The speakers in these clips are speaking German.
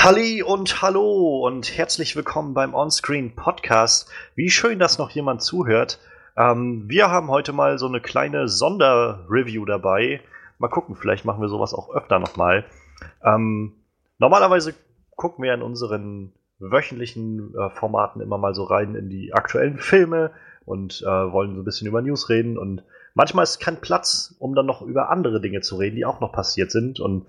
Halli und hallo und herzlich willkommen beim Onscreen Podcast. Wie schön, dass noch jemand zuhört. Ähm, wir haben heute mal so eine kleine Sonderreview dabei. Mal gucken, vielleicht machen wir sowas auch öfter nochmal. Ähm, normalerweise gucken wir in unseren wöchentlichen äh, Formaten immer mal so rein in die aktuellen Filme und äh, wollen so ein bisschen über News reden. Und manchmal ist kein Platz, um dann noch über andere Dinge zu reden, die auch noch passiert sind. Und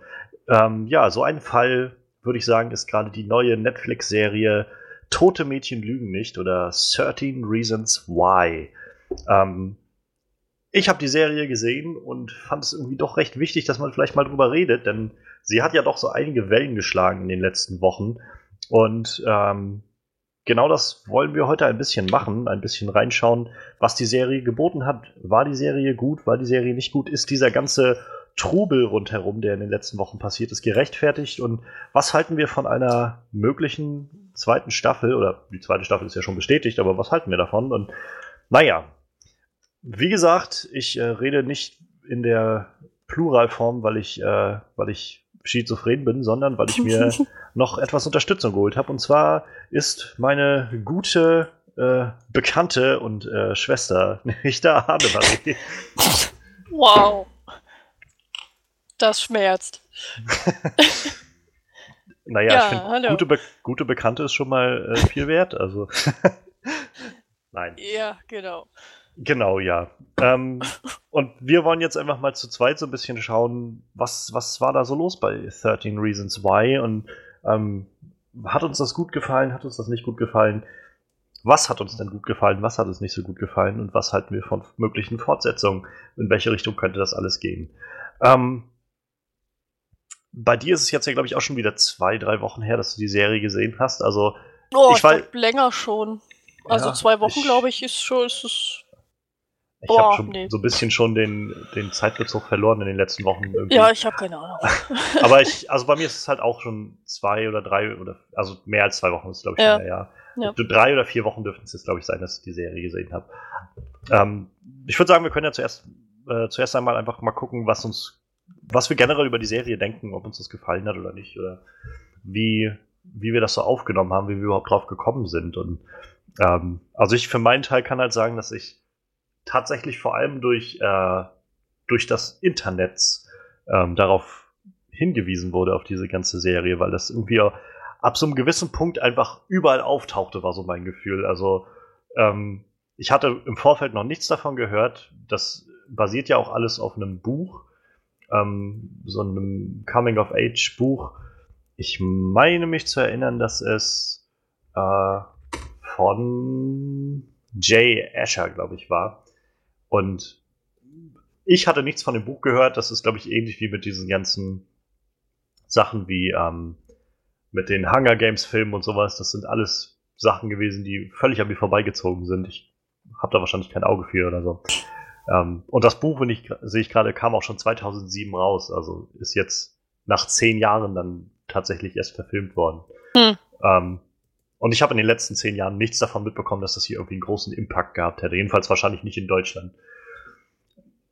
ähm, ja, so ein Fall würde ich sagen, ist gerade die neue Netflix-Serie Tote Mädchen lügen nicht oder 13 Reasons Why. Ähm, ich habe die Serie gesehen und fand es irgendwie doch recht wichtig, dass man vielleicht mal drüber redet, denn sie hat ja doch so einige Wellen geschlagen in den letzten Wochen. Und ähm, genau das wollen wir heute ein bisschen machen, ein bisschen reinschauen, was die Serie geboten hat. War die Serie gut? War die Serie nicht gut? Ist dieser ganze Trubel rundherum, der in den letzten Wochen passiert ist, gerechtfertigt? Und was halten wir von einer möglichen zweiten Staffel? Oder die zweite Staffel ist ja schon bestätigt, aber was halten wir davon? Und naja, wie gesagt, ich äh, rede nicht in der Pluralform, weil ich, äh, weil ich schizophren bin, sondern weil ich mir noch etwas Unterstützung geholt habe. Und zwar ist meine gute äh, Bekannte und äh, Schwester, nämlich da Annemarie. Wow. Das schmerzt. naja, ja, ich finde, gute, Be gute Bekannte ist schon mal äh, viel wert. Also. Nein. Ja, genau. Genau, ja. Ähm, und wir wollen jetzt einfach mal zu zweit so ein bisschen schauen, was, was war da so los bei 13 Reasons Why und ähm, hat uns das gut gefallen, hat uns das nicht gut gefallen? Was hat uns denn gut gefallen, was hat uns nicht so gut gefallen und was halten wir von möglichen Fortsetzungen? In welche Richtung könnte das alles gehen? Ähm, bei dir ist es jetzt ja, glaube ich, auch schon wieder zwei, drei Wochen her, dass du die Serie gesehen hast. Also, oh, ich, ich länger schon. Also ja, zwei Wochen, glaube ich, ist schon, ist es ich habe schon nee. so ein bisschen schon den, den Zeitbezug verloren in den letzten Wochen. Irgendwie. Ja, ich habe keine Ahnung. Aber ich, also bei mir ist es halt auch schon zwei oder drei oder also mehr als zwei Wochen ist glaube ich ja. ja. ja. Drei oder vier Wochen dürften es jetzt glaube ich sein, dass ich die Serie gesehen habe. Ähm, ich würde sagen, wir können ja zuerst äh, zuerst einmal einfach mal gucken, was uns, was wir generell über die Serie denken, ob uns das gefallen hat oder nicht oder wie wie wir das so aufgenommen haben, wie wir überhaupt drauf gekommen sind und ähm, also ich für meinen Teil kann halt sagen, dass ich tatsächlich vor allem durch, äh, durch das Internet ähm, darauf hingewiesen wurde, auf diese ganze Serie, weil das irgendwie ab so einem gewissen Punkt einfach überall auftauchte, war so mein Gefühl. Also ich hatte im Vorfeld noch nichts davon gehört. Das basiert ja auch alles auf einem Buch, ähm, so einem Coming-of-Age-Buch. Ich meine mich zu erinnern, dass es äh, von Jay Asher, glaube ich, war. Und ich hatte nichts von dem Buch gehört. Das ist, glaube ich, ähnlich wie mit diesen ganzen Sachen wie ähm, mit den Hunger Games Filmen und sowas. Das sind alles Sachen gewesen, die völlig an mir vorbeigezogen sind. Ich habe da wahrscheinlich kein Auge für oder so. Ähm, und das Buch, wenn ich sehe ich gerade, kam auch schon 2007 raus. Also ist jetzt nach zehn Jahren dann tatsächlich erst verfilmt worden. Hm. Ähm, und ich habe in den letzten zehn Jahren nichts davon mitbekommen, dass das hier irgendwie einen großen Impact gehabt hätte. Jedenfalls wahrscheinlich nicht in Deutschland.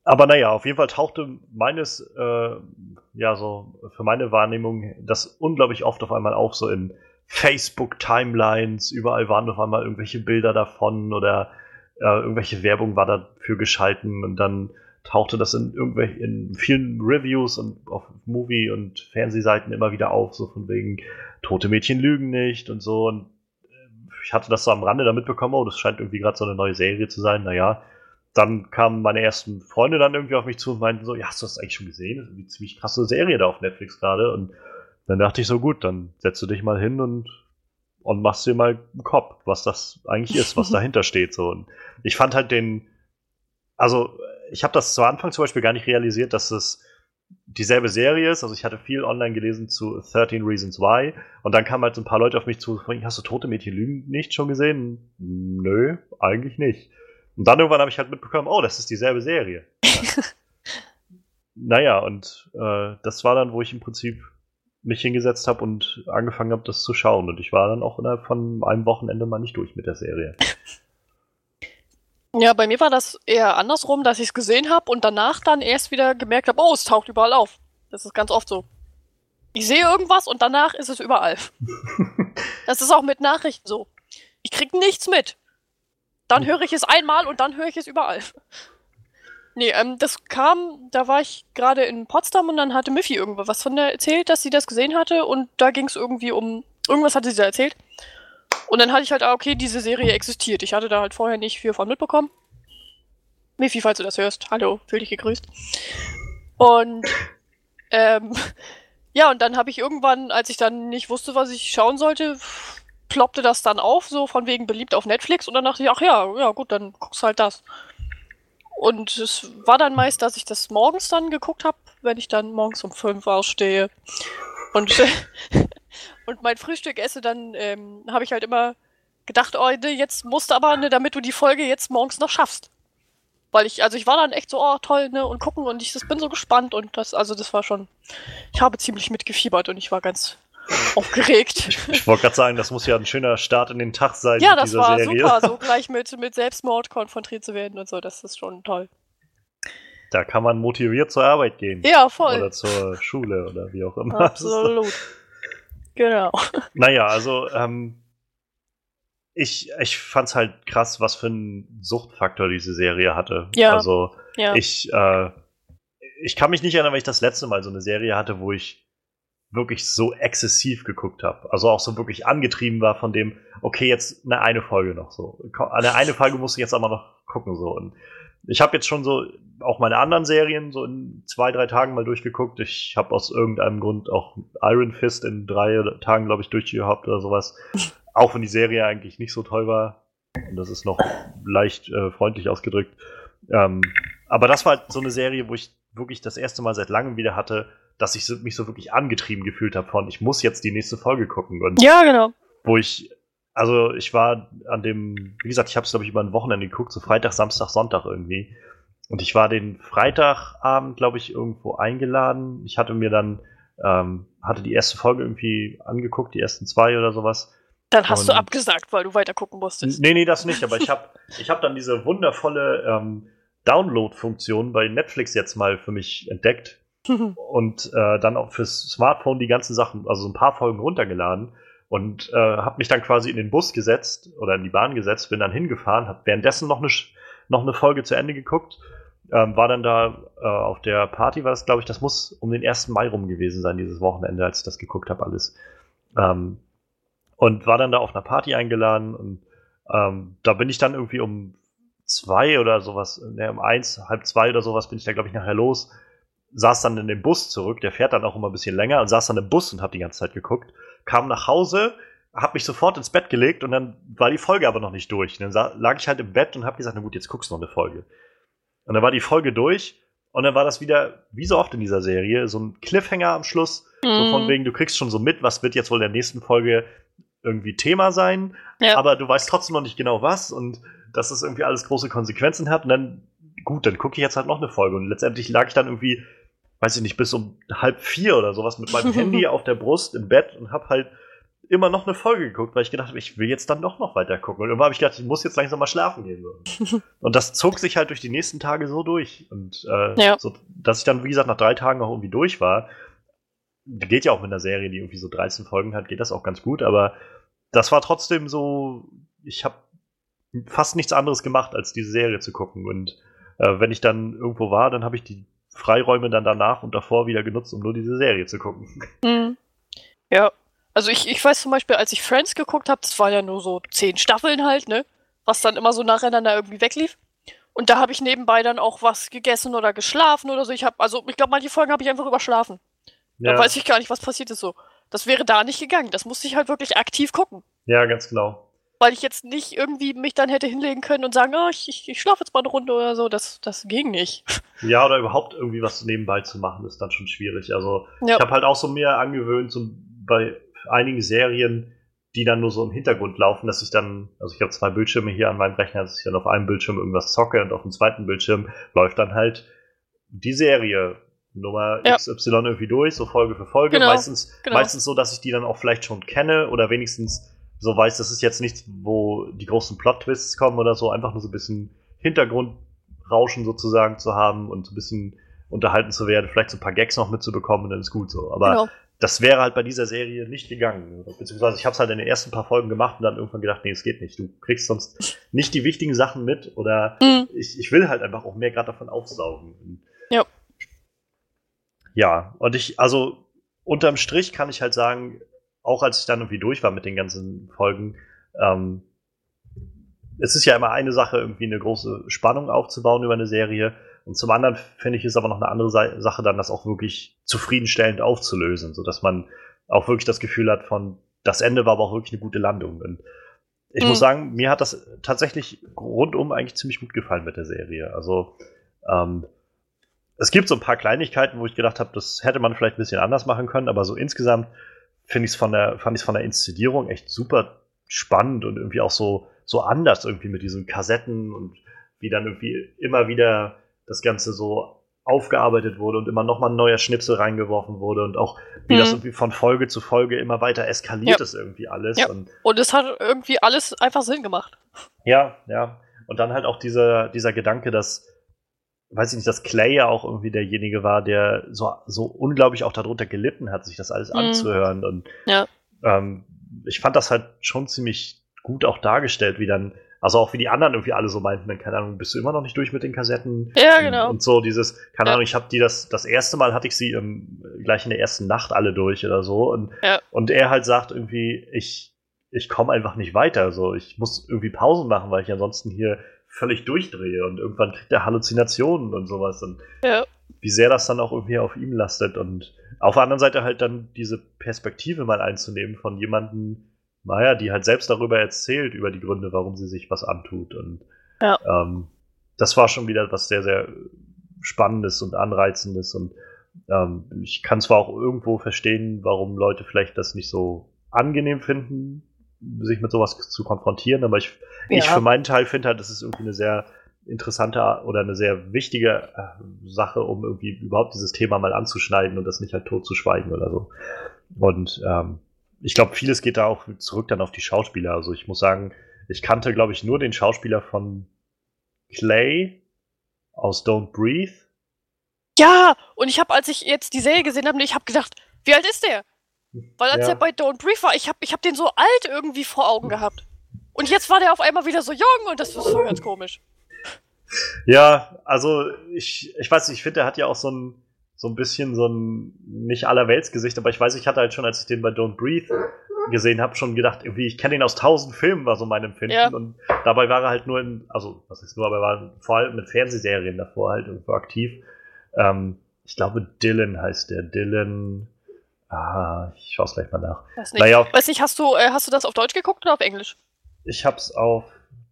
Aber naja, auf jeden Fall tauchte meines, äh, ja, so für meine Wahrnehmung das unglaublich oft auf einmal auf, so in Facebook-Timelines. Überall waren auf einmal irgendwelche Bilder davon oder äh, irgendwelche Werbung war dafür geschalten und dann tauchte das in irgendwelchen, in vielen Reviews und auf Movie- und Fernsehseiten immer wieder auf, so von wegen tote Mädchen lügen nicht und so. Und ich hatte das so am Rande da mitbekommen, oh, das scheint irgendwie gerade so eine neue Serie zu sein, naja. Dann kamen meine ersten Freunde dann irgendwie auf mich zu und meinten so, ja, hast du das eigentlich schon gesehen? Das ist eine ziemlich krasse Serie da auf Netflix gerade. Und dann dachte ich so, gut, dann setzt du dich mal hin und, und machst dir mal einen Kopf, was das eigentlich ist, was dahinter steht. So. Und ich fand halt den, also ich habe das zu Anfang zum Beispiel gar nicht realisiert, dass es dieselbe Serie ist. Also ich hatte viel online gelesen zu 13 Reasons Why und dann kamen halt so ein paar Leute auf mich zu, hast du Tote Mädchen Lügen nicht schon gesehen? Nö, eigentlich nicht. Und dann irgendwann habe ich halt mitbekommen, oh, das ist dieselbe Serie. naja, und äh, das war dann, wo ich im Prinzip mich hingesetzt habe und angefangen habe, das zu schauen. Und ich war dann auch innerhalb von einem Wochenende mal nicht durch mit der Serie. Ja, bei mir war das eher andersrum, dass ich es gesehen habe und danach dann erst wieder gemerkt habe, oh, es taucht überall auf. Das ist ganz oft so. Ich sehe irgendwas und danach ist es überall. das ist auch mit Nachrichten so. Ich krieg nichts mit. Dann höre ich es einmal und dann höre ich es überall. Nee, ähm, das kam, da war ich gerade in Potsdam und dann hatte Miffy irgendwas von der erzählt, dass sie das gesehen hatte und da ging es irgendwie um, irgendwas hatte sie da erzählt. Und dann hatte ich halt, ah, okay, diese Serie existiert. Ich hatte da halt vorher nicht viel von mitbekommen. Miffy, falls du das hörst, hallo, fühl dich gegrüßt. Und, ähm, ja, und dann habe ich irgendwann, als ich dann nicht wusste, was ich schauen sollte, ploppte das dann auf, so von wegen beliebt auf Netflix und dann dachte ich, ach ja, ja gut, dann guckst halt das. Und es war dann meist, dass ich das morgens dann geguckt habe, wenn ich dann morgens um fünf ausstehe. Und, und mein Frühstück esse, dann ähm, habe ich halt immer gedacht, oh, ne, jetzt musst du aber, ne, damit du die Folge jetzt morgens noch schaffst. Weil ich, also ich war dann echt so, oh toll, ne, und gucken und ich das bin so gespannt und das, also das war schon, ich habe ziemlich mitgefiebert und ich war ganz aufgeregt. Ich, ich wollte gerade sagen, das muss ja ein schöner Start in den Tag sein. Ja, das war Serie. super, so gleich mit, mit Selbstmord konfrontiert zu werden und so, das ist schon toll. Da kann man motiviert zur Arbeit gehen. Ja, voll. Oder zur Schule oder wie auch immer. Absolut. genau. Naja, also ähm, ich, ich fand es halt krass, was für einen Suchtfaktor diese Serie hatte. Ja. Also ja. ich, äh, ich kann mich nicht erinnern, weil ich das letzte Mal so eine Serie hatte, wo ich wirklich so exzessiv geguckt habe. Also auch so wirklich angetrieben war von dem, okay, jetzt eine eine Folge noch so. Eine eine Folge muss ich jetzt aber noch gucken so. Und ich habe jetzt schon so auch meine anderen Serien so in zwei, drei Tagen mal durchgeguckt. Ich habe aus irgendeinem Grund auch Iron Fist in drei Tagen, glaube ich, durchgehabt oder sowas. auch wenn die Serie eigentlich nicht so toll war. Und das ist noch leicht äh, freundlich ausgedrückt. Ähm, aber das war halt so eine Serie, wo ich wirklich das erste Mal seit langem wieder hatte, dass ich mich so wirklich angetrieben gefühlt habe von, ich muss jetzt die nächste Folge gucken. Und ja, genau. Wo ich, also ich war an dem, wie gesagt, ich habe es, glaube ich, über ein Wochenende geguckt, so Freitag, Samstag, Sonntag irgendwie. Und ich war den Freitagabend, glaube ich, irgendwo eingeladen. Ich hatte mir dann, ähm, hatte die erste Folge irgendwie angeguckt, die ersten zwei oder sowas. Dann hast und, du abgesagt, weil du weiter gucken musstest. Nee, nee, das nicht, aber ich habe ich hab dann diese wundervolle ähm, Download-Funktion bei Netflix jetzt mal für mich entdeckt und äh, dann auch fürs Smartphone die ganzen Sachen, also so ein paar Folgen runtergeladen und äh, habe mich dann quasi in den Bus gesetzt oder in die Bahn gesetzt, bin dann hingefahren, habe währenddessen noch eine, noch eine Folge zu Ende geguckt, ähm, war dann da äh, auf der Party, war das glaube ich, das muss um den 1. Mai rum gewesen sein, dieses Wochenende, als ich das geguckt habe alles. Ähm, und war dann da auf einer Party eingeladen und ähm, da bin ich dann irgendwie um zwei oder sowas, ne, um eins, halb zwei oder sowas bin ich da glaube ich nachher los saß dann in dem Bus zurück, der fährt dann auch immer ein bisschen länger und saß dann im Bus und hat die ganze Zeit geguckt, kam nach Hause, hab mich sofort ins Bett gelegt und dann war die Folge aber noch nicht durch. Und dann lag ich halt im Bett und hab gesagt, na gut, jetzt guckst du noch eine Folge. Und dann war die Folge durch und dann war das wieder, wie so oft in dieser Serie, so ein Cliffhanger am Schluss, mhm. so von wegen, du kriegst schon so mit, was wird jetzt wohl in der nächsten Folge irgendwie Thema sein, ja. aber du weißt trotzdem noch nicht genau was und dass es irgendwie alles große Konsequenzen hat und dann gut, dann gucke ich jetzt halt noch eine Folge. Und letztendlich lag ich dann irgendwie, weiß ich nicht, bis um halb vier oder sowas mit meinem Handy auf der Brust im Bett und habe halt immer noch eine Folge geguckt, weil ich gedacht habe, ich will jetzt dann doch noch weiter gucken. Und irgendwann habe ich gedacht, ich muss jetzt langsam mal schlafen gehen. und das zog sich halt durch die nächsten Tage so durch. Und äh, ja. so, dass ich dann, wie gesagt, nach drei Tagen auch irgendwie durch war. Geht ja auch mit einer Serie, die irgendwie so 13 Folgen hat, geht das auch ganz gut, aber das war trotzdem so, ich habe fast nichts anderes gemacht, als diese Serie zu gucken. Und äh, wenn ich dann irgendwo war, dann habe ich die Freiräume dann danach und davor wieder genutzt, um nur diese Serie zu gucken. Mhm. Ja, also ich, ich weiß zum Beispiel, als ich Friends geguckt habe, das waren ja nur so zehn Staffeln halt, ne? Was dann immer so nacheinander irgendwie weglief. Und da habe ich nebenbei dann auch was gegessen oder geschlafen oder so. Ich habe, also ich glaube, manche Folgen habe ich einfach überschlafen. Ja. Da weiß ich gar nicht, was passiert ist so. Das wäre da nicht gegangen. Das musste ich halt wirklich aktiv gucken. Ja, ganz genau weil ich jetzt nicht irgendwie mich dann hätte hinlegen können und sagen, oh, ich, ich, ich schlafe jetzt mal eine Runde oder so. Das, das ging nicht. Ja, oder überhaupt irgendwie was nebenbei zu machen, ist dann schon schwierig. Also ja. ich habe halt auch so mir angewöhnt, so bei einigen Serien, die dann nur so im Hintergrund laufen, dass ich dann, also ich habe zwei Bildschirme hier an meinem Rechner, dass ich dann auf einem Bildschirm irgendwas zocke und auf dem zweiten Bildschirm läuft dann halt die Serie Nummer ja. XY irgendwie durch, so Folge für Folge. Genau, meistens, genau. meistens so, dass ich die dann auch vielleicht schon kenne oder wenigstens so weiß, das ist jetzt nichts, wo die großen Plot-Twists kommen oder so, einfach nur so ein bisschen Hintergrundrauschen sozusagen zu haben und so ein bisschen unterhalten zu werden, vielleicht so ein paar Gags noch mitzubekommen und dann ist gut so. Aber genau. das wäre halt bei dieser Serie nicht gegangen. Beziehungsweise ich habe es halt in den ersten paar Folgen gemacht und dann irgendwann gedacht, nee, es geht nicht. Du kriegst sonst nicht die wichtigen Sachen mit oder mhm. ich, ich will halt einfach auch mehr gerade davon aufsaugen. Ja. Ja, und ich, also unterm Strich kann ich halt sagen, auch als ich dann irgendwie durch war mit den ganzen Folgen, ähm, es ist ja immer eine Sache, irgendwie eine große Spannung aufzubauen über eine Serie. Und zum anderen finde ich es aber noch eine andere Sache, dann das auch wirklich zufriedenstellend aufzulösen, sodass man auch wirklich das Gefühl hat von, das Ende war aber auch wirklich eine gute Landung. Und ich mhm. muss sagen, mir hat das tatsächlich rundum eigentlich ziemlich gut gefallen mit der Serie. Also ähm, es gibt so ein paar Kleinigkeiten, wo ich gedacht habe, das hätte man vielleicht ein bisschen anders machen können, aber so insgesamt finde ich es von der, fand ich es von der Inszenierung echt super spannend und irgendwie auch so, so anders irgendwie mit diesen Kassetten und wie dann irgendwie immer wieder das Ganze so aufgearbeitet wurde und immer nochmal ein neuer Schnipsel reingeworfen wurde und auch wie mhm. das irgendwie von Folge zu Folge immer weiter eskaliert ja. ist irgendwie alles. Ja. Und, und, es hat irgendwie alles einfach Sinn gemacht. Ja, ja. Und dann halt auch dieser, dieser Gedanke, dass, weiß ich nicht, dass Clay ja auch irgendwie derjenige war, der so, so unglaublich auch darunter gelitten hat, sich das alles mhm. anzuhören. Und ja. ähm, ich fand das halt schon ziemlich gut auch dargestellt, wie dann also auch wie die anderen irgendwie alle so meinten, dann, keine Ahnung, bist du immer noch nicht durch mit den Kassetten? Ja, genau. Und so dieses, keine ja. Ahnung, ich habe die das, das erste Mal hatte ich sie im, gleich in der ersten Nacht alle durch oder so. Und, ja. und er halt sagt irgendwie, ich, ich komme einfach nicht weiter. So, ich muss irgendwie Pausen machen, weil ich ansonsten hier völlig durchdrehe und irgendwann kriegt er Halluzinationen und sowas. Und ja. wie sehr das dann auch irgendwie auf ihm lastet. Und auf der anderen Seite halt dann diese Perspektive mal einzunehmen von jemandem, naja, die halt selbst darüber erzählt, über die Gründe, warum sie sich was antut. Und ja. ähm, das war schon wieder was sehr, sehr Spannendes und Anreizendes. Und ähm, ich kann zwar auch irgendwo verstehen, warum Leute vielleicht das nicht so angenehm finden, sich mit sowas zu konfrontieren, aber ich, ja. ich für meinen Teil finde halt, das ist irgendwie eine sehr interessante oder eine sehr wichtige äh, Sache, um irgendwie überhaupt dieses Thema mal anzuschneiden und das nicht halt tot zu schweigen oder so. Und ähm, ich glaube, vieles geht da auch zurück dann auf die Schauspieler. Also ich muss sagen, ich kannte, glaube ich, nur den Schauspieler von Clay aus Don't Breathe. Ja, und ich habe, als ich jetzt die Serie gesehen habe, ich habe gedacht, wie alt ist der? Weil als ja. er bei Don't Breathe war, ich habe ich hab den so alt irgendwie vor Augen gehabt. Und jetzt war der auf einmal wieder so jung und das ist so ganz komisch. Ja, also ich, ich weiß nicht, ich finde, er hat ja auch so ein, so ein bisschen so ein nicht allerweltsgesicht, aber ich weiß, ich hatte halt schon, als ich den bei Don't Breathe gesehen habe, schon gedacht, irgendwie, ich kenne ihn aus tausend Filmen, war so mein Empfinden. Ja. Und dabei war er halt nur in, also, was ist nur, aber er war vor allem mit Fernsehserien davor halt irgendwo aktiv. Ähm, ich glaube, Dylan heißt der. Dylan. Ah, ich schaue es gleich mal nach. Weiß nicht. Naja, weiß nicht, hast du, äh, hast du das auf Deutsch geguckt oder auf Englisch? Ich hab's auf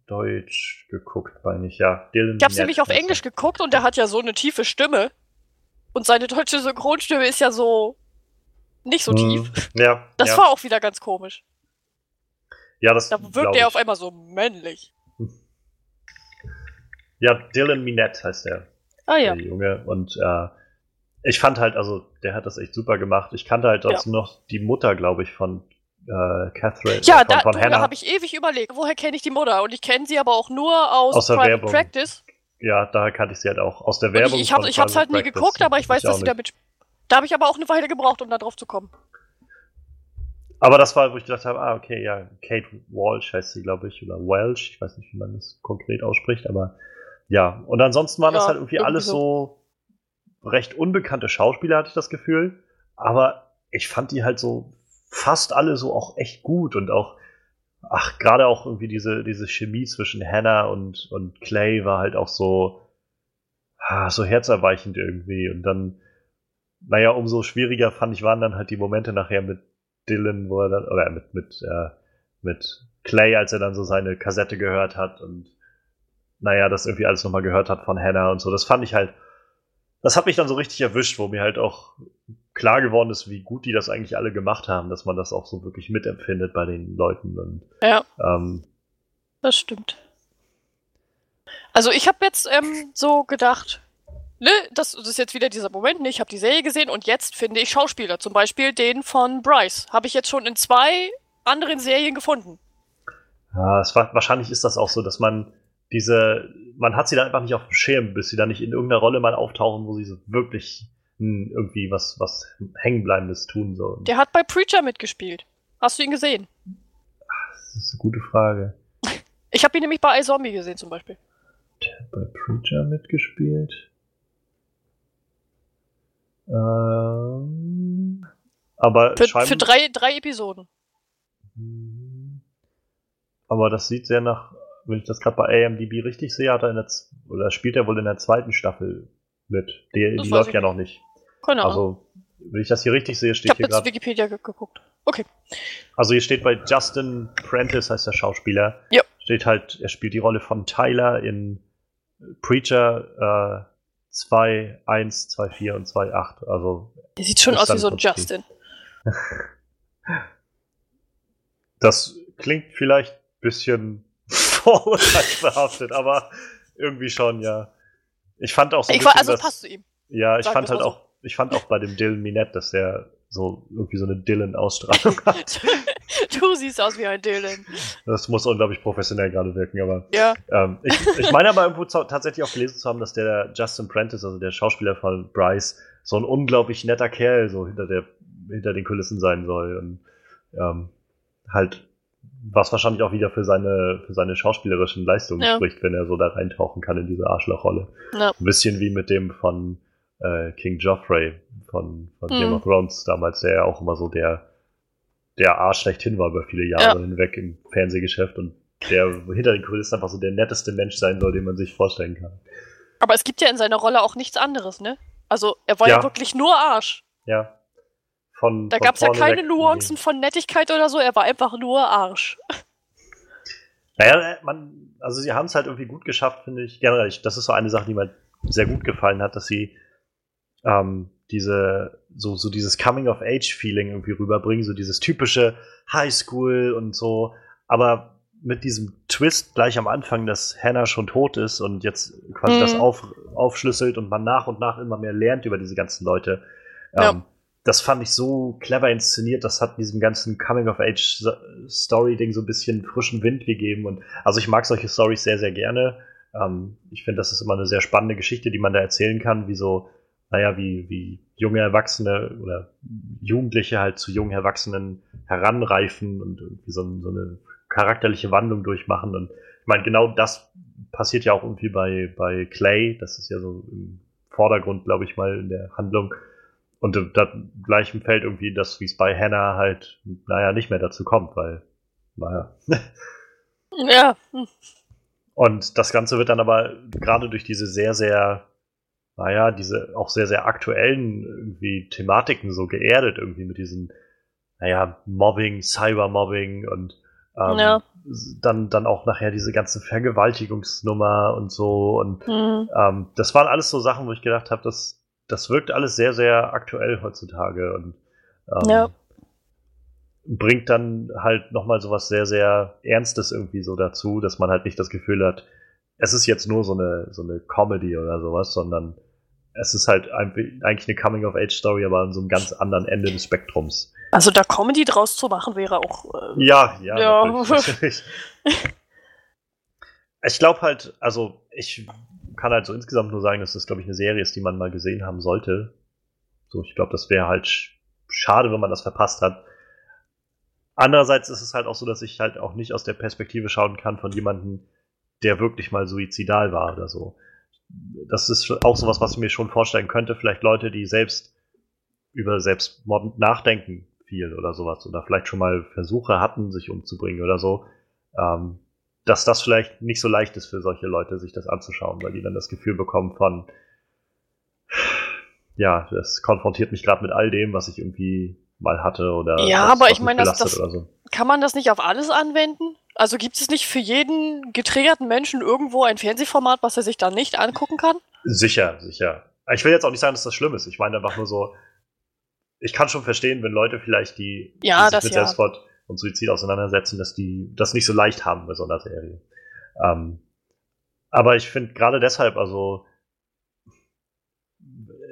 Deutsch geguckt, meine ich, ja. Dylan ich hab's nämlich auf Englisch geguckt und der hat ja so eine tiefe Stimme. Und seine deutsche Synchronstimme ist ja so nicht so tief. Hm, ja. Das ja. war auch wieder ganz komisch. Ja, das. Da wirkt er auf einmal so männlich. Ja, Dylan Minette heißt der. Ah ja. Der Junge. Und äh, ich fand halt, also, der hat das echt super gemacht. Ich kannte halt dazu ja. noch die Mutter, glaube ich, von äh, Catherine. Ja, äh, von, da, von da habe ich ewig überlegt, woher kenne ich die Mutter? Und ich kenne sie aber auch nur aus, aus Private Practice ja, daher kannte ich sie halt auch aus der Werbung. ich, ich, hab, ich hab's halt nie geguckt, aber ich weiß, dass sie damit. Da habe ich aber auch eine Weile gebraucht, um da drauf zu kommen. Aber das war, wo ich gedacht habe, ah, okay, ja, Kate Walsh heißt sie, glaube ich, oder Welsh, ich weiß nicht, wie man das konkret ausspricht, aber ja. Und ansonsten waren ja, das halt irgendwie, irgendwie alles so recht unbekannte Schauspieler, hatte ich das Gefühl. Aber ich fand die halt so fast alle so auch echt gut und auch ach, gerade auch irgendwie diese, diese Chemie zwischen Hannah und, und Clay war halt auch so, ah, so herzerweichend irgendwie. Und dann, naja, umso schwieriger fand ich, waren dann halt die Momente nachher mit Dylan, wo er dann, oder mit, mit, äh, mit Clay, als er dann so seine Kassette gehört hat und naja, das irgendwie alles nochmal gehört hat von Hannah und so. Das fand ich halt, das hat mich dann so richtig erwischt, wo mir halt auch klar geworden ist, wie gut die das eigentlich alle gemacht haben, dass man das auch so wirklich mitempfindet bei den Leuten. Und, ja. Ähm, das stimmt. Also ich habe jetzt ähm, so gedacht, ne, das, das, ist jetzt wieder dieser Moment, ne, ich habe die Serie gesehen und jetzt finde ich Schauspieler, zum Beispiel den von Bryce, habe ich jetzt schon in zwei anderen Serien gefunden. Ja, es war, wahrscheinlich ist das auch so, dass man diese, man hat sie da einfach nicht auf dem Schirm, bis sie dann nicht in irgendeiner Rolle mal auftauchen, wo sie so wirklich irgendwie was, was Hängenbleibendes tun. So. Der hat bei Preacher mitgespielt. Hast du ihn gesehen? Das ist eine gute Frage. Ich habe ihn nämlich bei iZombie gesehen zum Beispiel. Der hat bei Preacher mitgespielt. Ähm, aber für, für drei, drei Episoden. Mhm. Aber das sieht sehr nach, wenn ich das gerade bei AMDB richtig sehe, hat er in der, oder spielt er wohl in der zweiten Staffel mit. Die, die läuft ja noch nicht. Genau. Also, wenn ich das hier richtig sehe, steht ich hier gerade. Ich habe Wikipedia geguckt. Okay. Also hier steht bei Justin Prentice, heißt der Schauspieler. Ja. Steht halt, er spielt die Rolle von Tyler in Preacher äh, 2, 1, 2, 4 und 2, 8. Also. Der sieht schon aus wie so ein Justin. das klingt vielleicht ein bisschen vorurteilsbehaftet, aber irgendwie schon, ja. Ich fand auch so ich bisschen, Also das, passt zu ihm. Ja, ich fand halt so. auch, ich fand auch bei dem Dylan Minette, dass der so irgendwie so eine Dylan-Ausstrahlung hat. du siehst aus wie ein Dylan. Das muss unglaublich professionell gerade wirken, aber. Ja. Ähm, ich, ich meine aber irgendwo tatsächlich auch gelesen zu haben, dass der Justin Prentice, also der Schauspieler von Bryce, so ein unglaublich netter Kerl so hinter der hinter den Kulissen sein soll und ähm, halt was wahrscheinlich auch wieder für seine für seine schauspielerischen Leistungen ja. spricht, wenn er so da reintauchen kann in diese Arschlochrolle. Ja. Ein bisschen wie mit dem von äh, King Joffrey von, von mhm. Game of Thrones damals, der ja auch immer so der, der Arsch schlechthin war über viele Jahre ja. hinweg im Fernsehgeschäft und der hinter den Kulissen einfach so der netteste Mensch sein soll, den man sich vorstellen kann. Aber es gibt ja in seiner Rolle auch nichts anderes, ne? Also er war ja, ja wirklich nur Arsch. Ja. Von, da gab es ja keine Nuancen von Nettigkeit oder so, er war einfach nur Arsch. Naja, man, also sie haben es halt irgendwie gut geschafft, finde ich. Generell, das ist so eine Sache, die mir sehr gut gefallen hat, dass sie ähm, diese, so, so dieses Coming-of-Age-Feeling irgendwie rüberbringen, so dieses typische Highschool und so, aber mit diesem Twist gleich am Anfang, dass Hannah schon tot ist und jetzt quasi mhm. das auf, aufschlüsselt und man nach und nach immer mehr lernt über diese ganzen Leute. Ja. Das fand ich so clever inszeniert, das hat diesem ganzen Coming-of-Age-Story-Ding so ein bisschen frischen Wind gegeben. Und also ich mag solche Stories sehr, sehr gerne. Ähm, ich finde, das ist immer eine sehr spannende Geschichte, die man da erzählen kann, wie so naja, wie, wie junge Erwachsene oder Jugendliche halt zu jungen Erwachsenen heranreifen und irgendwie so, so eine charakterliche Wandlung durchmachen. Und ich meine, genau das passiert ja auch irgendwie bei, bei Clay. Das ist ja so im Vordergrund, glaube ich, mal in der Handlung. Und da gleich im Feld irgendwie das, wie es bei Hannah halt, naja, nicht mehr dazu kommt, weil, naja. Ja. Und das Ganze wird dann aber gerade durch diese sehr, sehr naja, diese auch sehr, sehr aktuellen irgendwie Thematiken so geerdet irgendwie mit diesen, naja, Mobbing, Cybermobbing und ähm, ja. dann, dann auch nachher diese ganze Vergewaltigungsnummer und so. Und mhm. ähm, das waren alles so Sachen, wo ich gedacht habe, das, das wirkt alles sehr, sehr aktuell heutzutage und ähm, ja. bringt dann halt nochmal so was sehr, sehr Ernstes irgendwie so dazu, dass man halt nicht das Gefühl hat, es ist jetzt nur so eine, so eine Comedy oder sowas, sondern es ist halt eigentlich eine Coming-of-Age-Story, aber an so einem ganz anderen Ende des Spektrums. Also da Comedy draus zu machen, wäre auch. Äh, ja, ja, ja. Natürlich, natürlich. ich glaube halt, also ich kann halt so insgesamt nur sagen, dass das, glaube ich, eine Serie ist, die man mal gesehen haben sollte. So, ich glaube, das wäre halt schade, wenn man das verpasst hat. Andererseits ist es halt auch so, dass ich halt auch nicht aus der Perspektive schauen kann von jemandem, der wirklich mal suizidal war oder so das ist auch sowas, was ich mir schon vorstellen könnte. Vielleicht Leute, die selbst über Selbstmord nachdenken viel oder sowas oder vielleicht schon mal Versuche hatten, sich umzubringen oder so, ähm, dass das vielleicht nicht so leicht ist für solche Leute, sich das anzuschauen, weil die dann das Gefühl bekommen von, ja, das konfrontiert mich gerade mit all dem, was ich irgendwie mal hatte oder ja, was, aber ich meine, das, das so. kann man das nicht auf alles anwenden? Also gibt es nicht für jeden getriggerten Menschen irgendwo ein Fernsehformat, was er sich dann nicht angucken kann? Sicher, sicher. Ich will jetzt auch nicht sagen, dass das schlimm ist. Ich meine einfach nur so, ich kann schon verstehen, wenn Leute vielleicht, die, ja, die sich mit ja. Selbstmord und Suizid auseinandersetzen, dass die das nicht so leicht haben bei so einer Serie. Ähm, aber ich finde gerade deshalb, also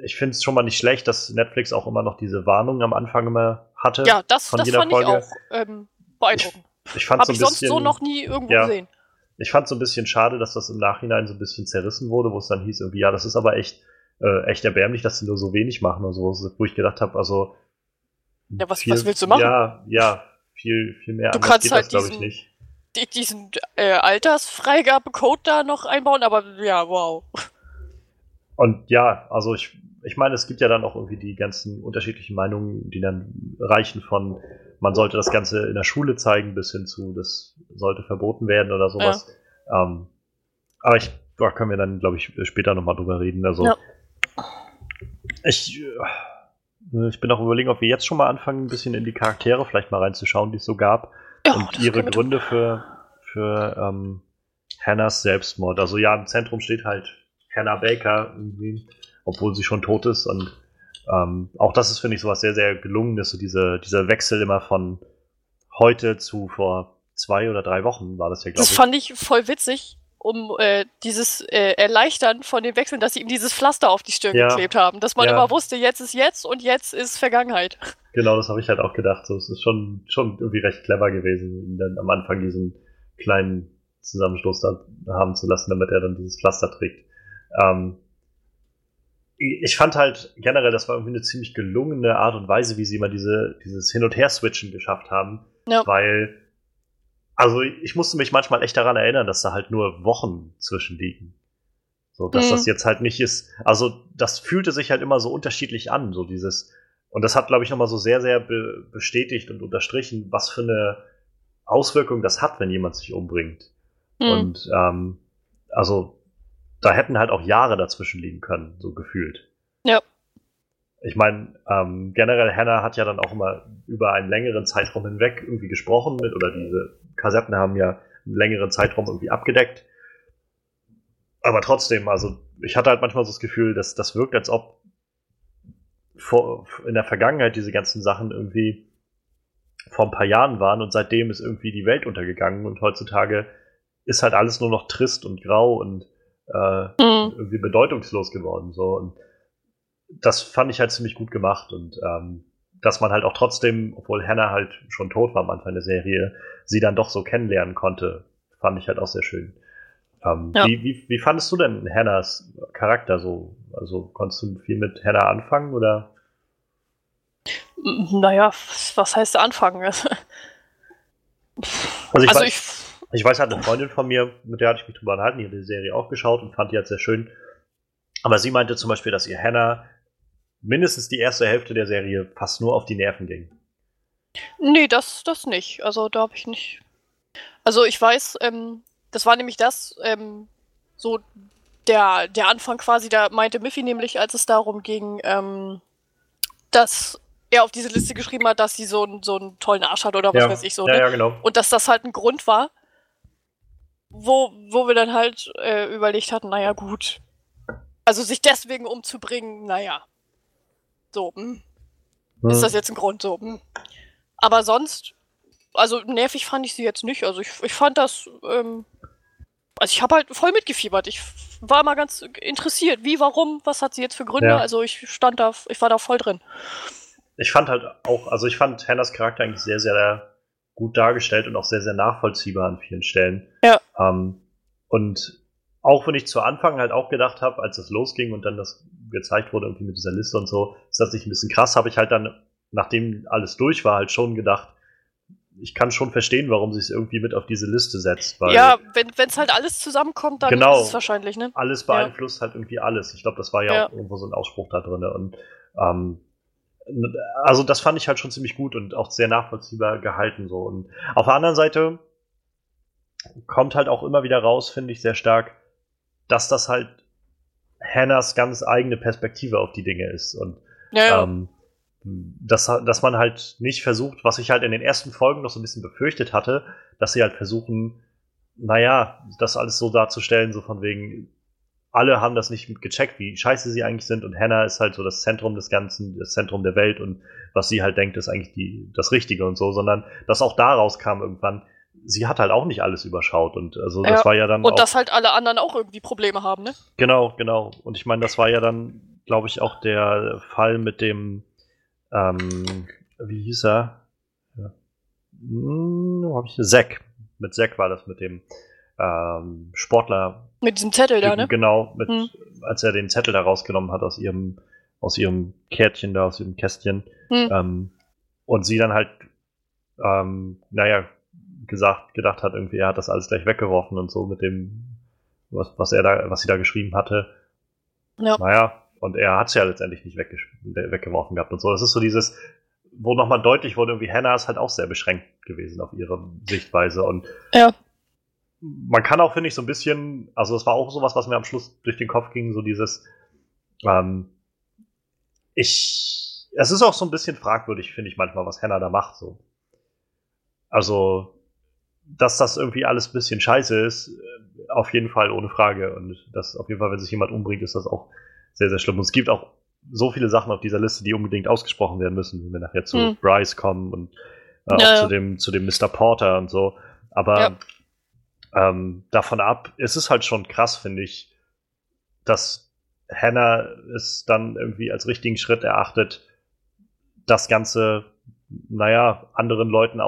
ich finde es schon mal nicht schlecht, dass Netflix auch immer noch diese Warnung am Anfang immer hatte. Ja, das, von das jeder fand Folge. ich auch ähm, beeindruckend. Ich, ich fand so ein ich sonst so noch nie irgendwo ja, gesehen. Ich fand es so ein bisschen schade, dass das im Nachhinein so ein bisschen zerrissen wurde, wo es dann hieß irgendwie, ja, das ist aber echt äh, echt erbärmlich, dass sie nur so wenig machen oder so, wo ich gedacht habe, also. Ja, was, viel, was willst du machen? Ja, ja, viel, viel mehr. Du kannst halt das, diesen, ich, die, diesen äh, Altersfreigabe-Code da noch einbauen, aber ja, wow. Und ja, also ich, ich meine, es gibt ja dann auch irgendwie die ganzen unterschiedlichen Meinungen, die dann reichen von, man sollte das Ganze in der Schule zeigen, bis hin zu, das sollte verboten werden oder sowas. Ja. Ähm, aber ich, da können wir dann, glaube ich, später nochmal drüber reden. Also, ja. ich, äh, ich bin auch überlegen, ob wir jetzt schon mal anfangen, ein bisschen in die Charaktere vielleicht mal reinzuschauen, die es so gab. Ja, und ihre Gründe für, für ähm, Hannahs Selbstmord. Also ja, im Zentrum steht halt Hannah Baker, irgendwie, obwohl sie schon tot ist. Und ähm, auch das ist, finde ich, sowas sehr, sehr gelungenes, so diese, dieser Wechsel immer von heute zu vor zwei oder drei Wochen war das ja, glaube ich. Das fand ich voll witzig, um äh, dieses äh, Erleichtern von den Wechseln, dass sie ihm dieses Pflaster auf die Stirn ja. geklebt haben. Dass man ja. immer wusste, jetzt ist jetzt und jetzt ist Vergangenheit. Genau, das habe ich halt auch gedacht. So, es ist schon, schon irgendwie recht clever gewesen, ihn dann am Anfang diesen kleinen Zusammenstoß da haben zu lassen, damit er dann dieses Pflaster trägt. Ähm, ich fand halt generell, das war irgendwie eine ziemlich gelungene Art und Weise, wie sie immer diese, dieses Hin- und Her-Switchen geschafft haben. Ja. Weil, also ich musste mich manchmal echt daran erinnern, dass da halt nur Wochen zwischen liegen. So, dass mhm. das jetzt halt nicht ist. Also, das fühlte sich halt immer so unterschiedlich an, so dieses. Und das hat, glaube ich, nochmal so sehr, sehr be bestätigt und unterstrichen, was für eine Auswirkung das hat, wenn jemand sich umbringt. Mhm. Und ähm, also da hätten halt auch Jahre dazwischen liegen können, so gefühlt. Ja. Ich meine, ähm, generell Hannah hat ja dann auch immer über einen längeren Zeitraum hinweg irgendwie gesprochen mit, oder diese Kassetten haben ja einen längeren Zeitraum irgendwie abgedeckt. Aber trotzdem, also ich hatte halt manchmal so das Gefühl, dass das wirkt, als ob vor, in der Vergangenheit diese ganzen Sachen irgendwie vor ein paar Jahren waren und seitdem ist irgendwie die Welt untergegangen und heutzutage ist halt alles nur noch trist und grau und äh, mhm. irgendwie bedeutungslos geworden. So. Und das fand ich halt ziemlich gut gemacht und ähm, dass man halt auch trotzdem, obwohl Hannah halt schon tot war am Anfang der Serie, sie dann doch so kennenlernen konnte, fand ich halt auch sehr schön. Ähm, ja. wie, wie, wie fandest du denn Hannahs Charakter so? Also konntest du viel mit Hannah anfangen oder? Naja, was heißt anfangen? also ich, also weiß, ich ich weiß halt, eine Freundin von mir, mit der hatte ich mich drüber unterhalten, die hat die Serie auch geschaut und fand die halt sehr schön. Aber sie meinte zum Beispiel, dass ihr Hannah mindestens die erste Hälfte der Serie fast nur auf die Nerven ging. Nee, das, das nicht. Also da habe ich nicht. Also ich weiß, ähm, das war nämlich das, ähm, so der, der Anfang quasi, da meinte Miffy nämlich, als es darum ging, ähm, dass er auf diese Liste geschrieben hat, dass sie so, einen, so einen tollen Arsch hat oder was ja. weiß ich so. Ja, ne? ja, genau. Und dass das halt ein Grund war, wo, wo wir dann halt äh, überlegt hatten, naja, gut. Also sich deswegen umzubringen, naja. So, hm. Hm. Ist das jetzt ein Grund so? Hm. Aber sonst, also nervig fand ich sie jetzt nicht. Also ich, ich fand das, ähm, also ich habe halt voll mitgefiebert. Ich war mal ganz interessiert. Wie, warum, was hat sie jetzt für Gründe? Ja. Also ich stand da, ich war da voll drin. Ich fand halt auch, also ich fand Hannahs Charakter eigentlich sehr, sehr gut dargestellt und auch sehr, sehr nachvollziehbar an vielen Stellen. Ja. Ähm, und auch wenn ich zu Anfang halt auch gedacht habe, als es losging und dann das gezeigt wurde irgendwie mit dieser Liste und so, ist das nicht ein bisschen krass, habe ich halt dann, nachdem alles durch war, halt schon gedacht, ich kann schon verstehen, warum sie es irgendwie mit auf diese Liste setzt. ja, wenn es halt alles zusammenkommt, dann genau, ist es wahrscheinlich, ne? Alles beeinflusst ja. halt irgendwie alles. Ich glaube, das war ja, ja, auch irgendwo so ein Ausspruch da drin. Und ähm, also das fand ich halt schon ziemlich gut und auch sehr nachvollziehbar gehalten so. Und auf der anderen Seite kommt halt auch immer wieder raus, finde ich sehr stark, dass das halt Hannahs ganz eigene Perspektive auf die Dinge ist und ja. Ähm, dass, dass man halt nicht versucht, was ich halt in den ersten Folgen noch so ein bisschen befürchtet hatte, dass sie halt versuchen, naja, das alles so darzustellen, so von wegen, alle haben das nicht gecheckt, wie scheiße sie eigentlich sind und Hannah ist halt so das Zentrum des Ganzen, das Zentrum der Welt und was sie halt denkt, ist eigentlich die, das Richtige und so, sondern dass auch daraus kam irgendwann, sie hat halt auch nicht alles überschaut und also das ja, war ja dann und auch, dass halt alle anderen auch irgendwie Probleme haben, ne? Genau, genau und ich meine, das war ja dann, glaube ich, auch der Fall mit dem, ähm, wie hieß er? Ja. Hm, wo hab ich Zack. Mit Zack war das mit dem ähm, Sportler. Mit diesem Zettel da, ne? Genau, mit, hm. als er den Zettel da rausgenommen hat aus ihrem, aus ihrem Kärtchen da, aus ihrem Kästchen. Hm. Ähm, und sie dann halt, ähm, naja, gesagt, gedacht hat, irgendwie, er hat das alles gleich weggeworfen und so mit dem, was, was er da, was sie da geschrieben hatte. Ja. Naja, und er hat es ja letztendlich nicht weggeworfen gehabt und so. Das ist so dieses, wo nochmal deutlich wurde, irgendwie Hannah ist halt auch sehr beschränkt gewesen auf ihre Sichtweise. Und ja. man kann auch, finde ich, so ein bisschen, also es war auch sowas, was mir am Schluss durch den Kopf ging, so dieses, ähm, ich, es ist auch so ein bisschen fragwürdig, finde ich manchmal, was Hannah da macht, so. Also, dass das irgendwie alles ein bisschen scheiße ist, äh, auf jeden Fall ohne Frage. Und das auf jeden Fall, wenn sich jemand umbringt, ist das auch sehr, sehr schlimm. Und es gibt auch so viele Sachen auf dieser Liste, die unbedingt ausgesprochen werden müssen, wenn wir nachher zu hm. Bryce kommen und äh, ja, auch zu dem, zu dem Mr. Porter und so. Aber ja. ähm, davon ab, es ist halt schon krass, finde ich, dass Hannah es dann irgendwie als richtigen Schritt erachtet, das Ganze, naja, anderen Leuten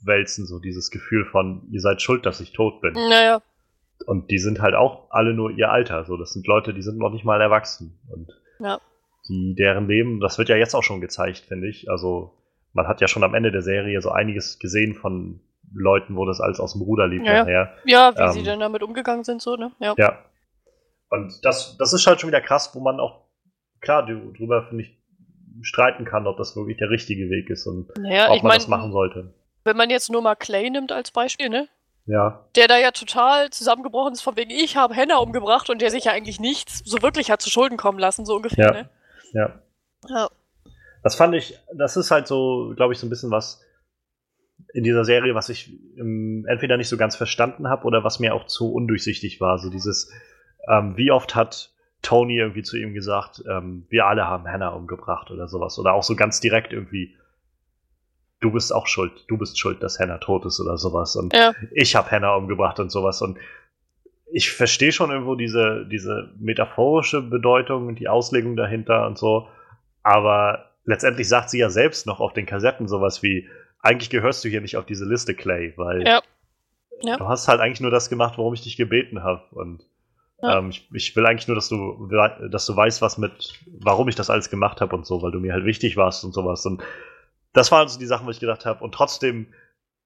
aufzuwälzen, so dieses Gefühl von, ihr seid schuld, dass ich tot bin. Naja. Und die sind halt auch alle nur ihr Alter. So, das sind Leute, die sind noch nicht mal erwachsen. Und ja. die, deren Leben, das wird ja jetzt auch schon gezeigt, finde ich. Also, man hat ja schon am Ende der Serie so einiges gesehen von Leuten, wo das alles aus dem Ruder lief ja, nachher. Ja, wie ähm, sie denn damit umgegangen sind, so, ne? Ja. ja. Und das, das ist halt schon wieder krass, wo man auch, klar, drüber, finde ich, streiten kann, ob das wirklich der richtige Weg ist und naja, ob man mein, das machen sollte. Wenn man jetzt nur mal Clay nimmt als Beispiel, ne? Ja. Der da ja total zusammengebrochen ist, von wegen, ich habe Henna umgebracht und der sich ja eigentlich nichts so wirklich hat zu Schulden kommen lassen, so ungefähr, ja. ne? Ja. Ja. Das fand ich, das ist halt so, glaube ich, so ein bisschen was in dieser Serie, was ich ähm, entweder nicht so ganz verstanden habe oder was mir auch zu undurchsichtig war. So dieses, ähm, wie oft hat Tony irgendwie zu ihm gesagt, ähm, wir alle haben Hannah umgebracht oder sowas. Oder auch so ganz direkt irgendwie, du bist auch schuld, du bist schuld, dass Hannah tot ist oder sowas. Und ja. ich habe Hannah umgebracht und sowas. Und ich verstehe schon irgendwo diese, diese metaphorische Bedeutung und die Auslegung dahinter und so. Aber letztendlich sagt sie ja selbst noch auf den Kassetten sowas wie, eigentlich gehörst du hier nicht auf diese Liste, Clay, weil ja. Ja. du hast halt eigentlich nur das gemacht, worum ich dich gebeten habe. Und ja. ähm, ich, ich, will eigentlich nur, dass du, dass du weißt, was mit, warum ich das alles gemacht habe und so, weil du mir halt wichtig warst und sowas. Und das waren so die Sachen, wo ich gedacht habe. Und trotzdem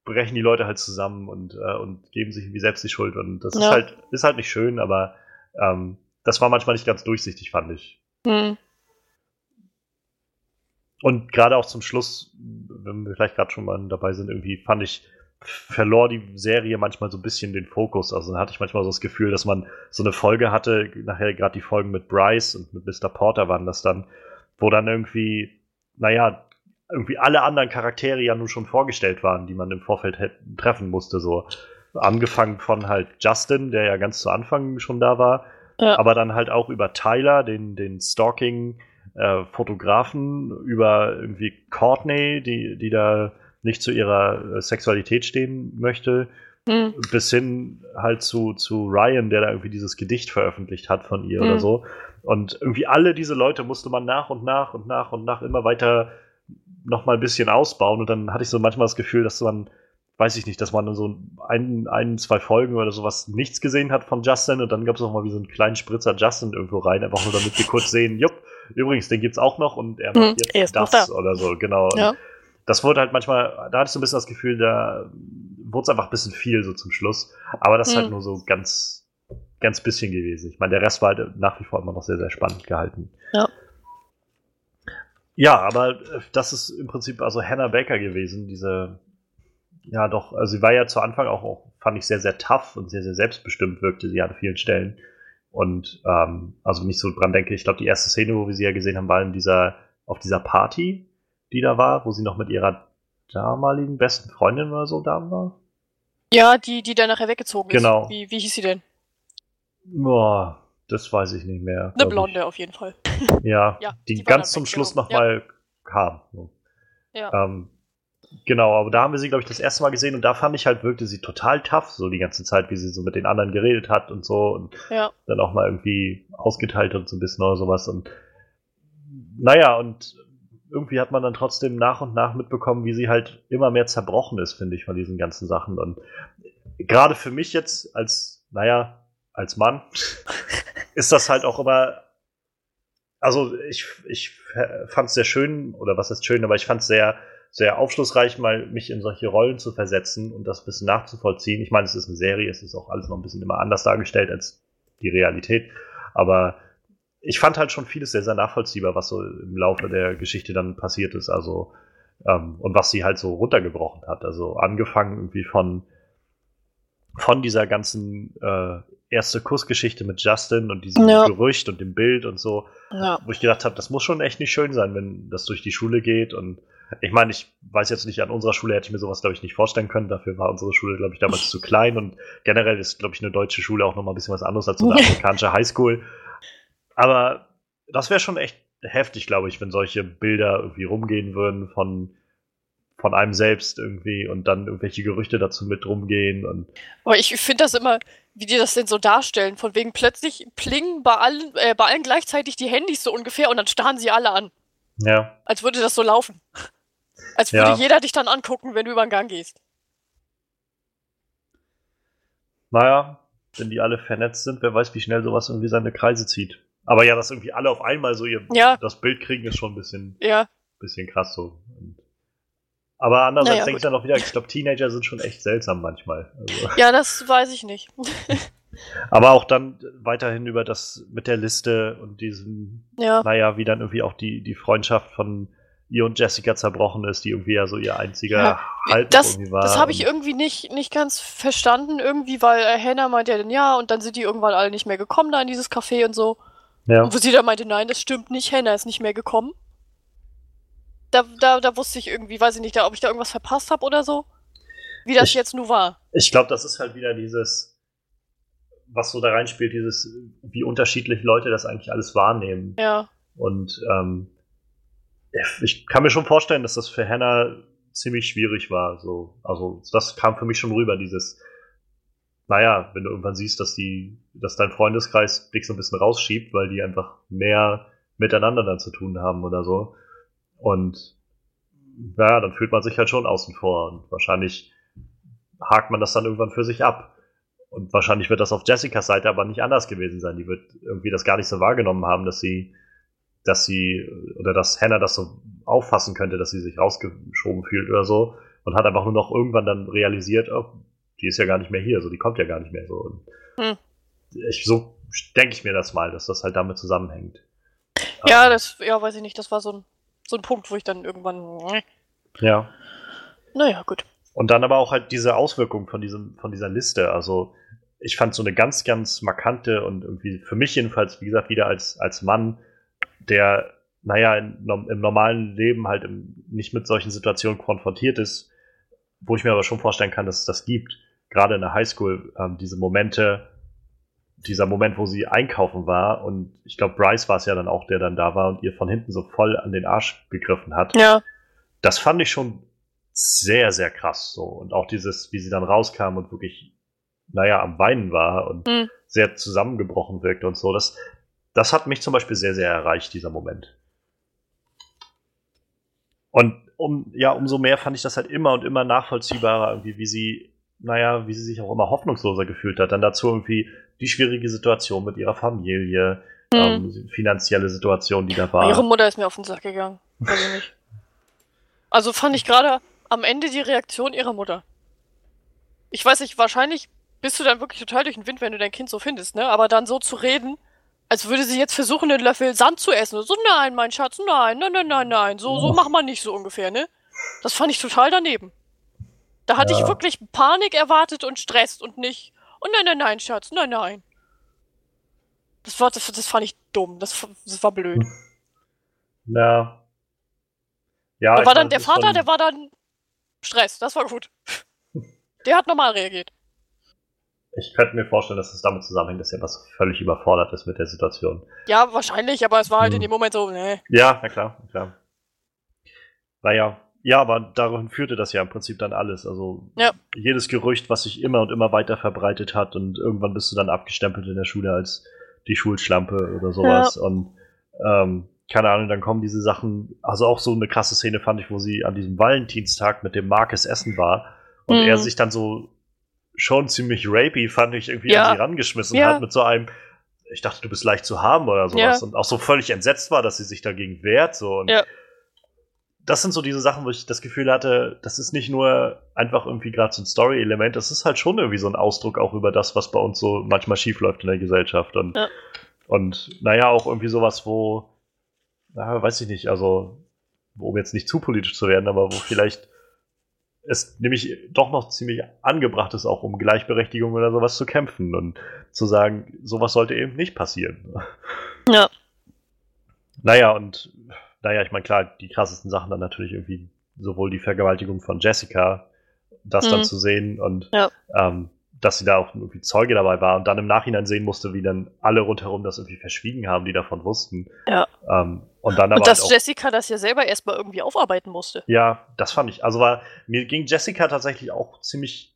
brechen die Leute halt zusammen und, äh, und geben sich irgendwie selbst die Schuld. Und das ja. ist halt, ist halt nicht schön, aber ähm, das war manchmal nicht ganz durchsichtig, fand ich. Hm. Und gerade auch zum Schluss, wenn wir vielleicht gerade schon mal dabei sind, irgendwie fand ich, verlor die Serie manchmal so ein bisschen den Fokus. Also da hatte ich manchmal so das Gefühl, dass man so eine Folge hatte, nachher gerade die Folgen mit Bryce und mit Mr. Porter waren das dann, wo dann irgendwie, naja, irgendwie alle anderen Charaktere ja nun schon vorgestellt waren, die man im Vorfeld hätten, treffen musste. So angefangen von halt Justin, der ja ganz zu Anfang schon da war, ja. aber dann halt auch über Tyler, den, den Stalking äh, Fotografen, über irgendwie Courtney, die, die da nicht zu ihrer äh, Sexualität stehen möchte, mhm. bis hin halt zu, zu Ryan, der da irgendwie dieses Gedicht veröffentlicht hat von ihr mhm. oder so. Und irgendwie alle diese Leute musste man nach und nach und nach und nach immer weiter noch mal ein bisschen ausbauen und dann hatte ich so manchmal das Gefühl, dass man, weiß ich nicht, dass man so ein, ein zwei Folgen oder sowas nichts gesehen hat von Justin und dann gab es auch mal wie so einen kleinen Spritzer Justin irgendwo rein, einfach nur damit wir kurz sehen, jupp, übrigens, den gibt's auch noch und er macht hm, jetzt das da. oder so, genau. Ja. Das wurde halt manchmal, da hatte ich so ein bisschen das Gefühl, da wurde es einfach ein bisschen viel so zum Schluss, aber das hm. ist halt hm. nur so ganz, ganz bisschen gewesen. Ich meine, der Rest war halt nach wie vor immer noch sehr, sehr spannend gehalten. Ja. Ja, aber äh, das ist im Prinzip also Hannah Baker gewesen, diese, ja doch, also sie war ja zu Anfang auch, auch fand ich sehr, sehr tough und sehr, sehr selbstbestimmt wirkte sie an vielen Stellen. Und ähm, also nicht so dran denke, ich glaube, die erste Szene, wo wir sie ja gesehen haben, war in dieser, auf dieser Party, die da war, wo sie noch mit ihrer damaligen besten Freundin oder so da war. Ja, die, die dann nachher weggezogen genau. ist. Wie, wie hieß sie denn? Boah, das weiß ich nicht mehr. Eine Blonde ich. auf jeden Fall. Ja, ja die, die ganz zum Schluss genau. nochmal ja. kam. Ja. Ähm, genau, aber da haben wir sie, glaube ich, das erste Mal gesehen und da fand ich halt, wirkte sie total tough, so die ganze Zeit, wie sie so mit den anderen geredet hat und so und ja. dann auch mal irgendwie ausgeteilt und so ein bisschen oder sowas und naja, und irgendwie hat man dann trotzdem nach und nach mitbekommen, wie sie halt immer mehr zerbrochen ist, finde ich, von diesen ganzen Sachen und gerade für mich jetzt als, naja, als Mann, ist das halt auch immer. Also ich, ich fand es sehr schön, oder was ist schön, aber ich fand es sehr, sehr aufschlussreich, mal mich in solche Rollen zu versetzen und das ein bisschen nachzuvollziehen. Ich meine, es ist eine Serie, es ist auch alles noch ein bisschen immer anders dargestellt als die Realität. Aber ich fand halt schon vieles sehr, sehr nachvollziehbar, was so im Laufe der Geschichte dann passiert ist. Also, ähm, und was sie halt so runtergebrochen hat. Also angefangen irgendwie von, von dieser ganzen äh, erste Kussgeschichte mit Justin und diesem ja. Gerücht und dem Bild und so, ja. wo ich gedacht habe, das muss schon echt nicht schön sein, wenn das durch die Schule geht und ich meine, ich weiß jetzt nicht, an unserer Schule hätte ich mir sowas, glaube ich, nicht vorstellen können. Dafür war unsere Schule, glaube ich, damals zu klein und generell ist, glaube ich, eine deutsche Schule auch nochmal ein bisschen was anderes als so eine amerikanische Highschool. Aber das wäre schon echt heftig, glaube ich, wenn solche Bilder irgendwie rumgehen würden von, von einem selbst irgendwie und dann irgendwelche Gerüchte dazu mit rumgehen. Und Aber ich finde das immer, wie die das denn so darstellen, von wegen plötzlich plingen bei allen, äh, bei allen gleichzeitig die Handys so ungefähr und dann starren sie alle an. Ja. Als würde das so laufen. Als würde ja. jeder dich dann angucken, wenn du über den Gang gehst. Naja, wenn die alle vernetzt sind, wer weiß, wie schnell sowas irgendwie seine Kreise zieht. Aber ja, dass irgendwie alle auf einmal so ihr ja. das Bild kriegen, ist schon ein bisschen, ja. bisschen krass so. Und aber andererseits naja, denke ich dann auch wieder, ich glaube, Teenager sind schon echt seltsam manchmal. Also. Ja, das weiß ich nicht. Aber auch dann weiterhin über das mit der Liste und diesem, ja. naja, wie dann irgendwie auch die, die Freundschaft von ihr und Jessica zerbrochen ist, die irgendwie ja so ihr einziger ja, Halt das, irgendwie war. Das habe ich irgendwie nicht, nicht ganz verstanden, irgendwie, weil äh, Hannah meinte ja dann ja und dann sind die irgendwann alle nicht mehr gekommen da in dieses Café und so. Ja. Und wo sie dann meinte, nein, das stimmt nicht, Hannah ist nicht mehr gekommen. Da, da, da wusste ich irgendwie, weiß ich nicht, da, ob ich da irgendwas verpasst habe oder so. Wie das ich, jetzt nun war. Ich glaube, das ist halt wieder dieses, was so da reinspielt, dieses, wie unterschiedlich Leute das eigentlich alles wahrnehmen. Ja. Und ähm, ich kann mir schon vorstellen, dass das für Hannah ziemlich schwierig war. So. Also das kam für mich schon rüber, dieses, naja, wenn du irgendwann siehst, dass die, dass dein Freundeskreis dich so ein bisschen rausschiebt, weil die einfach mehr miteinander dann zu tun haben oder so. Und naja, dann fühlt man sich halt schon außen vor und wahrscheinlich hakt man das dann irgendwann für sich ab. Und wahrscheinlich wird das auf Jessicas Seite aber nicht anders gewesen sein. Die wird irgendwie das gar nicht so wahrgenommen haben, dass sie, dass sie, oder dass Hannah das so auffassen könnte, dass sie sich rausgeschoben fühlt oder so. Und hat einfach nur noch irgendwann dann realisiert, oh, die ist ja gar nicht mehr hier, so die kommt ja gar nicht mehr so. Und hm. ich, so denke ich mir das mal, dass das halt damit zusammenhängt. Ja, ähm, das, ja, weiß ich nicht, das war so ein, so ein Punkt, wo ich dann irgendwann. Ja. Naja, gut. Und dann aber auch halt diese Auswirkung von, diesem, von dieser Liste. Also, ich fand so eine ganz, ganz markante und irgendwie für mich jedenfalls, wie gesagt, wieder als, als Mann, der, naja, in, im normalen Leben halt im, nicht mit solchen Situationen konfrontiert ist, wo ich mir aber schon vorstellen kann, dass es das gibt. Gerade in der Highschool, ähm, diese Momente, dieser Moment, wo sie einkaufen war und ich glaube, Bryce war es ja dann auch, der dann da war und ihr von hinten so voll an den Arsch gegriffen hat. Ja. Das fand ich schon sehr, sehr krass so. Und auch dieses, wie sie dann rauskam und wirklich, naja, am Weinen war und mhm. sehr zusammengebrochen wirkte und so. Das, das hat mich zum Beispiel sehr, sehr erreicht, dieser Moment. Und um, ja, umso mehr fand ich das halt immer und immer nachvollziehbarer, irgendwie, wie sie, naja, wie sie sich auch immer hoffnungsloser gefühlt hat. Dann dazu irgendwie die schwierige Situation mit ihrer Familie, mhm. ähm, finanzielle Situation, die da war. Ihre Mutter ist mir auf den Sack gegangen. Also nicht. Also fand ich gerade am Ende die Reaktion ihrer Mutter. Ich weiß nicht, wahrscheinlich bist du dann wirklich total durch den Wind, wenn du dein Kind so findest, ne? Aber dann so zu reden, als würde sie jetzt versuchen, einen Löffel Sand zu essen. So, nein, mein Schatz, nein, nein, nein, nein, nein. So, so macht man nicht so ungefähr, ne? Das fand ich total daneben. Da hatte ja. ich wirklich Panik erwartet und Stress und nicht, oh nein, nein, nein, Schatz, nein, nein. Das, war, das, das fand ich dumm. Das, das war blöd. Ja. Ja. Da war dann der Vater, der war dann Stress, das war gut. Der hat normal reagiert. Ich könnte mir vorstellen, dass es damit zusammenhängt, dass er was völlig überfordert ist mit der Situation. Ja, wahrscheinlich, aber es war halt hm. in dem Moment so, ne. Ja, na klar, na klar. Naja, ja, aber darin führte das ja im Prinzip dann alles. Also ja. jedes Gerücht, was sich immer und immer weiter verbreitet hat und irgendwann bist du dann abgestempelt in der Schule als die Schulschlampe oder sowas. Ja. Und ähm, keine Ahnung, dann kommen diese Sachen, also auch so eine krasse Szene fand ich, wo sie an diesem Valentinstag mit dem Marcus essen war und mhm. er sich dann so schon ziemlich rapey, fand ich, irgendwie ja. an sie rangeschmissen ja. hat mit so einem, ich dachte, du bist leicht zu haben oder sowas. Ja. Und auch so völlig entsetzt war, dass sie sich dagegen wehrt. So. Und ja. Das sind so diese Sachen, wo ich das Gefühl hatte, das ist nicht nur einfach irgendwie gerade so ein Story-Element, das ist halt schon irgendwie so ein Ausdruck auch über das, was bei uns so manchmal schiefläuft in der Gesellschaft. Und, ja. und naja, auch irgendwie sowas, wo, na, weiß ich nicht, also, um jetzt nicht zu politisch zu werden, aber wo vielleicht es nämlich doch noch ziemlich angebracht ist, auch um Gleichberechtigung oder sowas zu kämpfen und zu sagen, sowas sollte eben nicht passieren. Ja. Naja, und naja, ich meine, klar, die krassesten Sachen dann natürlich irgendwie sowohl die Vergewaltigung von Jessica, das mhm. dann zu sehen und ja. ähm, dass sie da auch irgendwie Zeuge dabei war und dann im Nachhinein sehen musste, wie dann alle rundherum das irgendwie verschwiegen haben, die davon wussten. Ja. Ähm, und dann aber und dass halt Jessica das ja selber erstmal irgendwie aufarbeiten musste. Ja, das fand ich. Also war, mir ging Jessica tatsächlich auch ziemlich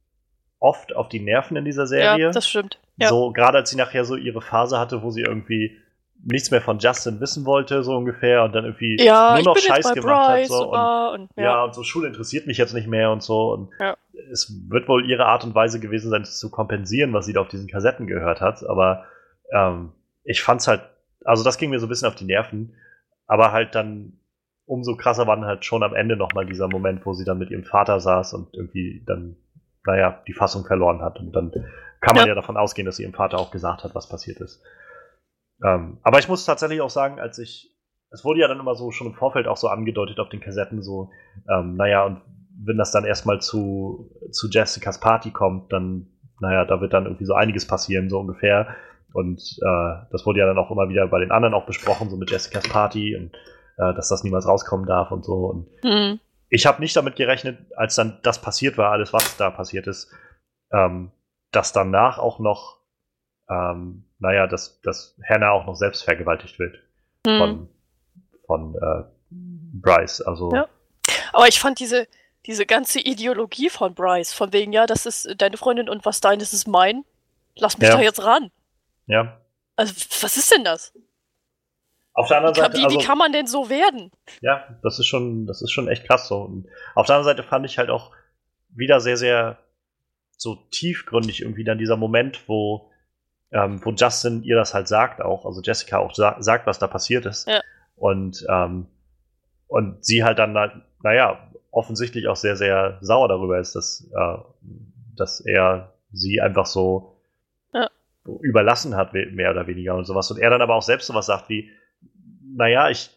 oft auf die Nerven in dieser Serie. Ja, das stimmt. Ja. So, gerade als sie nachher so ihre Phase hatte, wo sie irgendwie nichts mehr von Justin wissen wollte, so ungefähr, und dann irgendwie ja, nur noch Scheiß gemacht Bryce hat. So, und, und, ja. ja. und so Schule interessiert mich jetzt nicht mehr und so. Und ja. es wird wohl ihre Art und Weise gewesen sein, zu kompensieren, was sie da auf diesen Kassetten gehört hat. Aber ähm, ich fand's halt, also das ging mir so ein bisschen auf die Nerven, aber halt dann umso krasser war dann halt schon am Ende nochmal dieser Moment, wo sie dann mit ihrem Vater saß und irgendwie dann, naja, die Fassung verloren hat. Und dann kann man ja, ja davon ausgehen, dass sie ihrem Vater auch gesagt hat, was passiert ist. Ähm, aber ich muss tatsächlich auch sagen, als ich, es wurde ja dann immer so schon im Vorfeld auch so angedeutet auf den Kassetten, so, ähm, naja, und wenn das dann erstmal zu, zu Jessicas Party kommt, dann, naja, da wird dann irgendwie so einiges passieren, so ungefähr. Und äh, das wurde ja dann auch immer wieder bei den anderen auch besprochen, so mit Jessicas Party und äh, dass das niemals rauskommen darf und so. Und mhm. ich habe nicht damit gerechnet, als dann das passiert war, alles was da passiert ist, ähm, dass danach auch noch ähm, naja, dass, dass Hannah auch noch selbst vergewaltigt wird mhm. von, von äh, Bryce. Also. Ja. Aber ich fand diese, diese ganze Ideologie von Bryce, von wegen, ja, das ist deine Freundin und was dein ist, ist mein. Lass mich ja. da jetzt ran. Ja. Also, was ist denn das? Auf der anderen wie, Seite. Wie, also, wie kann man denn so werden? Ja, das ist schon, das ist schon echt krass so. Und auf der anderen Seite fand ich halt auch wieder sehr, sehr so tiefgründig irgendwie dann dieser Moment, wo ähm, wo Justin ihr das halt sagt auch, also Jessica auch sa sagt, was da passiert ist. Ja. Und, ähm, und sie halt dann, naja, offensichtlich auch sehr, sehr sauer darüber ist, dass, äh, dass er sie einfach so ja. überlassen hat, mehr oder weniger und sowas. Und er dann aber auch selbst sowas sagt wie, naja, ich,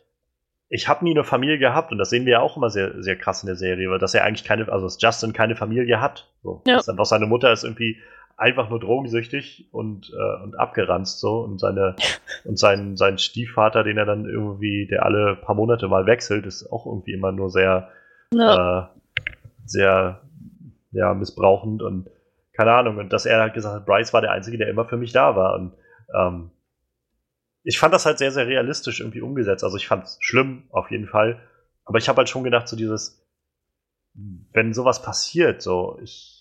ich habe nie eine Familie gehabt und das sehen wir ja auch immer sehr, sehr krass in der Serie, weil dass er eigentlich keine, also dass Justin keine Familie hat. So. Ja. Dass einfach seine Mutter ist irgendwie einfach nur drogensüchtig und, äh, und abgeranzt so und seine und sein, sein Stiefvater, den er dann irgendwie, der alle paar Monate mal wechselt, ist auch irgendwie immer nur sehr, ja. äh, sehr ja, missbrauchend und keine Ahnung. Und dass er halt gesagt hat, Bryce war der Einzige, der immer für mich da war. Und ähm, ich fand das halt sehr, sehr realistisch irgendwie umgesetzt. Also ich fand es schlimm, auf jeden Fall. Aber ich habe halt schon gedacht, so dieses, wenn sowas passiert, so, ich,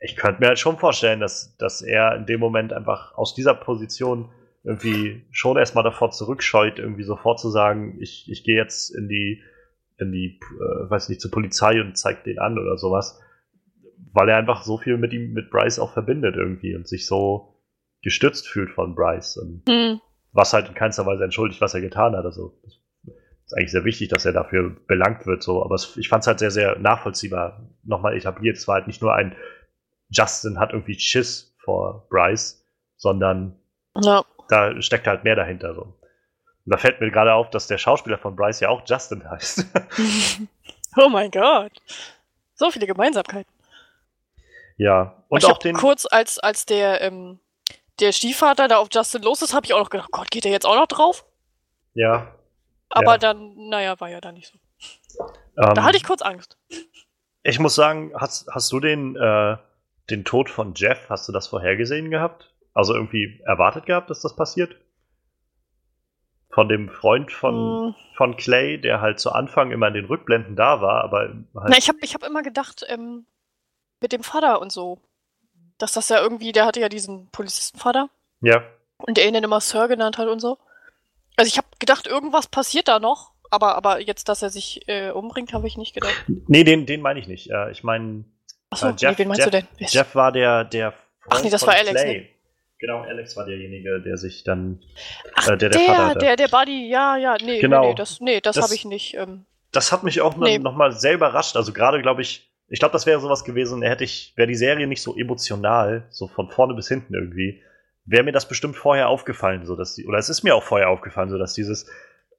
ich könnte mir halt schon vorstellen, dass, dass er in dem Moment einfach aus dieser Position irgendwie schon erstmal davor zurückscheut, irgendwie sofort zu sagen, ich, ich gehe jetzt in die, in die, äh, weiß nicht, zur Polizei und zeig den an oder sowas. Weil er einfach so viel mit ihm, mit Bryce auch verbindet irgendwie und sich so gestützt fühlt von Bryce. Und mhm. was halt in keinster Weise entschuldigt, was er getan hat. Also ist eigentlich sehr wichtig, dass er dafür belangt wird, so. Aber es, ich fand es halt sehr, sehr nachvollziehbar nochmal etabliert. Es war halt nicht nur ein Justin hat irgendwie Schiss vor Bryce, sondern ja. da steckt halt mehr dahinter so. Und da fällt mir gerade auf, dass der Schauspieler von Bryce ja auch Justin heißt. oh mein Gott. So viele Gemeinsamkeiten. Ja. Und auch den. Kurz als, als der, ähm, der Stiefvater da auf Justin los ist, habe ich auch noch gedacht, Gott, geht der jetzt auch noch drauf? Ja. Aber ja. dann, naja, war ja dann nicht so. Ähm, da hatte ich kurz Angst. Ich muss sagen, hast, hast du den, äh, den Tod von Jeff, hast du das vorhergesehen gehabt? Also irgendwie erwartet gehabt, dass das passiert? Von dem Freund von, mm. von Clay, der halt zu Anfang immer in den Rückblenden da war, aber halt Na, ich habe ich hab immer gedacht, ähm, mit dem Vater und so, dass das ja irgendwie, der hatte ja diesen Polizistenvater. Ja. Und der ihn dann immer Sir genannt hat und so. Also ich habe gedacht, irgendwas passiert da noch, aber, aber jetzt, dass er sich äh, umbringt, habe ich nicht gedacht. Nee, den, den meine ich nicht. Äh, ich meine Achso, äh, Jeff, nee, wen meinst Jeff, du denn? Jeff war der, der Ach nee, das war Alex. Ne? Genau, Alex war derjenige, der sich dann. Ach, äh, der, der, der, Vater der, der Buddy, ja, ja, nee, genau. nee, nee das, nee, das, das habe ich nicht. Ähm, das hat mich auch nee. nochmal sehr überrascht. Also gerade, glaube ich, ich glaube, das wäre sowas gewesen, hätte ich, wäre die Serie nicht so emotional, so von vorne bis hinten irgendwie, wäre mir das bestimmt vorher aufgefallen, so dass die, oder es ist mir auch vorher aufgefallen, so dass dieses,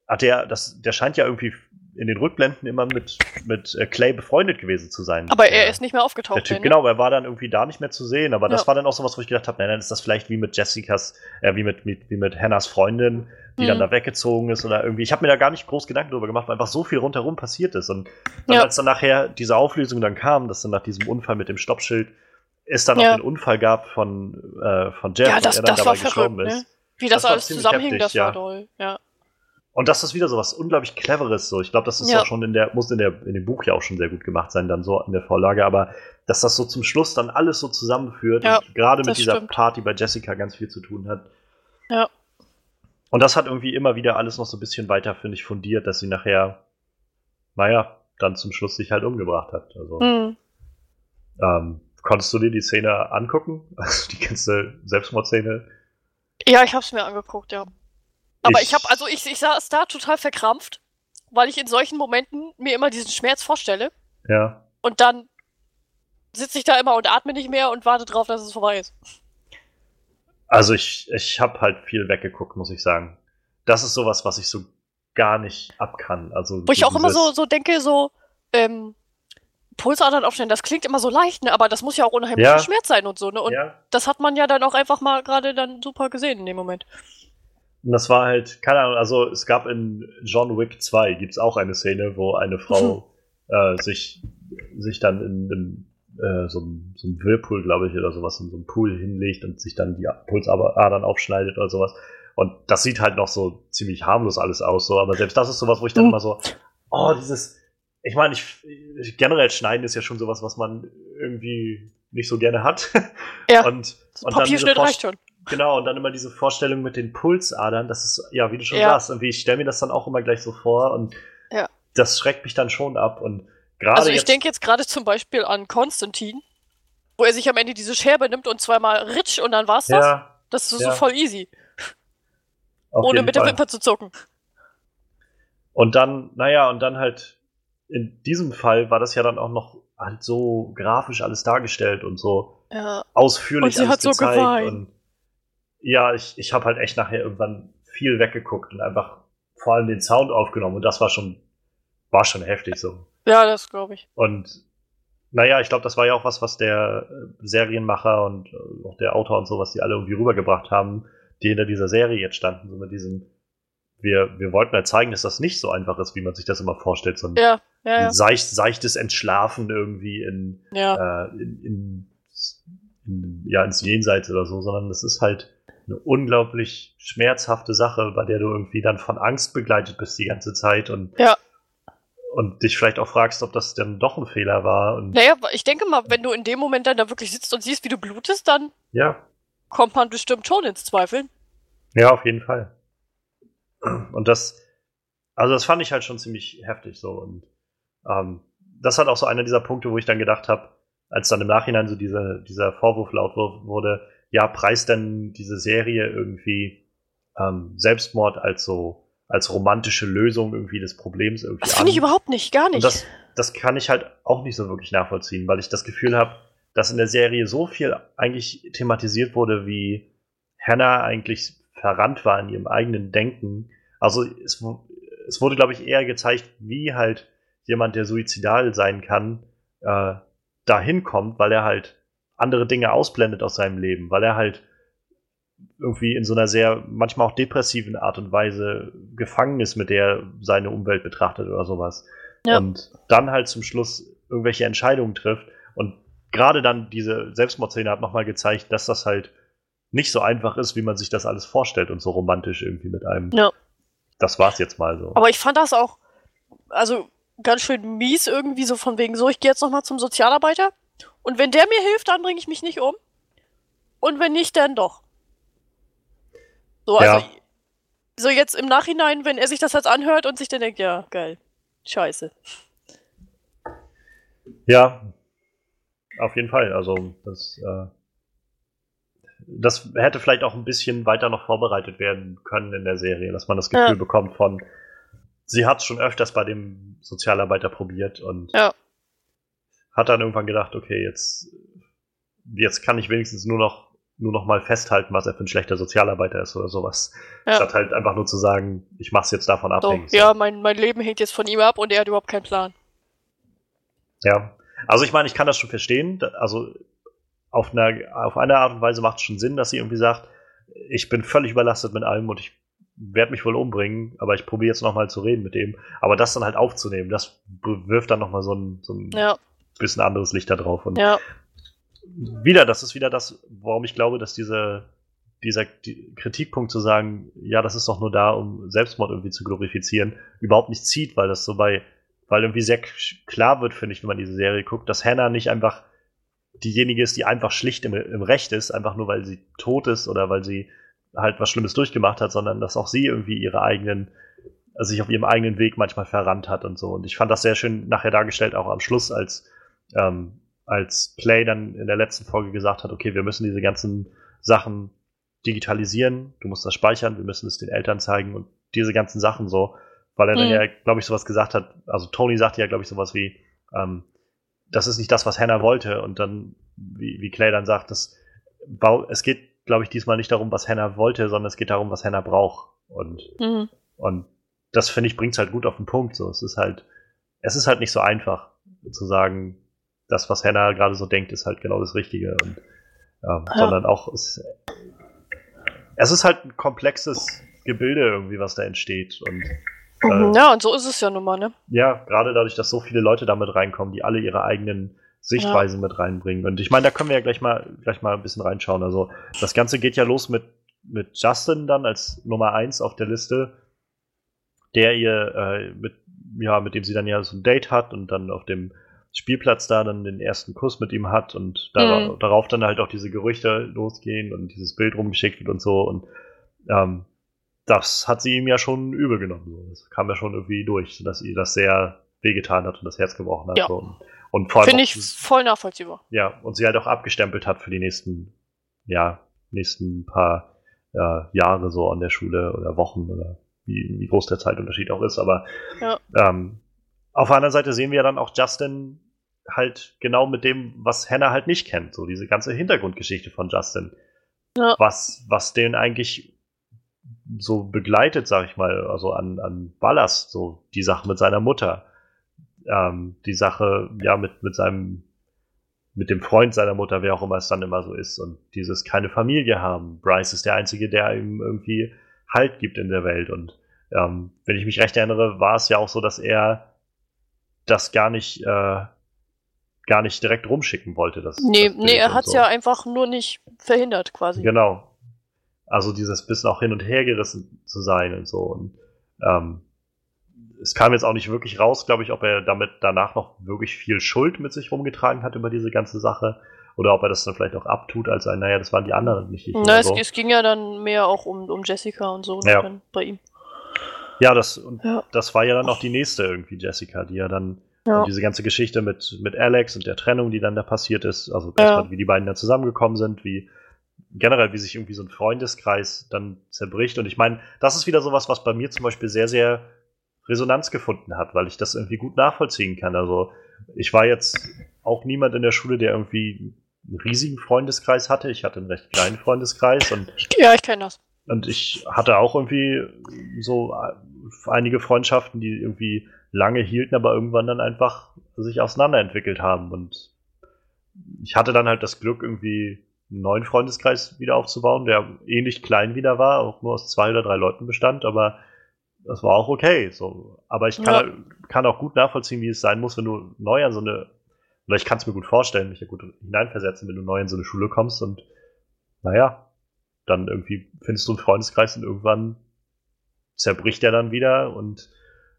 hat der, das, der scheint ja irgendwie in den Rückblenden immer mit, mit äh, Clay befreundet gewesen zu sein. Aber er ist nicht mehr aufgetaucht. Der typ, denn, Genau, er war dann irgendwie da nicht mehr zu sehen. Aber das war dann auch sowas, wo ich gedacht habe, nein, dann ist das vielleicht wie mit Jessicas, äh, wie mit, mit, wie mit Hannahs Freundin, die mhm. dann da weggezogen ist oder irgendwie. Ich habe mir da gar nicht groß Gedanken darüber gemacht, weil einfach so viel rundherum passiert ist. Und dann, ja. als dann nachher diese Auflösung dann kam, dass dann nach diesem Unfall mit dem Stoppschild es dann ja. auch den Unfall gab von, äh, von Jeff, ja, das, der dann das dabei gestorben verrückt, ist. Ne? Wie das, das alles zusammenhing, heftig, das war toll, ja. Und das ist wieder so was unglaublich Cleveres. So. Ich glaube, das ist ja. auch schon in der, muss in, der, in dem Buch ja auch schon sehr gut gemacht sein, dann so in der Vorlage. Aber dass das so zum Schluss dann alles so zusammenführt, ja, gerade mit dieser stimmt. Party bei Jessica ganz viel zu tun hat. Ja. Und das hat irgendwie immer wieder alles noch so ein bisschen weiter, finde ich, fundiert, dass sie nachher, naja, dann zum Schluss sich halt umgebracht hat. Also, mhm. ähm, konntest du dir die Szene angucken? Also die ganze Selbstmordszene? Ja, ich hab's mir angeguckt, ja. Aber ich, ich habe, also ich, ich saß da total verkrampft, weil ich in solchen Momenten mir immer diesen Schmerz vorstelle. Ja. Und dann sitze ich da immer und atme nicht mehr und warte drauf, dass es vorbei ist. Also ich, ich habe halt viel weggeguckt, muss ich sagen. Das ist sowas, was ich so gar nicht abkann. Also Wo ich auch immer so, so denke, so, ähm, Pulsadern aufstellen, das klingt immer so leicht, ne? aber das muss ja auch unheimlich ja. Schmerz sein und so, ne? Und ja. das hat man ja dann auch einfach mal gerade dann super gesehen in dem Moment. Und das war halt, keine Ahnung, also es gab in John Wick 2 gibt es auch eine Szene, wo eine Frau mhm. äh, sich, sich dann in, in äh, so, einem, so einem Whirlpool, glaube ich, oder sowas, in so einem Pool hinlegt und sich dann die Pulsadern aufschneidet oder sowas. Und das sieht halt noch so ziemlich harmlos alles aus, so, aber selbst das ist sowas, wo ich dann mhm. immer so, oh, dieses, ich meine, ich, generell schneiden ist ja schon sowas, was man irgendwie nicht so gerne hat. Ja. und, und Papierschnitt reicht schon. Genau, und dann immer diese Vorstellung mit den Pulsadern, das ist, ja, wie du schon ja. sagst, irgendwie, ich stelle mir das dann auch immer gleich so vor und ja. das schreckt mich dann schon ab. Und gerade. Also ich denke jetzt gerade zum Beispiel an Konstantin, wo er sich am Ende diese Scherbe nimmt und zweimal ritsch und dann war's das. Ja. Das ist so ja. voll easy. Auf Ohne mit Fall. der Wimper zu zucken. Und dann, naja, und dann halt, in diesem Fall war das ja dann auch noch halt so grafisch alles dargestellt und so ja. ausführlich und sie hat so geweint. Und ja, ich, ich habe halt echt nachher irgendwann viel weggeguckt und einfach vor allem den Sound aufgenommen und das war schon, war schon heftig so. Ja, das glaube ich. Und naja, ich glaube, das war ja auch was, was der äh, Serienmacher und äh, auch der Autor und so, was die alle irgendwie rübergebracht haben, die hinter dieser Serie jetzt standen, so mit diesem, wir, wir wollten halt zeigen, dass das nicht so einfach ist, wie man sich das immer vorstellt, sondern ja, ja, ja. Ein seicht, seichtes Entschlafen irgendwie in, ja. äh, in, in, in, ja, ins Jenseits oder so, sondern es ist halt eine unglaublich schmerzhafte Sache, bei der du irgendwie dann von Angst begleitet bist die ganze Zeit und, ja. und dich vielleicht auch fragst, ob das denn doch ein Fehler war. Und naja, ich denke mal, wenn du in dem Moment dann da wirklich sitzt und siehst, wie du blutest, dann ja. kommt man bestimmt schon ins Zweifeln. Ja, auf jeden Fall. Und das, also das fand ich halt schon ziemlich heftig so. Und ähm, das hat auch so einer dieser Punkte, wo ich dann gedacht habe, als dann im Nachhinein so diese, dieser Vorwurf laut wurde, ja, preist denn diese Serie irgendwie ähm, Selbstmord als so als romantische Lösung irgendwie des Problems irgendwie Das finde ich überhaupt nicht, gar nicht. Und das, das kann ich halt auch nicht so wirklich nachvollziehen, weil ich das Gefühl habe, dass in der Serie so viel eigentlich thematisiert wurde, wie Hannah eigentlich verrannt war in ihrem eigenen Denken. Also es, es wurde, glaube ich, eher gezeigt, wie halt jemand, der suizidal sein kann, äh, dahin kommt, weil er halt andere Dinge ausblendet aus seinem Leben, weil er halt irgendwie in so einer sehr, manchmal auch depressiven Art und Weise gefangen ist, mit der er seine Umwelt betrachtet oder sowas. Ja. Und dann halt zum Schluss irgendwelche Entscheidungen trifft. Und gerade dann diese Selbstmordszene hat nochmal gezeigt, dass das halt nicht so einfach ist, wie man sich das alles vorstellt und so romantisch irgendwie mit einem. Ja. Das war's jetzt mal so. Aber ich fand das auch, also ganz schön mies irgendwie so von wegen so, ich gehe jetzt nochmal zum Sozialarbeiter und wenn der mir hilft, dann bringe ich mich nicht um. Und wenn nicht, dann doch. So, also, ja. so jetzt im Nachhinein, wenn er sich das jetzt anhört und sich dann denkt, ja, geil, scheiße. Ja. Auf jeden Fall. Also das, äh, das hätte vielleicht auch ein bisschen weiter noch vorbereitet werden können in der Serie, dass man das Gefühl ja. bekommt von, sie hat es schon öfters bei dem Sozialarbeiter probiert und ja. Hat dann irgendwann gedacht, okay, jetzt, jetzt kann ich wenigstens nur noch nur noch mal festhalten, was er für ein schlechter Sozialarbeiter ist oder sowas. Ja. Statt halt einfach nur zu sagen, ich mach's jetzt davon abhängig. So, ja, mein, mein Leben hängt jetzt von ihm ab und er hat überhaupt keinen Plan. Ja, also ich meine, ich kann das schon verstehen. Also auf, einer, auf eine Art und Weise macht es schon Sinn, dass sie irgendwie sagt, ich bin völlig überlastet mit allem und ich werde mich wohl umbringen, aber ich probiere jetzt nochmal zu reden mit dem. Aber das dann halt aufzunehmen, das wirft dann nochmal so ein, so ein ja. Bisschen anderes Licht da drauf. Und ja. wieder, das ist wieder das, warum ich glaube, dass diese, dieser die Kritikpunkt zu sagen, ja, das ist doch nur da, um Selbstmord irgendwie zu glorifizieren, überhaupt nicht zieht, weil das so bei weil irgendwie sehr klar wird, finde ich, wenn man diese Serie guckt, dass Hannah nicht einfach diejenige ist, die einfach schlicht im, im Recht ist, einfach nur weil sie tot ist oder weil sie halt was Schlimmes durchgemacht hat, sondern dass auch sie irgendwie ihre eigenen, also sich auf ihrem eigenen Weg manchmal verrannt hat und so. Und ich fand das sehr schön nachher dargestellt, auch am Schluss, als, ähm, als Play dann in der letzten Folge gesagt hat, okay, wir müssen diese ganzen Sachen digitalisieren, du musst das speichern, wir müssen es den Eltern zeigen und diese ganzen Sachen so weil er mhm. dann ja, glaube ich, sowas gesagt hat, also Tony sagte ja, glaube ich, sowas wie, ähm, das ist nicht das, was Hannah wollte. Und dann, wie, wie Clay dann sagt, das, es geht, glaube ich, diesmal nicht darum, was Hannah wollte, sondern es geht darum, was Hannah braucht. Und, mhm. und das, finde ich, bringt es halt gut auf den Punkt. So, es ist halt, es ist halt nicht so einfach zu sagen, das, was Hannah gerade so denkt, ist halt genau das Richtige. Und, ähm, ja. Sondern auch, es, es ist halt ein komplexes Gebilde irgendwie, was da entsteht. Und Mhm, ja, und so ist es ja nun mal, ne? Ja, gerade dadurch, dass so viele Leute damit reinkommen, die alle ihre eigenen Sichtweisen ja. mit reinbringen. Und ich meine, da können wir ja gleich mal, gleich mal ein bisschen reinschauen. Also, das Ganze geht ja los mit, mit Justin dann als Nummer eins auf der Liste, der ihr, äh, mit, ja, mit dem sie dann ja so ein Date hat und dann auf dem Spielplatz da dann den ersten Kuss mit ihm hat und da, mhm. darauf dann halt auch diese Gerüchte losgehen und dieses Bild rumgeschickt wird und so. Und ähm, das hat sie ihm ja schon übel genommen. Das kam ja schon irgendwie durch, dass ihr das sehr wehgetan hat und das Herz gebrochen hat. Ja. Und, und Finde ich voll nachvollziehbar. Ja, und sie halt auch abgestempelt hat für die nächsten, ja, nächsten paar ja, Jahre so an der Schule oder Wochen oder wie, wie groß der Zeitunterschied auch ist. Aber ja. ähm, auf der anderen Seite sehen wir ja dann auch Justin halt genau mit dem, was Hannah halt nicht kennt. So diese ganze Hintergrundgeschichte von Justin. Ja. Was, was den eigentlich so begleitet, sag ich mal, also an, an Ballast, so die Sache mit seiner Mutter, ähm, die Sache, ja, mit, mit seinem, mit dem Freund seiner Mutter, wer auch immer es dann immer so ist, und dieses keine Familie haben. Bryce ist der Einzige, der ihm irgendwie Halt gibt in der Welt. Und ähm, wenn ich mich recht erinnere, war es ja auch so, dass er das gar nicht, äh, gar nicht direkt rumschicken wollte. Das, nee, das nee, er hat es so. ja einfach nur nicht verhindert, quasi. Genau, also dieses bisschen auch hin und her gerissen zu sein und so. Und ähm, es kam jetzt auch nicht wirklich raus, glaube ich, ob er damit danach noch wirklich viel Schuld mit sich rumgetragen hat über diese ganze Sache. Oder ob er das dann vielleicht auch abtut, als ein, naja, das waren die anderen nicht. Ich Na, es, so. es, ging ja dann mehr auch um, um Jessica und so ja. bei ihm. Ja das, ja. das war ja dann auch die nächste irgendwie, Jessica, die ja dann ja. diese ganze Geschichte mit, mit Alex und der Trennung, die dann da passiert ist, also erstmal, wie die beiden da zusammengekommen sind, wie generell, wie sich irgendwie so ein Freundeskreis dann zerbricht. Und ich meine, das ist wieder sowas, was bei mir zum Beispiel sehr, sehr Resonanz gefunden hat, weil ich das irgendwie gut nachvollziehen kann. Also ich war jetzt auch niemand in der Schule, der irgendwie einen riesigen Freundeskreis hatte. Ich hatte einen recht kleinen Freundeskreis und ja, ich kenne das. Und ich hatte auch irgendwie so einige Freundschaften, die irgendwie lange hielten, aber irgendwann dann einfach sich auseinanderentwickelt haben. Und ich hatte dann halt das Glück, irgendwie einen neuen Freundeskreis wieder aufzubauen, der ähnlich klein wieder war, auch nur aus zwei oder drei Leuten bestand, aber das war auch okay. So. Aber ich kann, ja. kann auch gut nachvollziehen, wie es sein muss, wenn du neu an so eine, oder ich kann es mir gut vorstellen, mich ja gut hineinversetzen, wenn du neu in so eine Schule kommst und naja, dann irgendwie findest du einen Freundeskreis und irgendwann zerbricht er dann wieder und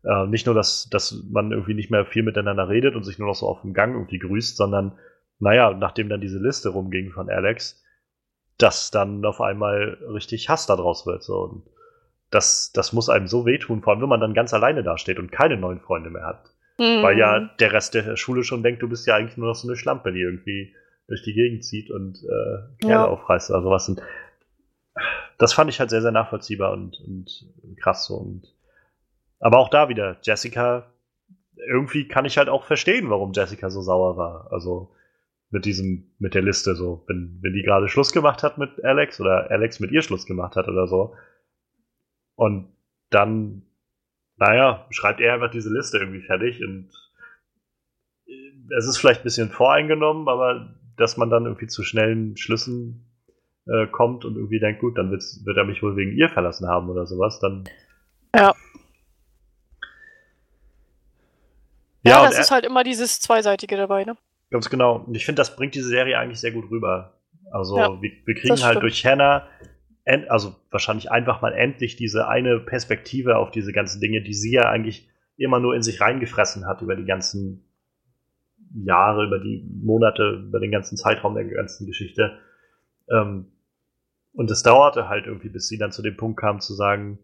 äh, nicht nur, dass, dass man irgendwie nicht mehr viel miteinander redet und sich nur noch so auf dem Gang irgendwie grüßt, sondern naja, nachdem dann diese Liste rumging von Alex, dass dann auf einmal richtig Hass daraus wird. So. Und das, das muss einem so wehtun, vor allem wenn man dann ganz alleine dasteht und keine neuen Freunde mehr hat. Mhm. Weil ja der Rest der Schule schon denkt, du bist ja eigentlich nur noch so eine Schlampe, die irgendwie durch die Gegend zieht und äh, Kerle ja. aufreißt oder sowas. Und das fand ich halt sehr, sehr nachvollziehbar und, und krass so. Und, aber auch da wieder, Jessica, irgendwie kann ich halt auch verstehen, warum Jessica so sauer war. Also mit diesem, mit der Liste so. Wenn, wenn die gerade Schluss gemacht hat mit Alex oder Alex mit ihr Schluss gemacht hat oder so. Und dann, naja, schreibt er einfach diese Liste irgendwie fertig und es ist vielleicht ein bisschen voreingenommen, aber dass man dann irgendwie zu schnellen Schlüssen äh, kommt und irgendwie denkt, gut, dann wird er mich wohl wegen ihr verlassen haben oder sowas, dann. Ja. Ja, ja das ist halt immer dieses Zweiseitige dabei, ne? Ganz genau. Und ich finde, das bringt diese Serie eigentlich sehr gut rüber. Also ja, wir, wir, kriegen halt durch Hannah, also wahrscheinlich einfach mal endlich diese eine Perspektive auf diese ganzen Dinge, die sie ja eigentlich immer nur in sich reingefressen hat über die ganzen Jahre, über die Monate, über den ganzen Zeitraum der ganzen Geschichte. Ähm, und es dauerte halt irgendwie, bis sie dann zu dem Punkt kam zu sagen,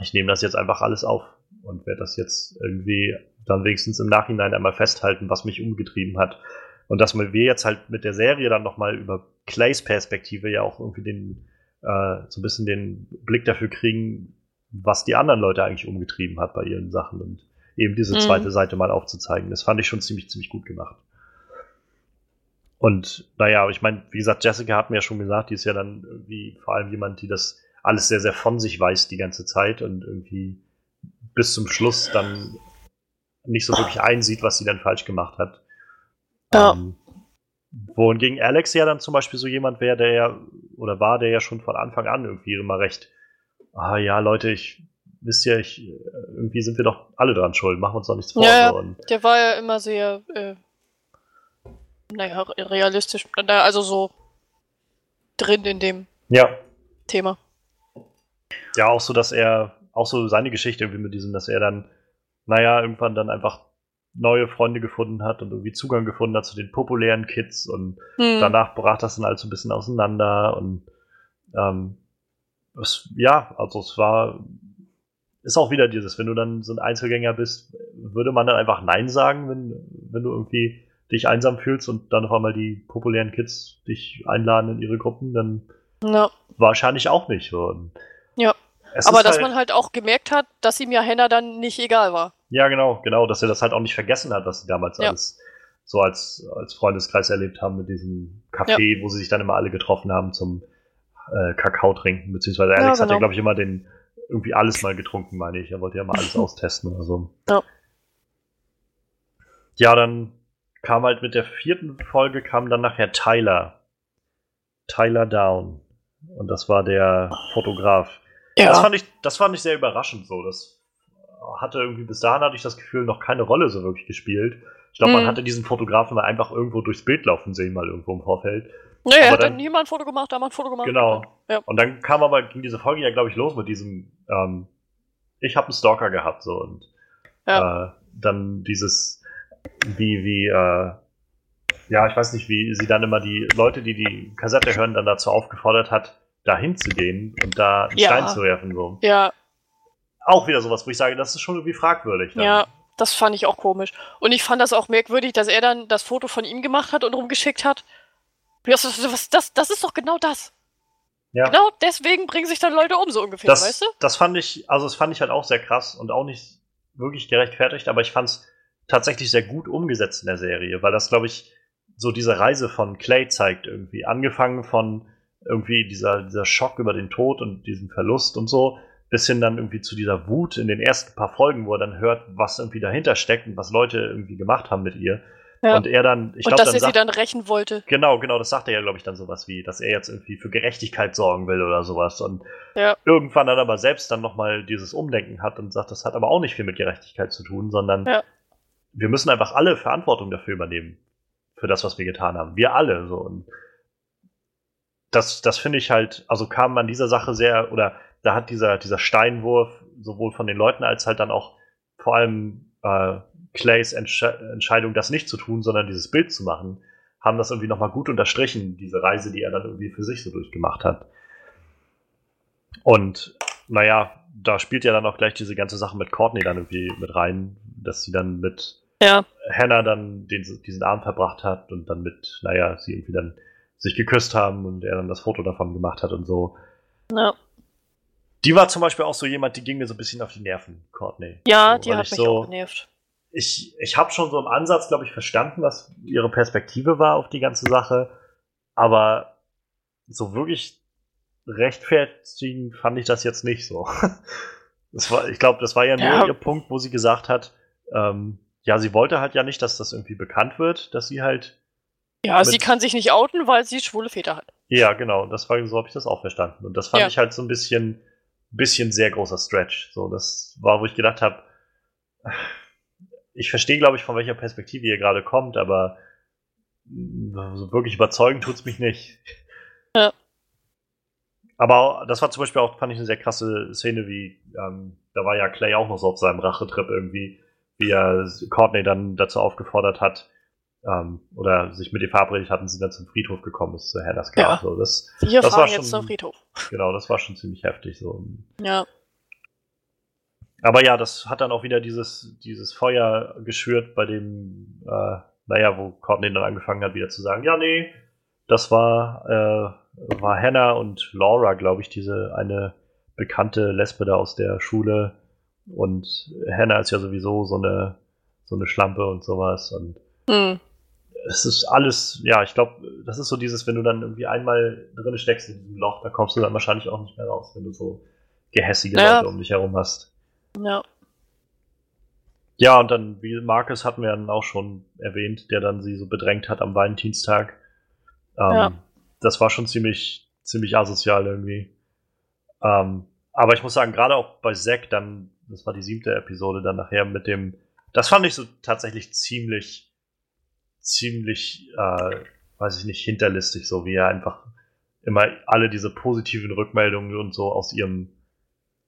ich nehme das jetzt einfach alles auf und werde das jetzt irgendwie dann wenigstens im Nachhinein einmal festhalten, was mich umgetrieben hat. Und dass wir jetzt halt mit der Serie dann nochmal über Clays Perspektive ja auch irgendwie den, äh, so ein bisschen den Blick dafür kriegen, was die anderen Leute eigentlich umgetrieben hat bei ihren Sachen und eben diese mhm. zweite Seite mal aufzuzeigen. Das fand ich schon ziemlich, ziemlich gut gemacht. Und naja, ich meine, wie gesagt, Jessica hat mir ja schon gesagt, die ist ja dann irgendwie vor allem jemand, die das alles sehr, sehr von sich weiß die ganze Zeit und irgendwie bis zum Schluss dann nicht so wirklich einsieht, was sie dann falsch gemacht hat. Ja. Ähm, wohingegen Alex ja dann zum Beispiel so jemand wäre, der ja, oder war, der ja schon von Anfang an irgendwie immer recht, ah ja, Leute, ich wisst ja, ich, irgendwie sind wir doch alle dran schuld, machen wir uns doch nichts vor. Ja, so. der war ja immer sehr, äh, naja, realistisch, also so drin in dem ja. Thema. Ja, auch so, dass er, auch so seine Geschichte irgendwie mit diesem, dass er dann naja, irgendwann dann einfach neue Freunde gefunden hat und irgendwie Zugang gefunden hat zu den populären Kids und hm. danach brach das dann alles so ein bisschen auseinander und ähm, es, ja, also es war, ist auch wieder dieses, wenn du dann so ein Einzelgänger bist, würde man dann einfach Nein sagen, wenn, wenn du irgendwie dich einsam fühlst und dann auf einmal die populären Kids dich einladen in ihre Gruppen, dann no. wahrscheinlich auch nicht. Und ja. Aber dass halt, man halt auch gemerkt hat, dass ihm ja Henna dann nicht egal war. Ja, genau, genau, dass er das halt auch nicht vergessen hat, was sie damals ja. alles so als, als Freundeskreis erlebt haben mit diesem Café, ja. wo sie sich dann immer alle getroffen haben zum äh, Kakao trinken, beziehungsweise Alex ja, genau. hat ja, glaube ich, immer den irgendwie alles mal getrunken, meine ich. Er wollte ja mal alles austesten oder so. Ja. Ja, dann kam halt mit der vierten Folge kam dann nachher Tyler. Tyler Down. Und das war der Fotograf. Ja. Das fand ich, das fand ich sehr überraschend so. Das hatte irgendwie bis dahin hatte ich das Gefühl noch keine Rolle so wirklich gespielt. Ich glaube, mhm. man hatte diesen Fotografen mal einfach irgendwo durchs Bild laufen sehen, mal irgendwo im Vorfeld. Nee, er hat dann niemand ein Foto gemacht, da wir ein Foto gemacht. Genau. Ja. Und dann kam aber, ging diese Folge ja, glaube ich, los mit diesem, ähm, ich habe einen Stalker gehabt, so und ja. äh, dann dieses, wie, wie, äh, ja, ich weiß nicht, wie sie dann immer die Leute, die die Kassette hören, dann dazu aufgefordert hat, da hinzugehen und da einen ja. Stein zu werfen. So. Ja, auch wieder sowas, wo ich sage, das ist schon irgendwie fragwürdig. Dann. Ja, das fand ich auch komisch. Und ich fand das auch merkwürdig, dass er dann das Foto von ihm gemacht hat und rumgeschickt hat. Was, was, das, das ist doch genau das. Ja. Genau deswegen bringen sich dann Leute um, so ungefähr, das, weißt du? Das fand ich, also das fand ich halt auch sehr krass und auch nicht wirklich gerechtfertigt, aber ich fand es tatsächlich sehr gut umgesetzt in der Serie, weil das, glaube ich, so diese Reise von Clay zeigt irgendwie. Angefangen von irgendwie dieser, dieser Schock über den Tod und diesen Verlust und so, bis hin dann irgendwie zu dieser Wut in den ersten paar Folgen, wo er dann hört, was irgendwie dahinter steckt und was Leute irgendwie gemacht haben mit ihr. Ja. Und er dann, ich glaube, dass er sagt, sie dann rächen wollte. Genau, genau, das sagt er ja, glaube ich, dann sowas wie, dass er jetzt irgendwie für Gerechtigkeit sorgen will oder sowas. Und ja. irgendwann dann aber selbst dann nochmal dieses Umdenken hat und sagt, das hat aber auch nicht viel mit Gerechtigkeit zu tun, sondern ja. Wir müssen einfach alle Verantwortung dafür übernehmen. Für das, was wir getan haben. Wir alle, so. Und das, das finde ich halt, also kam an dieser Sache sehr, oder da hat dieser, dieser Steinwurf sowohl von den Leuten als halt dann auch vor allem äh, Clays Entsche Entscheidung, das nicht zu tun, sondern dieses Bild zu machen, haben das irgendwie nochmal gut unterstrichen, diese Reise, die er dann irgendwie für sich so durchgemacht hat. Und naja, da spielt ja dann auch gleich diese ganze Sache mit Courtney dann irgendwie mit rein, dass sie dann mit ja. Hannah dann den, diesen Abend verbracht hat und dann mit, naja, sie irgendwie dann sich geküsst haben und er dann das Foto davon gemacht hat und so. Ja. Die war zum Beispiel auch so jemand, die ging mir so ein bisschen auf die Nerven, Courtney. Ja, so, die hat mich so, auch genervt. Ich, ich habe schon so im Ansatz, glaube ich, verstanden, was ihre Perspektive war auf die ganze Sache, aber so wirklich rechtfertigen fand ich das jetzt nicht so. Das war, ich glaube, das war ja nur ja. ihr Punkt, wo sie gesagt hat, ähm, ja, sie wollte halt ja nicht, dass das irgendwie bekannt wird, dass sie halt. Ja, sie kann sich nicht outen, weil sie schwule Väter hat. Ja, genau. Das war, so habe ich das auch verstanden. Und das fand ja. ich halt so ein bisschen, bisschen sehr großer Stretch. So, das war, wo ich gedacht habe, ich verstehe, glaube ich, von welcher Perspektive ihr gerade kommt, aber so wirklich überzeugend tut es mich nicht. Ja. Aber das war zum Beispiel auch, fand ich eine sehr krasse Szene, wie, ähm, da war ja Clay auch noch so auf seinem Rachetrip irgendwie, wie er Courtney dann dazu aufgefordert hat, ähm, oder sich mit ihr verabredet hatten, sie dann zum Friedhof gekommen ist, zu Hannah's Grab. Ja. So, das, Wir das fahren war schon, jetzt zum Friedhof. Genau, das war schon ziemlich heftig. So. Ja. Aber ja, das hat dann auch wieder dieses, dieses Feuer geschürt, bei dem, äh, naja, wo Courtney dann angefangen hat, wieder zu sagen, ja, nee, das war, äh, war Hannah und Laura, glaube ich, diese eine bekannte Lesbe da aus der Schule. Und Hannah ist ja sowieso so eine, so eine Schlampe und sowas. Und hm. es ist alles, ja, ich glaube, das ist so dieses, wenn du dann irgendwie einmal drin steckst in diesem Loch, da kommst du dann wahrscheinlich auch nicht mehr raus, wenn du so gehässige ja. Leute um dich herum hast. Ja. Ja, und dann, wie Marcus hatten wir dann auch schon erwähnt, der dann sie so bedrängt hat am Valentinstag. Ähm, ja. Das war schon ziemlich, ziemlich asozial irgendwie. Ähm, aber ich muss sagen, gerade auch bei Zack dann, das war die siebte Episode dann nachher mit dem, das fand ich so tatsächlich ziemlich, ziemlich, äh, weiß ich nicht, hinterlistig, so wie er einfach immer alle diese positiven Rückmeldungen und so aus ihrem,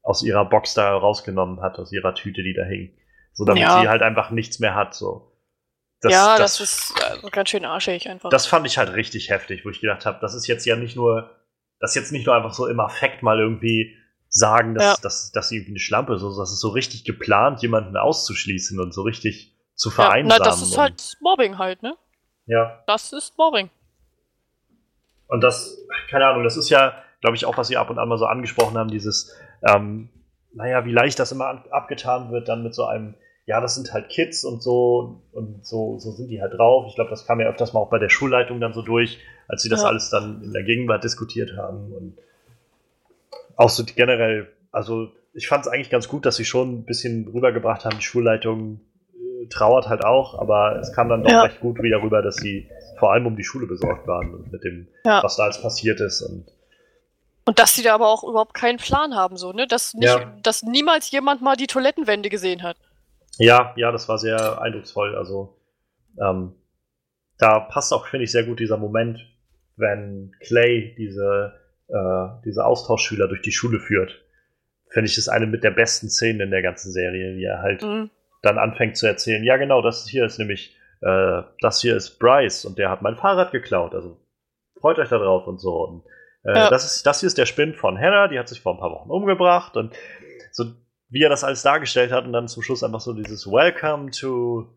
aus ihrer Box da rausgenommen hat, aus ihrer Tüte, die da hing. So damit ja. sie halt einfach nichts mehr hat, so. Das, ja, das, das ist also ganz schön arschig einfach. Das fand ich halt richtig heftig, wo ich gedacht habe, das ist jetzt ja nicht nur, das ist jetzt nicht nur einfach so im Affekt mal irgendwie sagen, dass, ja. dass, dass sie irgendwie eine Schlampe ist, sondern das ist so richtig geplant, jemanden auszuschließen und so richtig zu vereinsamen. Ja, na, das ist halt Mobbing halt, ne? Ja. Das ist Mobbing. Und das, keine Ahnung, das ist ja, glaube ich, auch, was Sie ab und an mal so angesprochen haben, dieses, ähm, naja, wie leicht das immer abgetan wird, dann mit so einem ja, das sind halt Kids und so und so, so sind die halt drauf. Ich glaube, das kam ja öfters mal auch bei der Schulleitung dann so durch, als sie das ja. alles dann in der Gegenwart diskutiert haben. Und auch so generell, also ich fand es eigentlich ganz gut, dass sie schon ein bisschen rübergebracht haben, die Schulleitung äh, trauert halt auch, aber es kam dann doch ja. recht gut wieder rüber, dass sie vor allem um die Schule besorgt waren und mit dem, ja. was da alles passiert ist. Und und dass sie da aber auch überhaupt keinen Plan haben, so, ne? Dass, nicht, ja. dass niemals jemand mal die Toilettenwände gesehen hat. Ja, ja, das war sehr eindrucksvoll. Also ähm, da passt auch, finde ich, sehr gut dieser Moment, wenn Clay diese, äh, diese Austauschschüler durch die Schule führt. Finde ich, ist eine mit der besten Szenen in der ganzen Serie, wie er halt mhm. dann anfängt zu erzählen, ja genau, das hier ist nämlich, äh, das hier ist Bryce und der hat mein Fahrrad geklaut, also freut euch da drauf und so. Und, äh, ja. das, ist, das hier ist der Spind von Hannah, die hat sich vor ein paar Wochen umgebracht und so wie er das alles dargestellt hat und dann zum Schluss einfach so dieses Welcome to,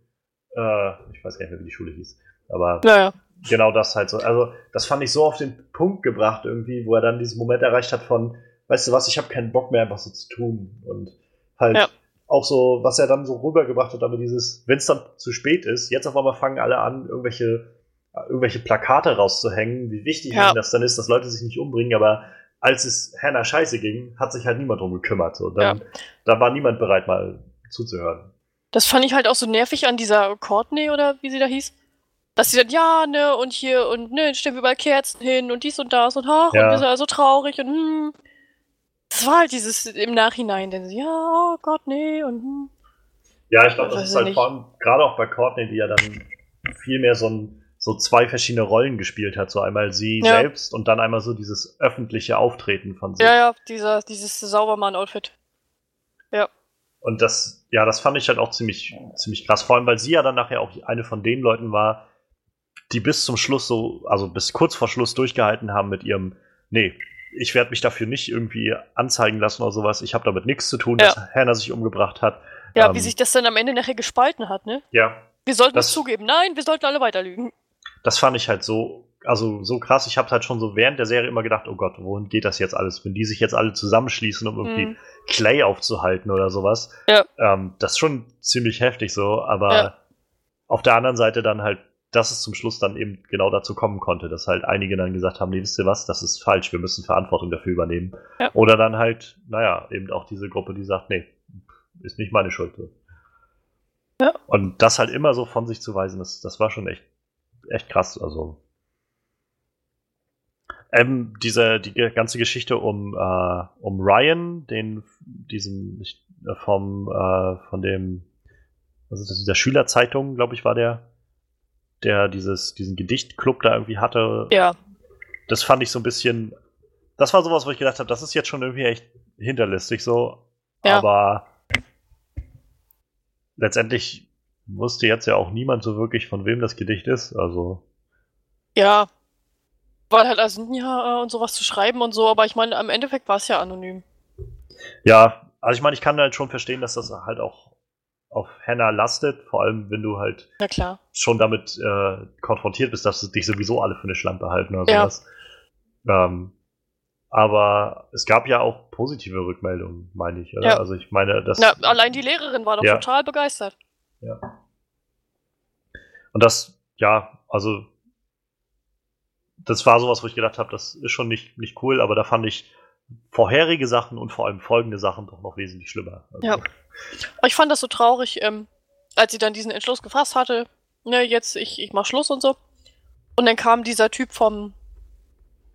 äh, ich weiß gar nicht mehr, wie die Schule hieß, aber naja. Genau das halt so. Also das fand ich so auf den Punkt gebracht irgendwie, wo er dann diesen Moment erreicht hat von, weißt du was, ich habe keinen Bock mehr einfach so zu tun und halt ja. auch so, was er dann so rübergebracht hat, aber dieses, wenn es dann zu spät ist, jetzt auf einmal fangen alle an, irgendwelche irgendwelche Plakate rauszuhängen, wie wichtig ja. das dann ist, dass Leute sich nicht umbringen, aber als es Hannah scheiße ging, hat sich halt niemand drum gekümmert. So. Dann, ja. Da war niemand bereit, mal zuzuhören. Das fand ich halt auch so nervig an dieser Courtney oder wie sie da hieß. Dass sie dann, ja, ne, und hier und ne, stellen wir überall Kerzen hin und dies und das und ach, ja. und wir sind also traurig und hm. Das war halt dieses im Nachhinein, denn sie, ja, oh Gott, nee, und hm. Ja, ich glaube, das ist halt vor allem, gerade auch bei Courtney, die ja dann viel mehr so ein so zwei verschiedene Rollen gespielt hat. So einmal sie ja. selbst und dann einmal so dieses öffentliche Auftreten von sie. Ja, ja, dieser, dieses Saubermann-Outfit. Ja. Und das, ja, das fand ich halt auch ziemlich, ziemlich krass. Vor allem, weil sie ja dann nachher auch eine von den Leuten war, die bis zum Schluss so, also bis kurz vor Schluss durchgehalten haben mit ihrem, nee, ich werde mich dafür nicht irgendwie anzeigen lassen oder sowas. Ich habe damit nichts zu tun, ja. dass Hannah sich umgebracht hat. Ja, ähm, wie sich das dann am Ende nachher gespalten hat, ne? Ja. Wir sollten es zugeben. Nein, wir sollten alle weiter lügen. Das fand ich halt so, also so krass. Ich habe halt schon so während der Serie immer gedacht, oh Gott, wohin geht das jetzt alles? Wenn die sich jetzt alle zusammenschließen, um irgendwie mhm. Clay aufzuhalten oder sowas. Ja. Ähm, das ist schon ziemlich heftig so, aber ja. auf der anderen Seite dann halt, dass es zum Schluss dann eben genau dazu kommen konnte, dass halt einige dann gesagt haben, nee, wisst ihr was, das ist falsch, wir müssen Verantwortung dafür übernehmen. Ja. Oder dann halt, naja, eben auch diese Gruppe, die sagt, nee, ist nicht meine Schuld. Ja. Und das halt immer so von sich zu weisen, das, das war schon echt, echt krass. Also. Ähm, diese, die ganze Geschichte um, äh, um Ryan, den, diesen, äh, vom, äh, von dem, das, dieser Schülerzeitung, glaube ich, war der, der dieses, diesen Gedichtclub da irgendwie hatte. Ja. Das fand ich so ein bisschen, das war sowas, wo ich gedacht habe, das ist jetzt schon irgendwie echt hinterlistig so. Ja. Aber letztendlich wusste jetzt ja auch niemand so wirklich, von wem das Gedicht ist. Also. Ja. Weil halt also ja und sowas zu schreiben und so, aber ich meine, am Endeffekt war es ja anonym. Ja, also ich meine, ich kann halt schon verstehen, dass das halt auch auf Hannah lastet, vor allem wenn du halt schon damit äh, konfrontiert bist, dass dich sowieso alle für eine Schlampe halten oder sowas. Ja. Ähm, aber es gab ja auch positive Rückmeldungen, meine ich. Ja. Also ich meine, das. Ja, allein die Lehrerin war doch ja. total begeistert. Ja. Und das, ja, also das war sowas, wo ich gedacht habe, das ist schon nicht, nicht cool, aber da fand ich vorherige Sachen und vor allem folgende Sachen doch noch wesentlich schlimmer. Also, ja. Ich fand das so traurig, ähm, als sie dann diesen Entschluss gefasst hatte, ne, jetzt ich, ich mach Schluss und so. Und dann kam dieser Typ vom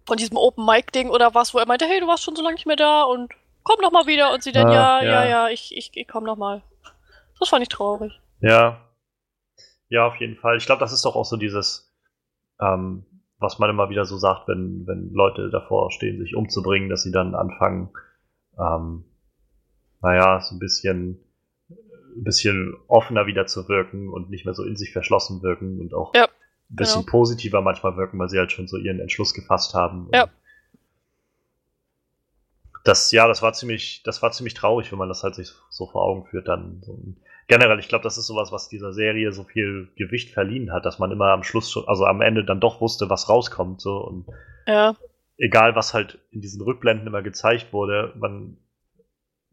von diesem Open Mic Ding oder was, wo er meinte, hey, du warst schon so lange nicht mehr da und komm noch mal wieder und sie dann ah, ja, ja, ja, ja, ich, ich, ich komm noch mal. Das fand ich traurig. Ja. Ja, auf jeden Fall. Ich glaube, das ist doch auch so dieses, ähm, was man immer wieder so sagt, wenn, wenn Leute davor stehen, sich umzubringen, dass sie dann anfangen, ähm, naja, so ein bisschen, ein bisschen offener wieder zu wirken und nicht mehr so in sich verschlossen wirken und auch ja ein bisschen genau. positiver manchmal wirken, weil sie halt schon so ihren Entschluss gefasst haben. Ja. Das, ja, das war ziemlich, das war ziemlich traurig, wenn man das halt sich so vor Augen führt dann. So generell, ich glaube, das ist sowas, was dieser Serie so viel Gewicht verliehen hat, dass man immer am Schluss schon, also am Ende dann doch wusste, was rauskommt, so und ja. egal was halt in diesen Rückblenden immer gezeigt wurde, man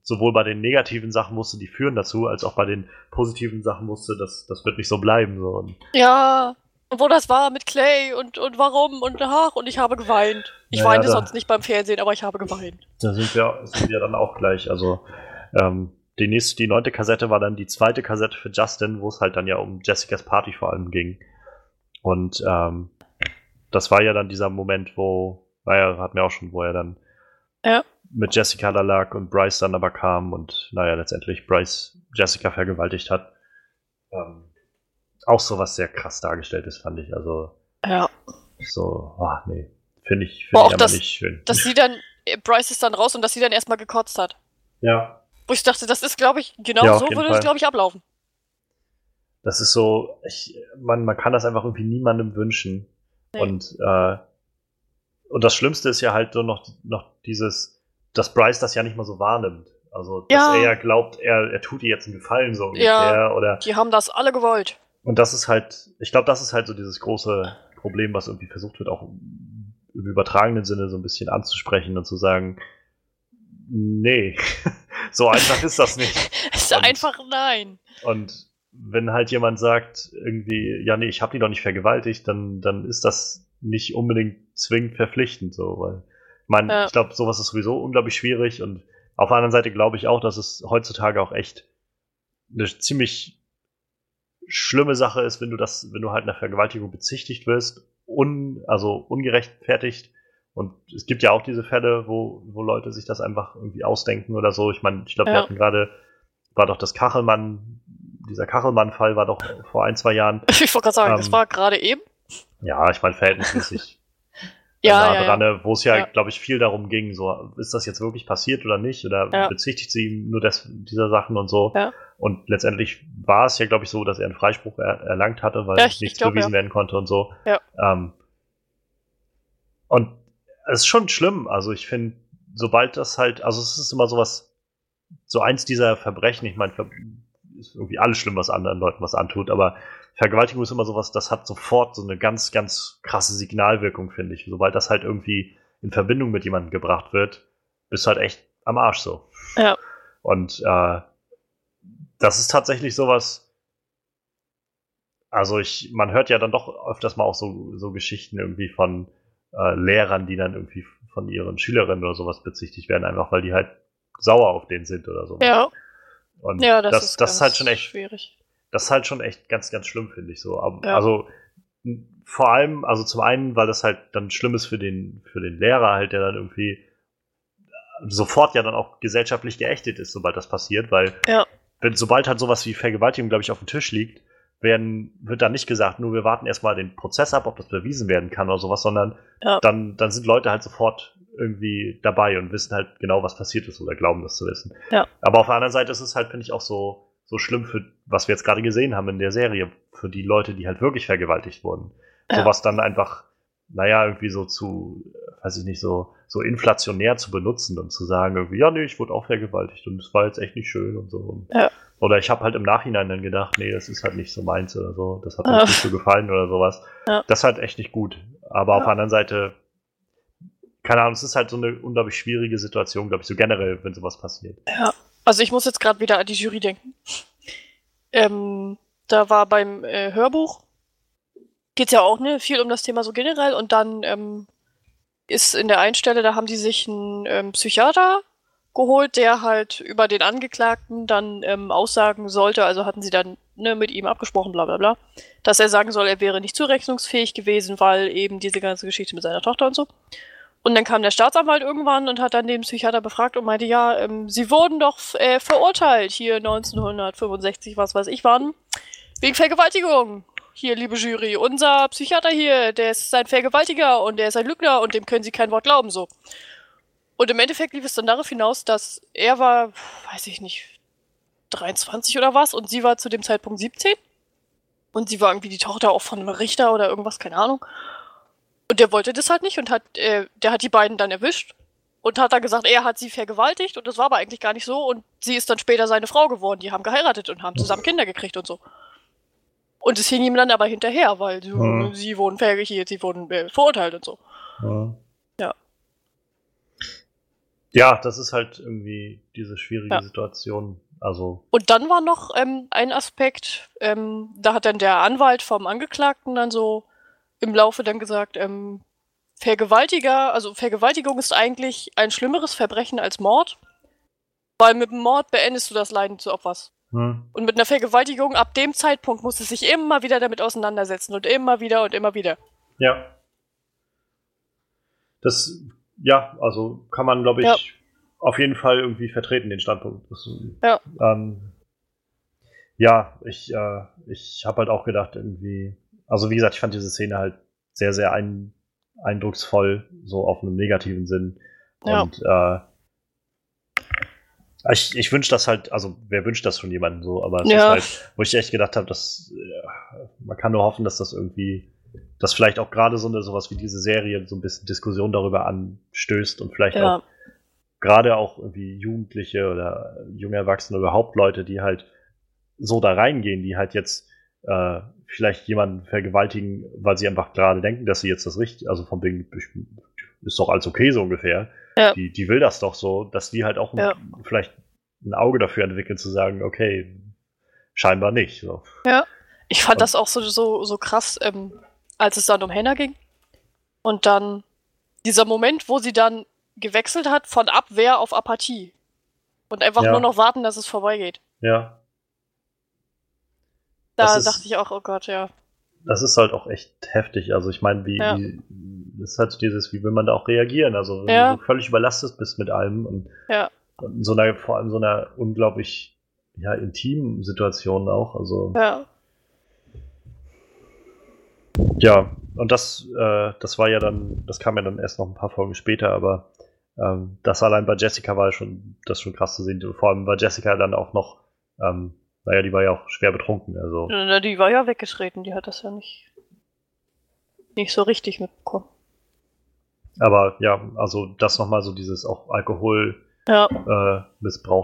sowohl bei den negativen Sachen wusste, die führen dazu, als auch bei den positiven Sachen wusste, dass das wird nicht so bleiben. So. Und ja, und wo das war mit Clay und, und warum und ach, und ich habe geweint. Ich naja, weine da, sonst nicht beim Fernsehen, aber ich habe geweint. Da sind wir, sind wir dann auch gleich. Also, ähm, die nächste, die neunte Kassette war dann die zweite Kassette für Justin, wo es halt dann ja um Jessicas Party vor allem ging. Und ähm, das war ja dann dieser Moment, wo, naja, hatten wir auch schon, wo er dann ja. mit Jessica da lag und Bryce dann aber kam und naja, letztendlich Bryce Jessica vergewaltigt hat. Ähm, auch so was sehr krass dargestellt ist, fand ich. Also. Ja. So, oh, nee. Finde ich, find ich aber das, nicht schön. Dass sie dann, Bryce ist dann raus und dass sie dann erstmal gekotzt hat. Ja. Wo ich dachte, das ist, glaube ich, genau ja, so würde es, glaube ich, ablaufen. Das ist so, ich, man, man kann das einfach irgendwie niemandem wünschen. Nee. Und, äh, und das Schlimmste ist ja halt so noch, noch dieses, dass Bryce das ja nicht mal so wahrnimmt. Also, dass ja. er ja glaubt, er, er tut ihr jetzt einen Gefallen so ungefähr. Ja, oder, die haben das alle gewollt. Und das ist halt, ich glaube, das ist halt so dieses große Problem, was irgendwie versucht wird, auch im übertragenen Sinne so ein bisschen anzusprechen und zu sagen, nee, so einfach ist das nicht. ist und, einfach nein. Und wenn halt jemand sagt, irgendwie, ja, nee, ich habe die doch nicht vergewaltigt, dann, dann ist das nicht unbedingt zwingend verpflichtend, so, weil, ich meine, ja. ich glaube, sowas ist sowieso unglaublich schwierig und auf der anderen Seite glaube ich auch, dass es heutzutage auch echt eine ziemlich schlimme Sache ist, wenn du das, wenn du halt einer Vergewaltigung bezichtigt wirst, un, also ungerechtfertigt. Und es gibt ja auch diese Fälle, wo, wo Leute sich das einfach irgendwie ausdenken oder so. Ich meine, ich glaube, ja. wir hatten gerade, war doch das Kachelmann, dieser Kachelmann-Fall war doch vor ein, zwei Jahren. Ich wollte gerade sagen, ähm, das war gerade eben. Ja, ich meine, verhältnismäßig ja, nah dran, ja. wo es ja, ja. glaube ich, viel darum ging, so, ist das jetzt wirklich passiert oder nicht? Oder ja. bezichtigt sie ihm nur des, dieser Sachen und so? Ja. Und letztendlich war es ja, glaube ich, so, dass er einen Freispruch er, erlangt hatte, weil ich, nichts glaub, bewiesen werden konnte und so. Ja. Ähm, und es ist schon schlimm. Also ich finde, sobald das halt, also es ist immer sowas, so eins dieser Verbrechen, ich meine, ist irgendwie alles schlimm, was anderen Leuten was antut, aber Vergewaltigung ist immer sowas, das hat sofort so eine ganz, ganz krasse Signalwirkung, finde ich. Sobald das halt irgendwie in Verbindung mit jemandem gebracht wird, bist du halt echt am Arsch so. Ja. Und äh, das ist tatsächlich sowas, also ich, man hört ja dann doch öfters mal auch so, so Geschichten irgendwie von äh, Lehrern, die dann irgendwie von ihren Schülerinnen oder sowas bezichtigt werden, einfach weil die halt sauer auf den sind oder so. Ja. Und ja, das, das, ist, das ist halt schon echt schwierig. Das ist halt schon echt ganz, ganz schlimm, finde ich so. Aber, ja. Also vor allem, also zum einen, weil das halt dann schlimm ist für den, für den Lehrer halt, der dann irgendwie sofort ja dann auch gesellschaftlich geächtet ist, sobald das passiert, weil ja. wenn, sobald halt sowas wie Vergewaltigung, glaube ich, auf dem Tisch liegt, werden, wird dann nicht gesagt, nur wir warten erstmal den Prozess ab, ob das bewiesen werden kann oder sowas, sondern ja. dann, dann sind Leute halt sofort irgendwie dabei und wissen halt genau, was passiert ist oder glauben das zu wissen. Ja. Aber auf der anderen Seite ist es halt, finde ich, auch so, so schlimm für, was wir jetzt gerade gesehen haben in der Serie, für die Leute, die halt wirklich vergewaltigt wurden. Ja. Sowas dann einfach, naja, irgendwie so zu, weiß ich nicht, so, so inflationär zu benutzen und zu sagen, irgendwie, ja, nee, ich wurde auch vergewaltigt und es war jetzt echt nicht schön und so. Ja. Oder ich habe halt im Nachhinein dann gedacht, nee, das ist halt nicht so meins oder so, das hat mir ja. nicht so gefallen oder sowas. Ja. Das ist halt echt nicht gut. Aber auf der anderen Seite, keine Ahnung, es ist halt so eine unglaublich schwierige Situation, glaube ich, so generell, wenn sowas passiert. Ja, also ich muss jetzt gerade wieder an die Jury denken. Ähm, da war beim äh, Hörbuch, geht es ja auch ne, viel um das Thema so generell und dann ähm, ist in der einen Stelle, da haben die sich einen ähm, Psychiater geholt, der halt über den Angeklagten dann ähm, aussagen sollte, also hatten sie dann ne, mit ihm abgesprochen, bla bla bla, dass er sagen soll, er wäre nicht zurechnungsfähig gewesen, weil eben diese ganze Geschichte mit seiner Tochter und so. Und dann kam der Staatsanwalt irgendwann und hat dann den Psychiater befragt und meinte, ja, ähm, sie wurden doch äh, verurteilt hier 1965, was weiß ich wann, wegen Vergewaltigung. Hier, liebe Jury, unser Psychiater hier, der ist ein Vergewaltiger und der ist ein Lügner und dem können sie kein Wort glauben, so. Und im Endeffekt lief es dann darauf hinaus, dass er war, weiß ich nicht, 23 oder was und sie war zu dem Zeitpunkt 17. Und sie war irgendwie die Tochter auch von einem Richter oder irgendwas, keine Ahnung. Und der wollte das halt nicht und hat, äh, der hat die beiden dann erwischt und hat dann gesagt, er hat sie vergewaltigt und das war aber eigentlich gar nicht so und sie ist dann später seine Frau geworden. Die haben geheiratet und haben zusammen Kinder gekriegt und so. Und es hing ihm dann aber hinterher, weil sie, mhm. sie wurden vergewaltigt, sie wurden äh, verurteilt und so. Mhm. Ja. Das ist halt irgendwie diese schwierige ja. Situation. Also. Und dann war noch ähm, ein Aspekt, ähm, da hat dann der Anwalt vom Angeklagten dann so im Laufe dann gesagt, ähm, Vergewaltiger, also Vergewaltigung ist eigentlich ein schlimmeres Verbrechen als Mord, weil mit dem Mord beendest du das Leiden des Opfers. Hm. Und mit einer Vergewaltigung ab dem Zeitpunkt muss es sich immer wieder damit auseinandersetzen und immer wieder und immer wieder. Ja. Das ja, also kann man, glaube ich, ja. auf jeden Fall irgendwie vertreten, den Standpunkt. Das, ja. Ähm, ja, ich, äh, ich habe halt auch gedacht, irgendwie, also wie gesagt, ich fand diese Szene halt sehr, sehr ein, eindrucksvoll, so auf einem negativen Sinn. Ja. Und äh, ich, ich wünsche das halt, also wer wünscht das schon jemanden so, aber es ja. ist halt, wo ich echt gedacht habe, dass äh, man kann nur hoffen, dass das irgendwie dass vielleicht auch gerade so eine sowas wie diese Serie so ein bisschen Diskussion darüber anstößt und vielleicht ja. auch gerade auch irgendwie Jugendliche oder junge Erwachsene oder überhaupt Leute, die halt so da reingehen, die halt jetzt äh, vielleicht jemanden vergewaltigen, weil sie einfach gerade denken, dass sie jetzt das richtig, also vom Ding ist doch alles okay so ungefähr. Ja. Die, die will das doch so, dass die halt auch ja. ein, vielleicht ein Auge dafür entwickeln zu sagen, okay, scheinbar nicht. So. Ja, ich fand und, das auch so, so, so krass. Ähm, als es dann um Hannah ging. Und dann dieser Moment, wo sie dann gewechselt hat von Abwehr auf Apathie. Und einfach ja. nur noch warten, dass es vorbeigeht. Ja. Da ist, dachte ich auch, oh Gott, ja. Das ist halt auch echt heftig. Also ich meine, wie, ja. wie ist halt dieses, wie will man da auch reagieren? Also wenn ja. du völlig überlastet bist mit allem und, ja. und so einer, vor allem so einer unglaublich ja, intimen Situation auch. Also ja. Ja, und das, äh, das war ja dann, das kam ja dann erst noch ein paar Folgen später, aber ähm, das allein bei Jessica war schon, das schon krass zu sehen. Vor allem bei Jessica dann auch noch, ähm, naja, die war ja auch schwer betrunken, also. Ja, die war ja weggetreten, die hat das ja nicht, nicht so richtig mitbekommen. Aber ja, also das nochmal so dieses auch Alkohol ja. äh,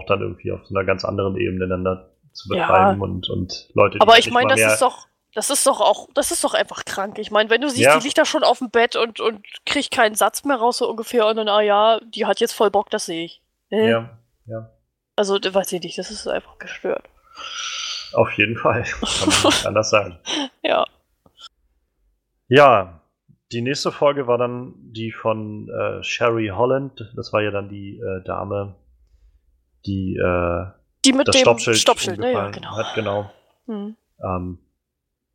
dann irgendwie auf so einer ganz anderen Ebene dann da zu betreiben ja. und, und Leute, die Aber ich meine, das ist doch, das ist doch auch, das ist doch einfach krank. Ich meine, wenn du siehst, ja. die liegt da schon auf dem Bett und, und kriegt keinen Satz mehr raus, so ungefähr, und dann, ah ja, die hat jetzt voll Bock, das sehe ich. Äh? Ja, ja. Also, weiß ich nicht, das ist einfach gestört. Auf jeden Fall. Kann man nicht anders sagen. Ja. Ja, die nächste Folge war dann die von äh, Sherry Holland. Das war ja dann die äh, Dame, die, äh, die mit das dem Stoppschild, Stoppschild ne? ja, genau. hat. Genau. Hm. Ähm,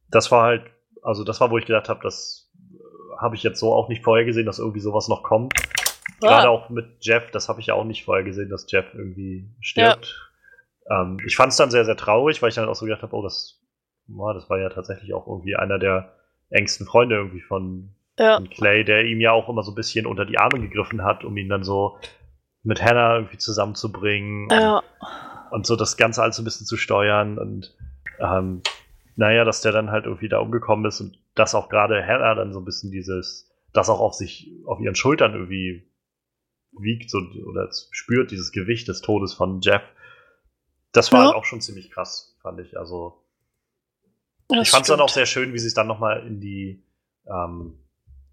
das war halt, also das war, wo ich gedacht habe, das äh, habe ich jetzt so auch nicht vorher gesehen, dass irgendwie sowas noch kommt. Ah. Gerade auch mit Jeff, das habe ich ja auch nicht vorher gesehen, dass Jeff irgendwie stirbt. Ja. Ähm, ich fand es dann sehr, sehr traurig, weil ich dann auch so gedacht habe, oh, das, boah, das war ja tatsächlich auch irgendwie einer der engsten Freunde irgendwie von, ja. von Clay, der ihm ja auch immer so ein bisschen unter die Arme gegriffen hat, um ihn dann so mit Hannah irgendwie zusammenzubringen ja. und, und, so das Ganze alles ein bisschen zu steuern und ähm, naja, dass der dann halt irgendwie da umgekommen ist und dass auch gerade Hannah dann so ein bisschen dieses, das auch auf sich, auf ihren Schultern irgendwie wiegt so, oder spürt, dieses Gewicht des Todes von Jeff. Das war ja. halt auch schon ziemlich krass, fand ich. Also, das ich fand es dann auch sehr schön, wie sie es dann nochmal in die, ähm,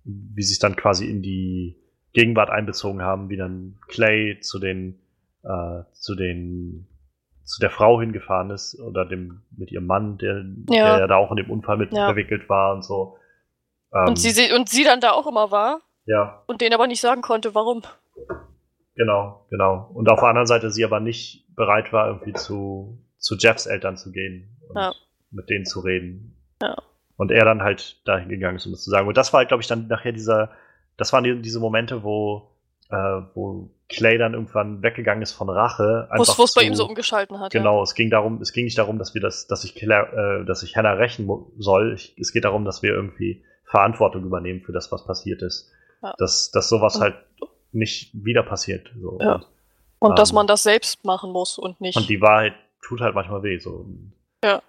wie sie es dann quasi in die Gegenwart einbezogen haben, wie dann Clay zu den, äh, zu den zu der Frau hingefahren ist oder dem mit ihrem Mann, der ja, der ja da auch in dem Unfall mit ja. verwickelt war und so. Ähm, und, sie, und sie dann da auch immer war? Ja. Und denen aber nicht sagen konnte, warum. Genau, genau. Und auf der anderen Seite sie aber nicht bereit war, irgendwie zu, zu Jeffs Eltern zu gehen und ja. mit denen zu reden. Ja. Und er dann halt dahin gegangen ist, um das zu sagen. Und das war halt, glaube ich, dann nachher dieser, das waren die, diese Momente, wo, äh, wo Clay dann irgendwann weggegangen ist von Rache. Wo es bei ihm so umgeschalten hat. Genau, ja. es ging darum, es ging nicht darum, dass wir das, dass ich Claire, äh, dass ich Hannah rächen soll. Ich, es geht darum, dass wir irgendwie Verantwortung übernehmen für das, was passiert ist. Ja. Dass, dass sowas und, halt nicht wieder passiert. So. Ja. Und, und ähm, dass man das selbst machen muss und nicht. Und die Wahrheit tut halt manchmal weh. So. Ja.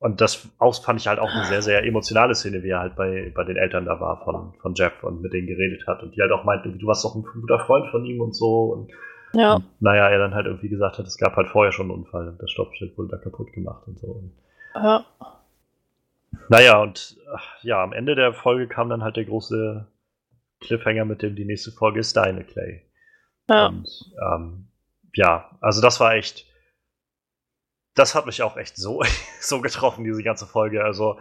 Und das aus fand ich halt auch eine sehr, sehr emotionale Szene, wie er halt bei, bei den Eltern da war von, von Jeff und mit denen geredet hat. Und die halt auch meinten, du warst doch ein guter Freund von ihm und so. Und, ja. Und, naja, er dann halt irgendwie gesagt hat, es gab halt vorher schon einen Unfall und das Stoppschild wurde da kaputt gemacht und so. Und, ja. Naja, und ja, am Ende der Folge kam dann halt der große Cliffhanger, mit dem die nächste Folge ist deine, Clay. Ja. Und ähm, ja, also das war echt das hat mich auch echt so, so getroffen, diese ganze Folge. Also,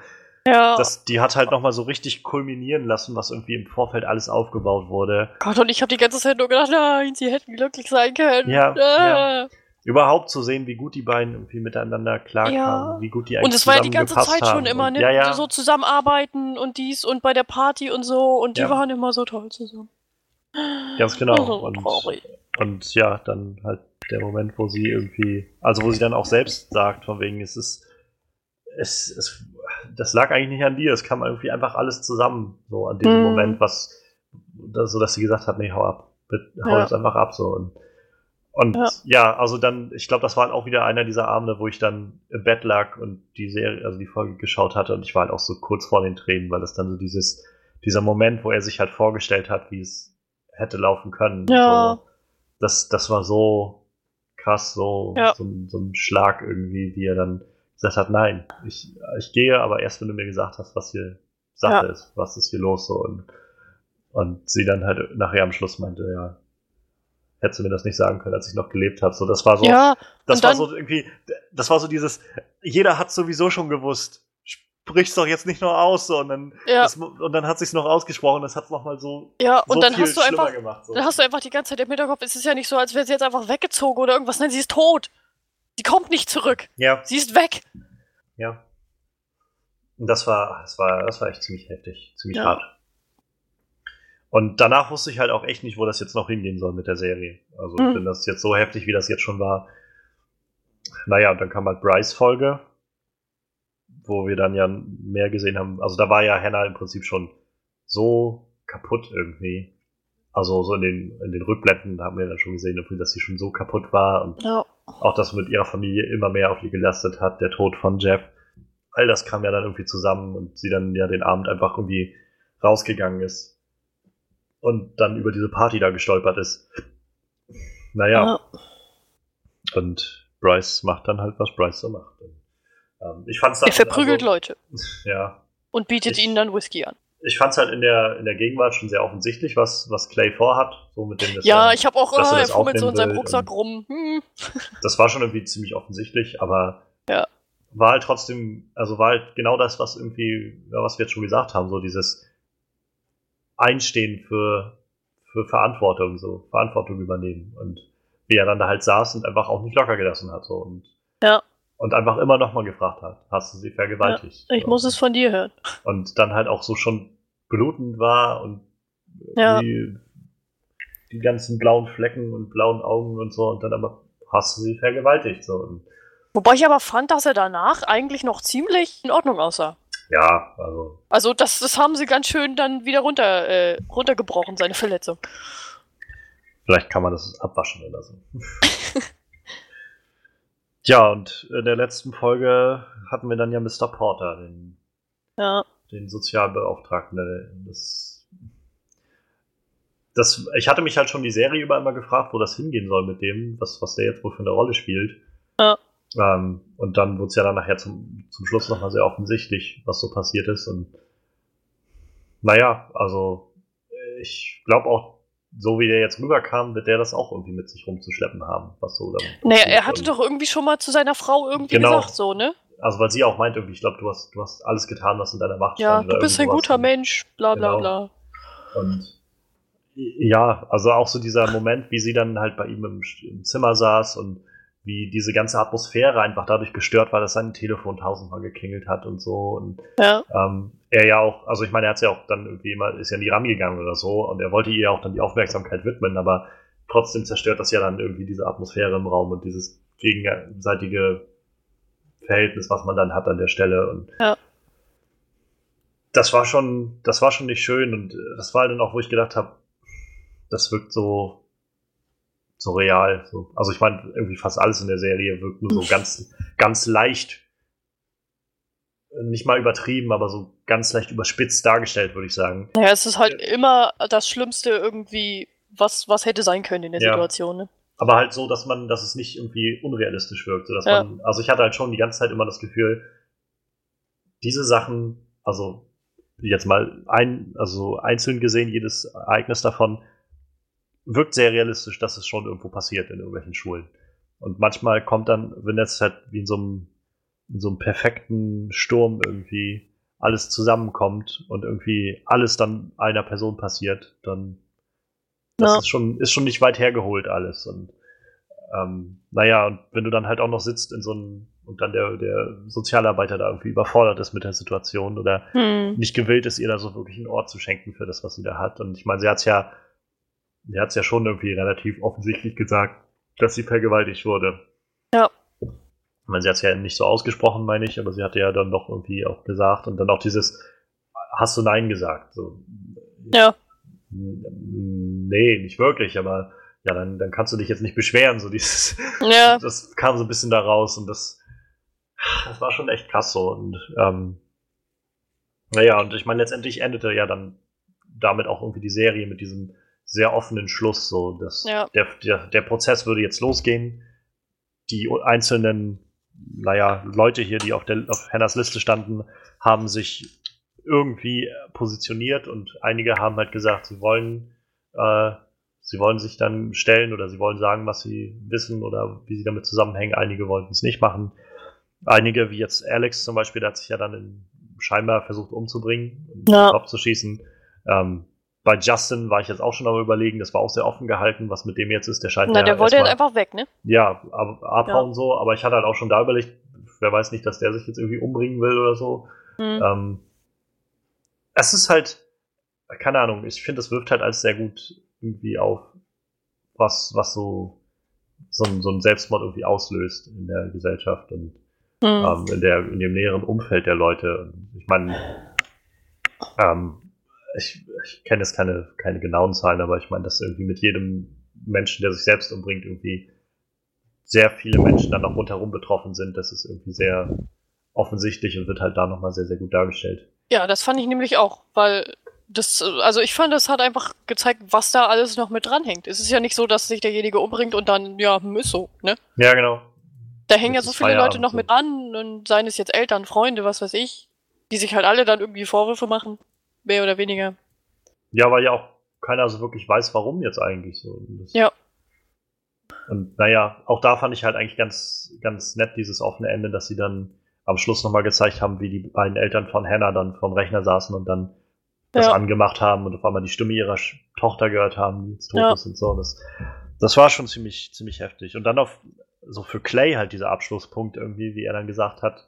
ja. das, die hat halt nochmal so richtig kulminieren lassen, was irgendwie im Vorfeld alles aufgebaut wurde. Gott, und ich habe die ganze Zeit nur gedacht, nein, sie hätten glücklich sein können. Ja, ah. ja. Überhaupt zu sehen, wie gut die beiden irgendwie miteinander klarkamen, ja. wie gut die eigentlich Und es war ja die ganze Zeit schon immer, ne, ja, ja. so zusammenarbeiten und dies und bei der Party und so und die waren immer so toll zusammen. Ganz genau. So und, und ja, dann halt der Moment, wo sie irgendwie, also wo sie dann auch selbst sagt, von wegen, es ist, es, es, das lag eigentlich nicht an dir, es kam irgendwie einfach alles zusammen, so an diesem mm. Moment, was, das, so dass sie gesagt hat, nee, hau ab, hau ja. jetzt einfach ab, so und, und ja. ja also dann, ich glaube, das war halt auch wieder einer dieser Abende, wo ich dann im Bett lag und die Serie, also die Folge geschaut hatte und ich war halt auch so kurz vor den Tränen, weil das dann so dieses, dieser Moment, wo er sich halt vorgestellt hat, wie es hätte laufen können. Ja. So, das, das war so, krass, so, ja. so, so, ein Schlag irgendwie, wie er dann gesagt hat, nein, ich, ich gehe, aber erst wenn du mir gesagt hast, was hier Sache ja. ist, was ist hier los so und, und sie dann halt nachher am Schluss meinte, ja, hättest du mir das nicht sagen können, als ich noch gelebt habe. So, das war so, ja, das war so irgendwie, das war so dieses, jeder hat sowieso schon gewusst, sprich's doch jetzt nicht nur aus so und dann ja. das, und dann hat sich's noch ausgesprochen, das hat's noch mal so ja und so dann hast du einfach gemacht, so. dann hast du einfach die ganze Zeit im Hinterkopf, es ist ja nicht so, als wäre sie jetzt einfach weggezogen oder irgendwas, nein, sie ist tot. Sie kommt nicht zurück. Ja. Sie ist weg. Ja. Und das war, das war, das war echt ziemlich heftig, ziemlich ja. hart. Und danach wusste ich halt auch echt nicht, wo das jetzt noch hingehen soll mit der Serie. Also, mhm. wenn das jetzt so heftig, wie das jetzt schon war. Naja, und dann kam halt Bryce Folge, wo wir dann ja mehr gesehen haben. Also da war ja Hannah im Prinzip schon so kaputt irgendwie. Also so in den, in den Rückblenden haben wir dann schon gesehen, dass sie schon so kaputt war und ja. auch das mit ihrer Familie immer mehr auf ihr gelastet hat, der Tod von Jeff. All das kam ja dann irgendwie zusammen und sie dann ja den Abend einfach irgendwie rausgegangen ist und dann über diese Party da gestolpert ist. Naja. Ja. Und Bryce macht dann halt, was Bryce so macht. Und, ähm, ich fand's dann, er verprügelt also, Leute. Ja. Und bietet ich, ihnen dann Whisky an. Ich fand's halt in der, in der Gegenwart schon sehr offensichtlich, was, was Clay vorhat. So mit dem, ja, dann, ich habe auch, ah, er fummelt so in seinem Rucksack rum. Hm. Das war schon irgendwie ziemlich offensichtlich, aber ja. war halt trotzdem, also war halt genau das, was irgendwie, ja, was wir jetzt schon gesagt haben, so dieses Einstehen für, für Verantwortung, so Verantwortung übernehmen und wie er dann da halt saß und einfach auch nicht locker gelassen hat, so und ja. Und einfach immer nochmal gefragt hat, hast du sie vergewaltigt? Ja, ich muss es von dir hören. Und dann halt auch so schon blutend war und ja. die, die ganzen blauen Flecken und blauen Augen und so und dann aber hast du sie vergewaltigt. So. Wobei ich aber fand, dass er danach eigentlich noch ziemlich in Ordnung aussah. Ja, also. Also das, das haben sie ganz schön dann wieder runter, äh, runtergebrochen, seine Verletzung. Vielleicht kann man das abwaschen oder so. Ja, und in der letzten Folge hatten wir dann ja Mr. Porter, den, ja. den Sozialbeauftragten. Das, das, ich hatte mich halt schon die Serie über immer gefragt, wo das hingehen soll mit dem, was, was der jetzt wohl für eine Rolle spielt. Ja. Ähm, und dann wurde es ja dann nachher zum, zum Schluss nochmal sehr offensichtlich, was so passiert ist. Und naja, also ich glaube auch, so wie der jetzt rüberkam, wird der das auch irgendwie mit sich rumzuschleppen haben. Was so dann naja, er hatte doch irgendwie schon mal zu seiner Frau irgendwie genau. gesagt, so, ne? Also, weil sie auch meinte, irgendwie, ich glaube, du hast, du hast alles getan, was in deiner Macht ja, stand. Ja, du bist ein guter und, Mensch, bla bla genau. bla. Und ja, also auch so dieser Moment, wie sie dann halt bei ihm im, im Zimmer saß und wie diese ganze Atmosphäre einfach dadurch gestört war, dass sein Telefon tausendmal geklingelt hat und so. Und ja. ähm, er ja auch, also ich meine, er hat ja auch dann irgendwie immer, ist ja nie rangegangen oder so und er wollte ihr auch dann die Aufmerksamkeit widmen, aber trotzdem zerstört das ja dann irgendwie diese Atmosphäre im Raum und dieses gegenseitige Verhältnis, was man dann hat an der Stelle. Und ja. das war schon, das war schon nicht schön und das war dann auch, wo ich gedacht habe, das wirkt so so real. So. Also ich meine, irgendwie fast alles in der Serie wirkt nur so ganz, ganz leicht, nicht mal übertrieben, aber so ganz leicht überspitzt dargestellt, würde ich sagen. Naja, es ist halt immer das Schlimmste irgendwie, was, was hätte sein können in der ja. Situation. Ne? Aber halt so, dass man, dass es nicht irgendwie unrealistisch wirkt. So dass ja. man, also ich hatte halt schon die ganze Zeit immer das Gefühl, diese Sachen, also jetzt mal ein, also einzeln gesehen, jedes Ereignis davon, wirkt sehr realistisch, dass es schon irgendwo passiert in irgendwelchen Schulen. Und manchmal kommt dann, wenn das halt wie in so einem, in so einem perfekten Sturm irgendwie alles zusammenkommt und irgendwie alles dann einer Person passiert, dann das ja. ist schon, ist schon nicht weit hergeholt alles. Und ähm, naja, und wenn du dann halt auch noch sitzt in so einem und dann der, der Sozialarbeiter da irgendwie überfordert ist mit der Situation oder hm. nicht gewillt ist, ihr da so wirklich einen Ort zu schenken für das, was sie da hat. Und ich meine, sie hat es ja er hat es ja schon irgendwie relativ offensichtlich gesagt, dass sie vergewaltigt wurde. Ja. Ich meine, sie hat es ja nicht so ausgesprochen, meine ich, aber sie hatte ja dann doch irgendwie auch gesagt und dann auch dieses, hast du Nein gesagt? So, ja. Nee, nicht wirklich, aber ja, dann, dann kannst du dich jetzt nicht beschweren, so dieses, ja. das kam so ein bisschen da raus und das, das war schon echt krass so und, ähm, naja, und ich meine, letztendlich endete ja dann damit auch irgendwie die Serie mit diesem, sehr offenen Schluss. So, dass ja. der, der, der Prozess würde jetzt losgehen. Die einzelnen, naja, Leute hier, die auf, der, auf Hannahs Liste standen, haben sich irgendwie positioniert und einige haben halt gesagt, sie wollen, äh, sie wollen sich dann stellen oder sie wollen sagen, was sie wissen oder wie sie damit zusammenhängen. Einige wollten es nicht machen. Einige, wie jetzt Alex zum Beispiel, der hat sich ja dann in, scheinbar versucht umzubringen und ja. abzuschießen. Ähm, bei Justin war ich jetzt auch schon am überlegen, das war auch sehr offen gehalten, was mit dem jetzt ist. Der scheint Na, ja der wollte jetzt einfach weg, ne? Ja, abhauen ja. so, aber ich hatte halt auch schon da überlegt, wer weiß nicht, dass der sich jetzt irgendwie umbringen will oder so. Mhm. Ähm, es ist halt, keine Ahnung, ich finde, das wirft halt alles sehr gut irgendwie auf, was, was so, so ein, so ein Selbstmord irgendwie auslöst in der Gesellschaft und mhm. ähm, in, der, in dem näheren Umfeld der Leute. Ich meine, ähm, ich, ich kenne jetzt keine, keine genauen Zahlen, aber ich meine, dass irgendwie mit jedem Menschen, der sich selbst umbringt, irgendwie sehr viele Menschen dann noch rundherum betroffen sind. Das ist irgendwie sehr offensichtlich und wird halt da nochmal sehr, sehr gut dargestellt. Ja, das fand ich nämlich auch, weil das, also ich fand, das hat einfach gezeigt, was da alles noch mit dranhängt. Es ist ja nicht so, dass sich derjenige umbringt und dann, ja, ist so, ne? Ja, genau. Da hängen ja so viele Leute noch so. mit an und seien es jetzt Eltern, Freunde, was weiß ich, die sich halt alle dann irgendwie Vorwürfe machen. Mehr oder weniger. Ja, weil ja auch keiner so wirklich weiß, warum jetzt eigentlich so. ja. Und naja, auch da fand ich halt eigentlich ganz, ganz nett dieses offene Ende, dass sie dann am Schluss nochmal gezeigt haben, wie die beiden Eltern von Hannah dann vom Rechner saßen und dann das ja. angemacht haben und auf einmal die Stimme ihrer Tochter gehört haben, die jetzt tot ja. ist und so. Das, das war schon ziemlich, ziemlich heftig. Und dann auf, so für Clay halt dieser Abschlusspunkt irgendwie, wie er dann gesagt hat,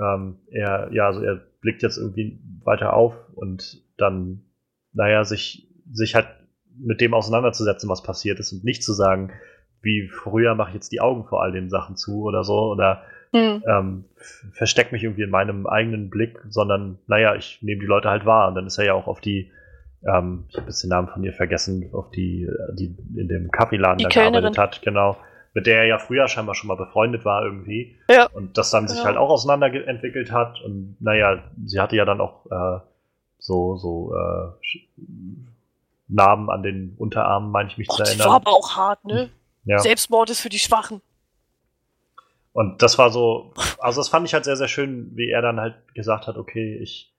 ähm, er, ja, also er blickt jetzt irgendwie weiter auf und dann, naja, sich, sich halt mit dem auseinanderzusetzen, was passiert ist und nicht zu sagen, wie früher mache ich jetzt die Augen vor all den Sachen zu oder so oder mhm. ähm, versteck mich irgendwie in meinem eigenen Blick, sondern naja, ich nehme die Leute halt wahr und dann ist er ja auch auf die, ähm, ich habe jetzt den Namen von ihr vergessen, auf die, die in dem Kaffeeladen da gearbeitet hat, genau, mit der er ja früher scheinbar schon mal befreundet war irgendwie ja. und das dann genau. sich halt auch auseinanderentwickelt hat und naja, sie hatte ja dann auch äh, so, so äh, Namen an den Unterarmen, meine ich mich Och, zu erinnern. Das war aber auch hart, ne? Ja. Selbstmord ist für die Schwachen. Und das war so, also das fand ich halt sehr, sehr schön, wie er dann halt gesagt hat, okay, ich,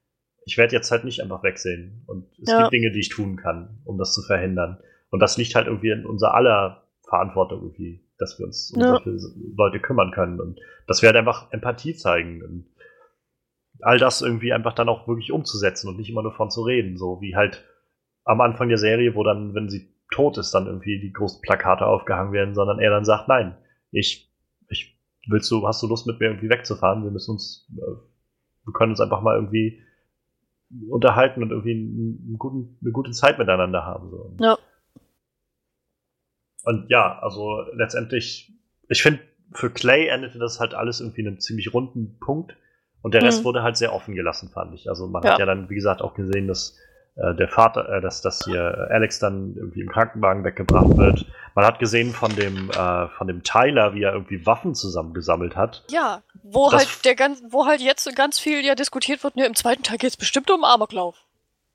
ich werde jetzt halt nicht einfach wegsehen. Und es ja. gibt Dinge, die ich tun kann, um das zu verhindern. Und das liegt halt irgendwie in unser aller Verantwortung irgendwie, dass wir uns um ja. solche Leute kümmern können. Und dass wir halt einfach Empathie zeigen. Und all das irgendwie einfach dann auch wirklich umzusetzen und nicht immer nur von zu reden. So wie halt am Anfang der Serie, wo dann, wenn sie tot ist, dann irgendwie die großen Plakate aufgehangen werden, sondern er dann sagt, nein, ich, ich, willst du, hast du Lust mit mir irgendwie wegzufahren? Wir müssen uns, äh, wir können uns einfach mal irgendwie unterhalten und irgendwie einen guten, eine gute Zeit miteinander haben. So. Ja. Und ja, also letztendlich, ich finde, für Clay endete das halt alles irgendwie in einem ziemlich runden Punkt und der Rest mhm. wurde halt sehr offen gelassen, fand ich. Also man ja. hat ja dann, wie gesagt, auch gesehen, dass äh, der Vater, äh, dass, dass hier Alex dann irgendwie im Krankenwagen weggebracht wird. Man hat gesehen von dem, äh, von dem Tyler, wie er irgendwie Waffen zusammengesammelt hat. Ja, wo das halt der ganz, wo halt jetzt ganz viel ja diskutiert wird, ne, im zweiten Teil geht es bestimmt um Amoklauf.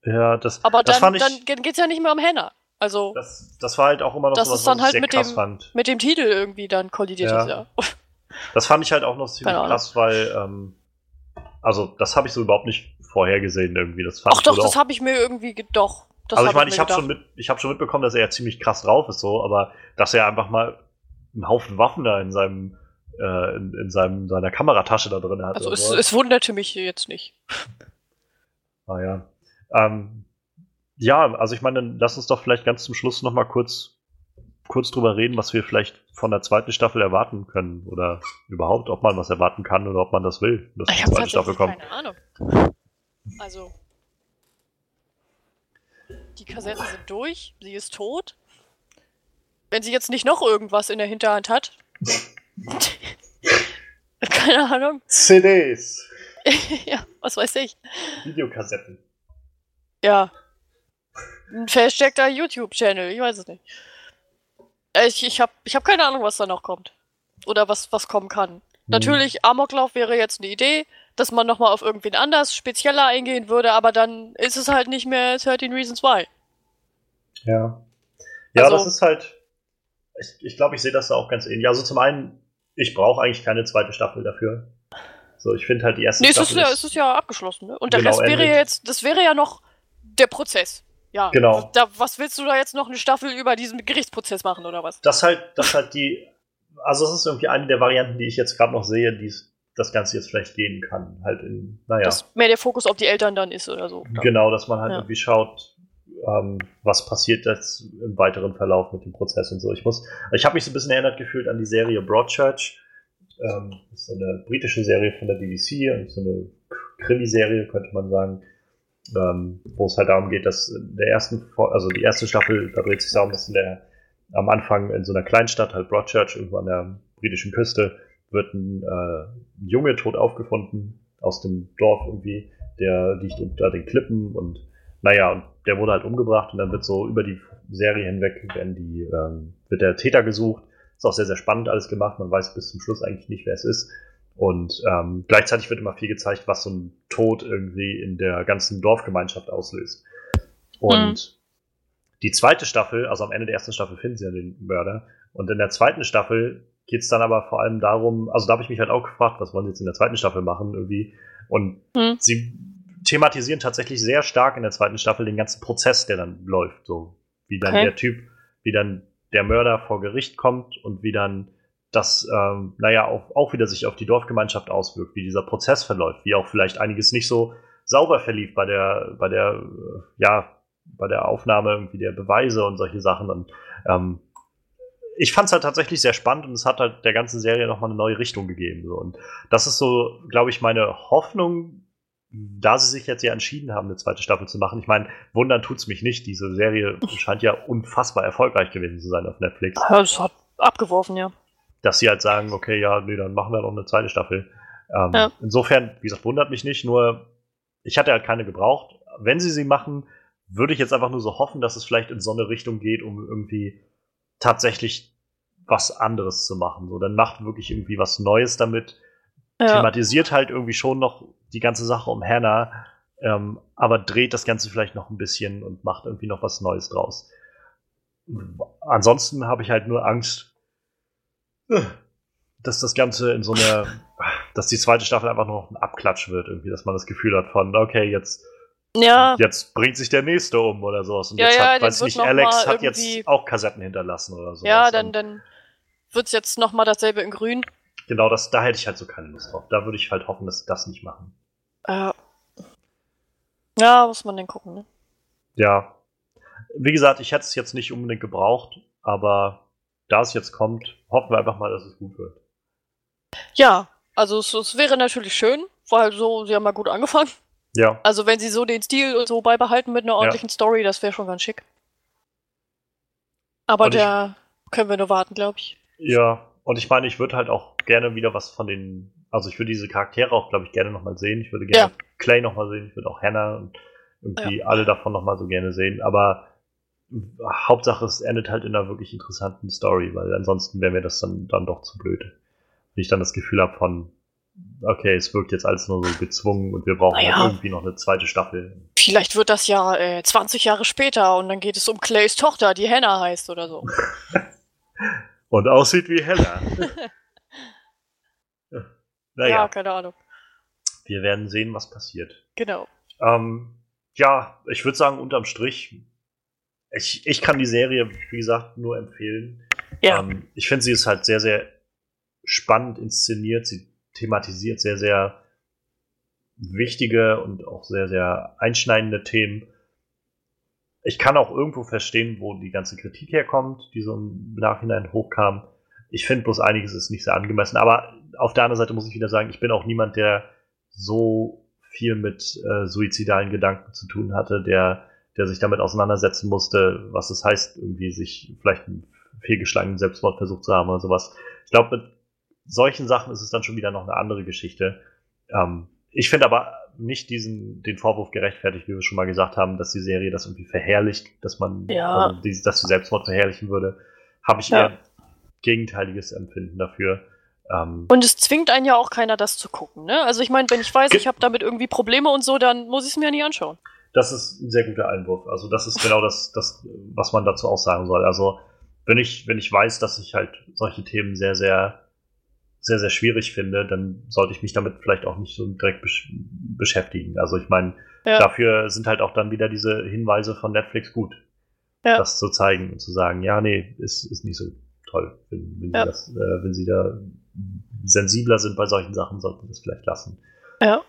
Ja, das, Aber das dann, fand ich, dann geht's ja nicht mehr um Hannah. Also. Das, das war halt auch immer noch das so was, ist dann halt mit dem, fand. mit dem Titel irgendwie dann kollidiert ja. ist, ja. Das fand ich halt auch noch ziemlich krass, weil, ähm, also das habe ich so überhaupt nicht vorhergesehen irgendwie. Das fand Ach doch, das habe ich mir irgendwie doch. Das also ich meine, ich habe schon, mit, ich hab schon mitbekommen, dass er ja ziemlich krass drauf ist, so, aber dass er einfach mal einen Haufen Waffen da in seinem äh, in, in seinem, seiner Kameratasche da drin hat. Also es, es, wunderte mich jetzt nicht. Ah ja. Ähm, ja, also ich meine, dann lass uns doch vielleicht ganz zum Schluss noch mal kurz, kurz drüber reden, was wir vielleicht von der zweiten Staffel erwarten können oder überhaupt, ob man was erwarten kann oder ob man das will, dass ich die zweite Staffel kommt. Keine Ahnung. Also. Die Kassetten sind durch, sie ist tot. Wenn sie jetzt nicht noch irgendwas in der Hinterhand hat. Keine Ahnung. CDs. ja, was weiß ich. Videokassetten. Ja. Ein versteckter YouTube-Channel, ich weiß es nicht. Ich, ich habe ich hab keine Ahnung, was da noch kommt. Oder was, was kommen kann. Hm. Natürlich, Amoklauf wäre jetzt eine Idee dass man nochmal auf irgendwen anders spezieller eingehen würde, aber dann ist es halt nicht mehr 13 Reasons Why. Ja. Ja, also, das ist halt. Ich, ich glaube, ich sehe das da auch ganz ähnlich. Also zum einen, ich brauche eigentlich keine zweite Staffel dafür. So, ich finde halt die erste nee, Staffel. Nee, es ist, ja, ist ja abgeschlossen, ne? Und der genau, Rest wäre ja jetzt, das wäre ja noch der Prozess. Ja. Genau. Da, was willst du da jetzt noch eine Staffel über diesen Gerichtsprozess machen oder was? Das halt, das halt die. Also, es ist irgendwie eine der Varianten, die ich jetzt gerade noch sehe, die das Ganze jetzt vielleicht gehen kann. Halt in, naja. Dass mehr der Fokus auf die Eltern dann ist oder so. Genau, dass man halt ja. irgendwie schaut, ähm, was passiert jetzt im weiteren Verlauf mit dem Prozess und so. Ich muss, ich habe mich so ein bisschen erinnert gefühlt an die Serie Broadchurch. Ähm, das ist so eine britische Serie von der BBC und so eine Krimiserie, könnte man sagen. Ähm, wo es halt darum geht, dass in der ersten, also die erste Staffel, da dreht sich darum, dass in der, am Anfang in so einer Kleinstadt, halt Broadchurch, irgendwo an der britischen Küste, wird ein, äh, ein Junge tot aufgefunden aus dem Dorf irgendwie, der liegt unter den Klippen und naja, und der wurde halt umgebracht und dann wird so über die Serie hinweg werden die, ähm, wird der Täter gesucht. Ist auch sehr, sehr spannend alles gemacht. Man weiß bis zum Schluss eigentlich nicht, wer es ist. Und ähm, gleichzeitig wird immer viel gezeigt, was so ein Tod irgendwie in der ganzen Dorfgemeinschaft auslöst. Und mhm. die zweite Staffel, also am Ende der ersten Staffel finden sie ja den Mörder. Und in der zweiten Staffel geht es dann aber vor allem darum, also da habe ich mich halt auch gefragt, was wollen sie jetzt in der zweiten Staffel machen irgendwie. Und hm. sie thematisieren tatsächlich sehr stark in der zweiten Staffel den ganzen Prozess, der dann läuft. So wie dann okay. der Typ, wie dann der Mörder vor Gericht kommt und wie dann das, ähm, naja, auch, auch wieder sich auf die Dorfgemeinschaft auswirkt, wie dieser Prozess verläuft, wie auch vielleicht einiges nicht so sauber verlief bei der, bei der, äh, ja, bei der Aufnahme irgendwie der Beweise und solche Sachen. Und ähm, ich fand es halt tatsächlich sehr spannend und es hat halt der ganzen Serie nochmal eine neue Richtung gegeben. So. Und das ist so, glaube ich, meine Hoffnung, da sie sich jetzt ja entschieden haben, eine zweite Staffel zu machen. Ich meine, wundern tut es mich nicht. Diese Serie scheint ja unfassbar erfolgreich gewesen zu sein auf Netflix. Ja, es hat abgeworfen, ja. Dass sie halt sagen, okay, ja, nee, dann machen wir noch eine zweite Staffel. Ähm, ja. Insofern, wie gesagt, wundert mich nicht, nur ich hatte halt keine gebraucht. Wenn sie sie machen, würde ich jetzt einfach nur so hoffen, dass es vielleicht in so eine Richtung geht, um irgendwie tatsächlich was anderes zu machen. So, dann macht wirklich irgendwie was Neues damit. Ja. Thematisiert halt irgendwie schon noch die ganze Sache um Hannah, ähm, aber dreht das Ganze vielleicht noch ein bisschen und macht irgendwie noch was Neues draus. Ansonsten habe ich halt nur Angst, dass das Ganze in so einer, dass die zweite Staffel einfach nur noch ein Abklatsch wird, irgendwie, dass man das Gefühl hat von, okay, jetzt ja. Jetzt bringt sich der nächste um oder sowas. Und ja, jetzt ja, hat, weiß nicht, Alex hat jetzt auch Kassetten hinterlassen oder so. Ja, dann, dann wird es jetzt nochmal dasselbe in grün. Genau, das, da hätte ich halt so keine Lust drauf. Da würde ich halt hoffen, dass sie das nicht machen. Äh, ja, muss man denn gucken, ne? Ja. Wie gesagt, ich hätte es jetzt nicht unbedingt gebraucht, aber da es jetzt kommt, hoffen wir einfach mal, dass es gut wird. Ja, also es, es wäre natürlich schön, weil so, sie haben mal gut angefangen. Ja. Also wenn sie so den Stil und so beibehalten mit einer ordentlichen ja. Story, das wäre schon ganz schick. Aber da können wir nur warten, glaube ich. Ja, und ich meine, ich würde halt auch gerne wieder was von den, also ich würde diese Charaktere auch, glaube ich, gerne nochmal sehen. Ich würde gerne ja. Clay nochmal sehen, ich würde auch Hannah und irgendwie ja. alle davon nochmal so gerne sehen. Aber Hauptsache, es endet halt in einer wirklich interessanten Story, weil ansonsten wäre mir das dann, dann doch zu blöd. Wenn ich dann das Gefühl habe von, okay, es wirkt jetzt alles nur so gezwungen und wir brauchen naja. halt irgendwie noch eine zweite Staffel. Vielleicht wird das ja äh, 20 Jahre später und dann geht es um Clays Tochter, die Hannah heißt oder so. und aussieht wie Hannah. naja. Ja, keine Ahnung. Wir werden sehen, was passiert. Genau. Ähm, ja, ich würde sagen, unterm Strich, ich, ich kann die Serie, wie gesagt, nur empfehlen. Ja. Ähm, ich finde, sie ist halt sehr, sehr spannend inszeniert. Sie thematisiert sehr, sehr wichtige und auch sehr, sehr einschneidende Themen. Ich kann auch irgendwo verstehen, wo die ganze Kritik herkommt, die so im Nachhinein hochkam. Ich finde bloß einiges ist nicht sehr angemessen. Aber auf der anderen Seite muss ich wieder sagen, ich bin auch niemand, der so viel mit äh, suizidalen Gedanken zu tun hatte, der, der sich damit auseinandersetzen musste, was es heißt, irgendwie sich vielleicht einen fehlgeschlagenen Selbstmordversuch zu haben oder sowas. Ich glaube, mit solchen Sachen ist es dann schon wieder noch eine andere Geschichte. Ähm, ich finde aber nicht diesen, den Vorwurf gerechtfertigt, wie wir schon mal gesagt haben, dass die Serie das irgendwie verherrlicht, dass man, ja. also die, dass sie Selbstmord verherrlichen würde. Habe ich ja. eher gegenteiliges Empfinden dafür. Ähm, und es zwingt einen ja auch keiner, das zu gucken. Ne? Also ich meine, wenn ich weiß, ich habe damit irgendwie Probleme und so, dann muss ich es mir ja nie anschauen. Das ist ein sehr guter Einwurf. Also das ist genau das, das, was man dazu auch sagen soll. Also wenn ich, wenn ich weiß, dass ich halt solche Themen sehr, sehr sehr, sehr schwierig finde, dann sollte ich mich damit vielleicht auch nicht so direkt besch beschäftigen. Also ich meine, ja. dafür sind halt auch dann wieder diese Hinweise von Netflix gut, ja. das zu zeigen und zu sagen, ja, nee, ist, ist nicht so toll. Wenn, wenn, ja. sie, das, äh, wenn sie da sensibler sind bei solchen Sachen, sollten sie das vielleicht lassen. Ja.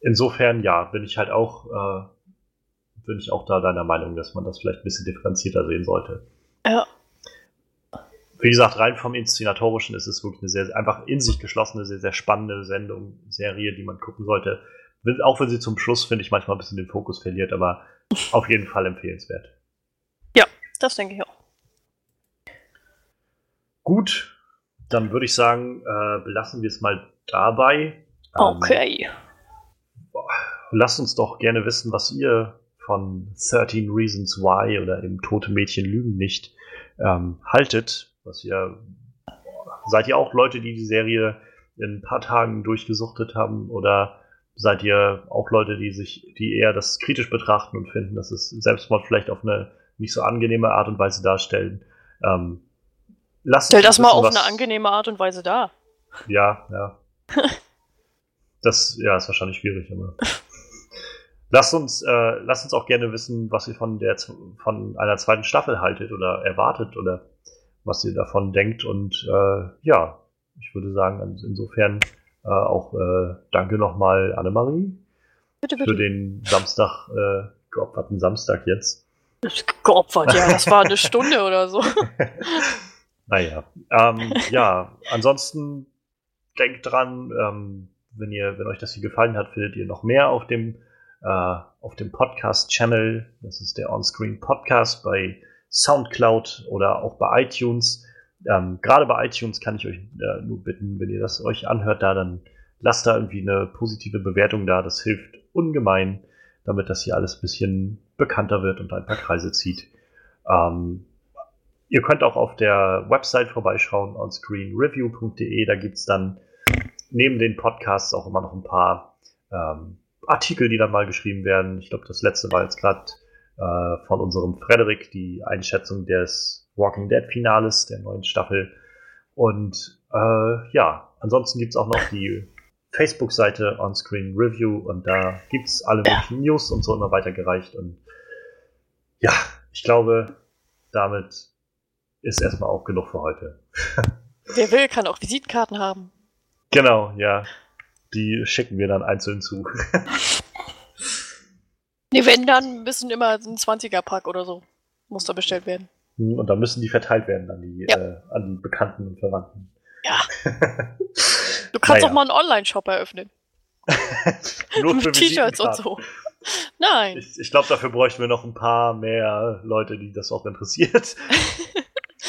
Insofern, ja, bin ich halt auch, äh, bin ich auch da deiner Meinung, dass man das vielleicht ein bisschen differenzierter sehen sollte. Ja wie gesagt, rein vom Inszenatorischen ist es wirklich eine sehr, einfach in sich geschlossene, sehr, sehr spannende Sendung, Serie, die man gucken sollte. Auch wenn sie zum Schluss, finde ich, manchmal ein bisschen den Fokus verliert, aber auf jeden Fall empfehlenswert. Ja, das denke ich auch. Gut, dann würde ich sagen, äh, belassen wir es mal dabei. Ähm, okay. Ähm, lasst uns doch gerne wissen, was ihr von 13 Reasons Why oder im Tote Mädchen lügen nicht ähm, haltet. Was ihr, seid ihr auch Leute, die die Serie in ein paar Tagen durchgesuchtet haben oder seid ihr auch Leute, die sich, die eher das kritisch betrachten und finden, dass es Selbstmord vielleicht auf eine nicht so angenehme Art und Weise darstellen? Ähm, lasst Stell das mal auf eine angenehme Art und Weise dar. Ja, ja. das ja, ist wahrscheinlich schwierig, aber. lasst uns, äh, lasst uns auch gerne wissen, was ihr von der von einer zweiten Staffel haltet oder erwartet oder was ihr davon denkt. Und äh, ja, ich würde sagen, insofern äh, auch äh, danke nochmal Annemarie bitte, bitte. für den Samstag, äh, geopferten Samstag jetzt. Geopfert, ja, das war eine Stunde oder so. naja, ähm, ja, ansonsten denkt dran, ähm, wenn ihr, wenn euch das hier gefallen hat, findet ihr noch mehr auf dem auf dem Podcast-Channel. Das ist der Onscreen Podcast bei Soundcloud oder auch bei iTunes. Ähm, Gerade bei iTunes kann ich euch äh, nur bitten, wenn ihr das euch anhört, da dann lasst da irgendwie eine positive Bewertung da. Das hilft ungemein, damit das hier alles ein bisschen bekannter wird und ein paar Kreise zieht. Ähm, ihr könnt auch auf der Website vorbeischauen, onscreenreview.de. Da gibt es dann neben den Podcasts auch immer noch ein paar ähm, Artikel, die dann mal geschrieben werden. Ich glaube, das letzte war jetzt gerade äh, von unserem Frederik die Einschätzung des Walking Dead Finales der neuen Staffel. Und äh, ja, ansonsten gibt es auch noch die Facebook-Seite Onscreen Review und da gibt es alle möglichen News und so immer weitergereicht. Und ja, ich glaube, damit ist erstmal auch genug für heute. Wer will, kann auch Visitenkarten haben. Genau, ja. Die schicken wir dann einzeln zu. nee, wenn, dann müssen immer ein 20er-Pack oder so. Muss da bestellt werden. Hm, und dann müssen die verteilt werden an die, ja. äh, an die Bekannten und Verwandten. Ja. Du kannst naja. auch mal einen Online-Shop eröffnen. Nur für T-Shirts und so. Nein. Ich, ich glaube, dafür bräuchten wir noch ein paar mehr Leute, die das auch interessiert.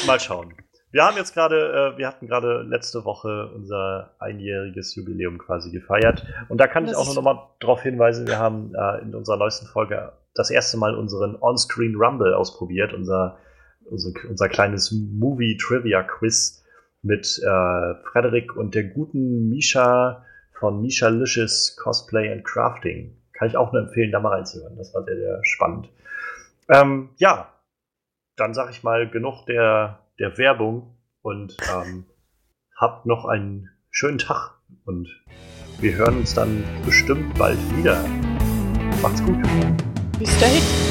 mal schauen. Wir haben jetzt gerade, äh, wir hatten gerade letzte Woche unser einjähriges Jubiläum quasi gefeiert. Und da kann das ich auch noch mal darauf hinweisen, wir haben äh, in unserer neuesten Folge das erste Mal unseren On-Screen Rumble ausprobiert, unser, unser, unser kleines Movie-Trivia-Quiz mit äh, Frederik und der guten Misha von Misha Licious Cosplay and Crafting. Kann ich auch nur empfehlen, da mal reinzuhören. Das war sehr, sehr spannend. Ähm, ja, dann sag ich mal genug der der Werbung und ähm, habt noch einen schönen Tag und wir hören uns dann bestimmt bald wieder. Macht's gut. Bis dahin.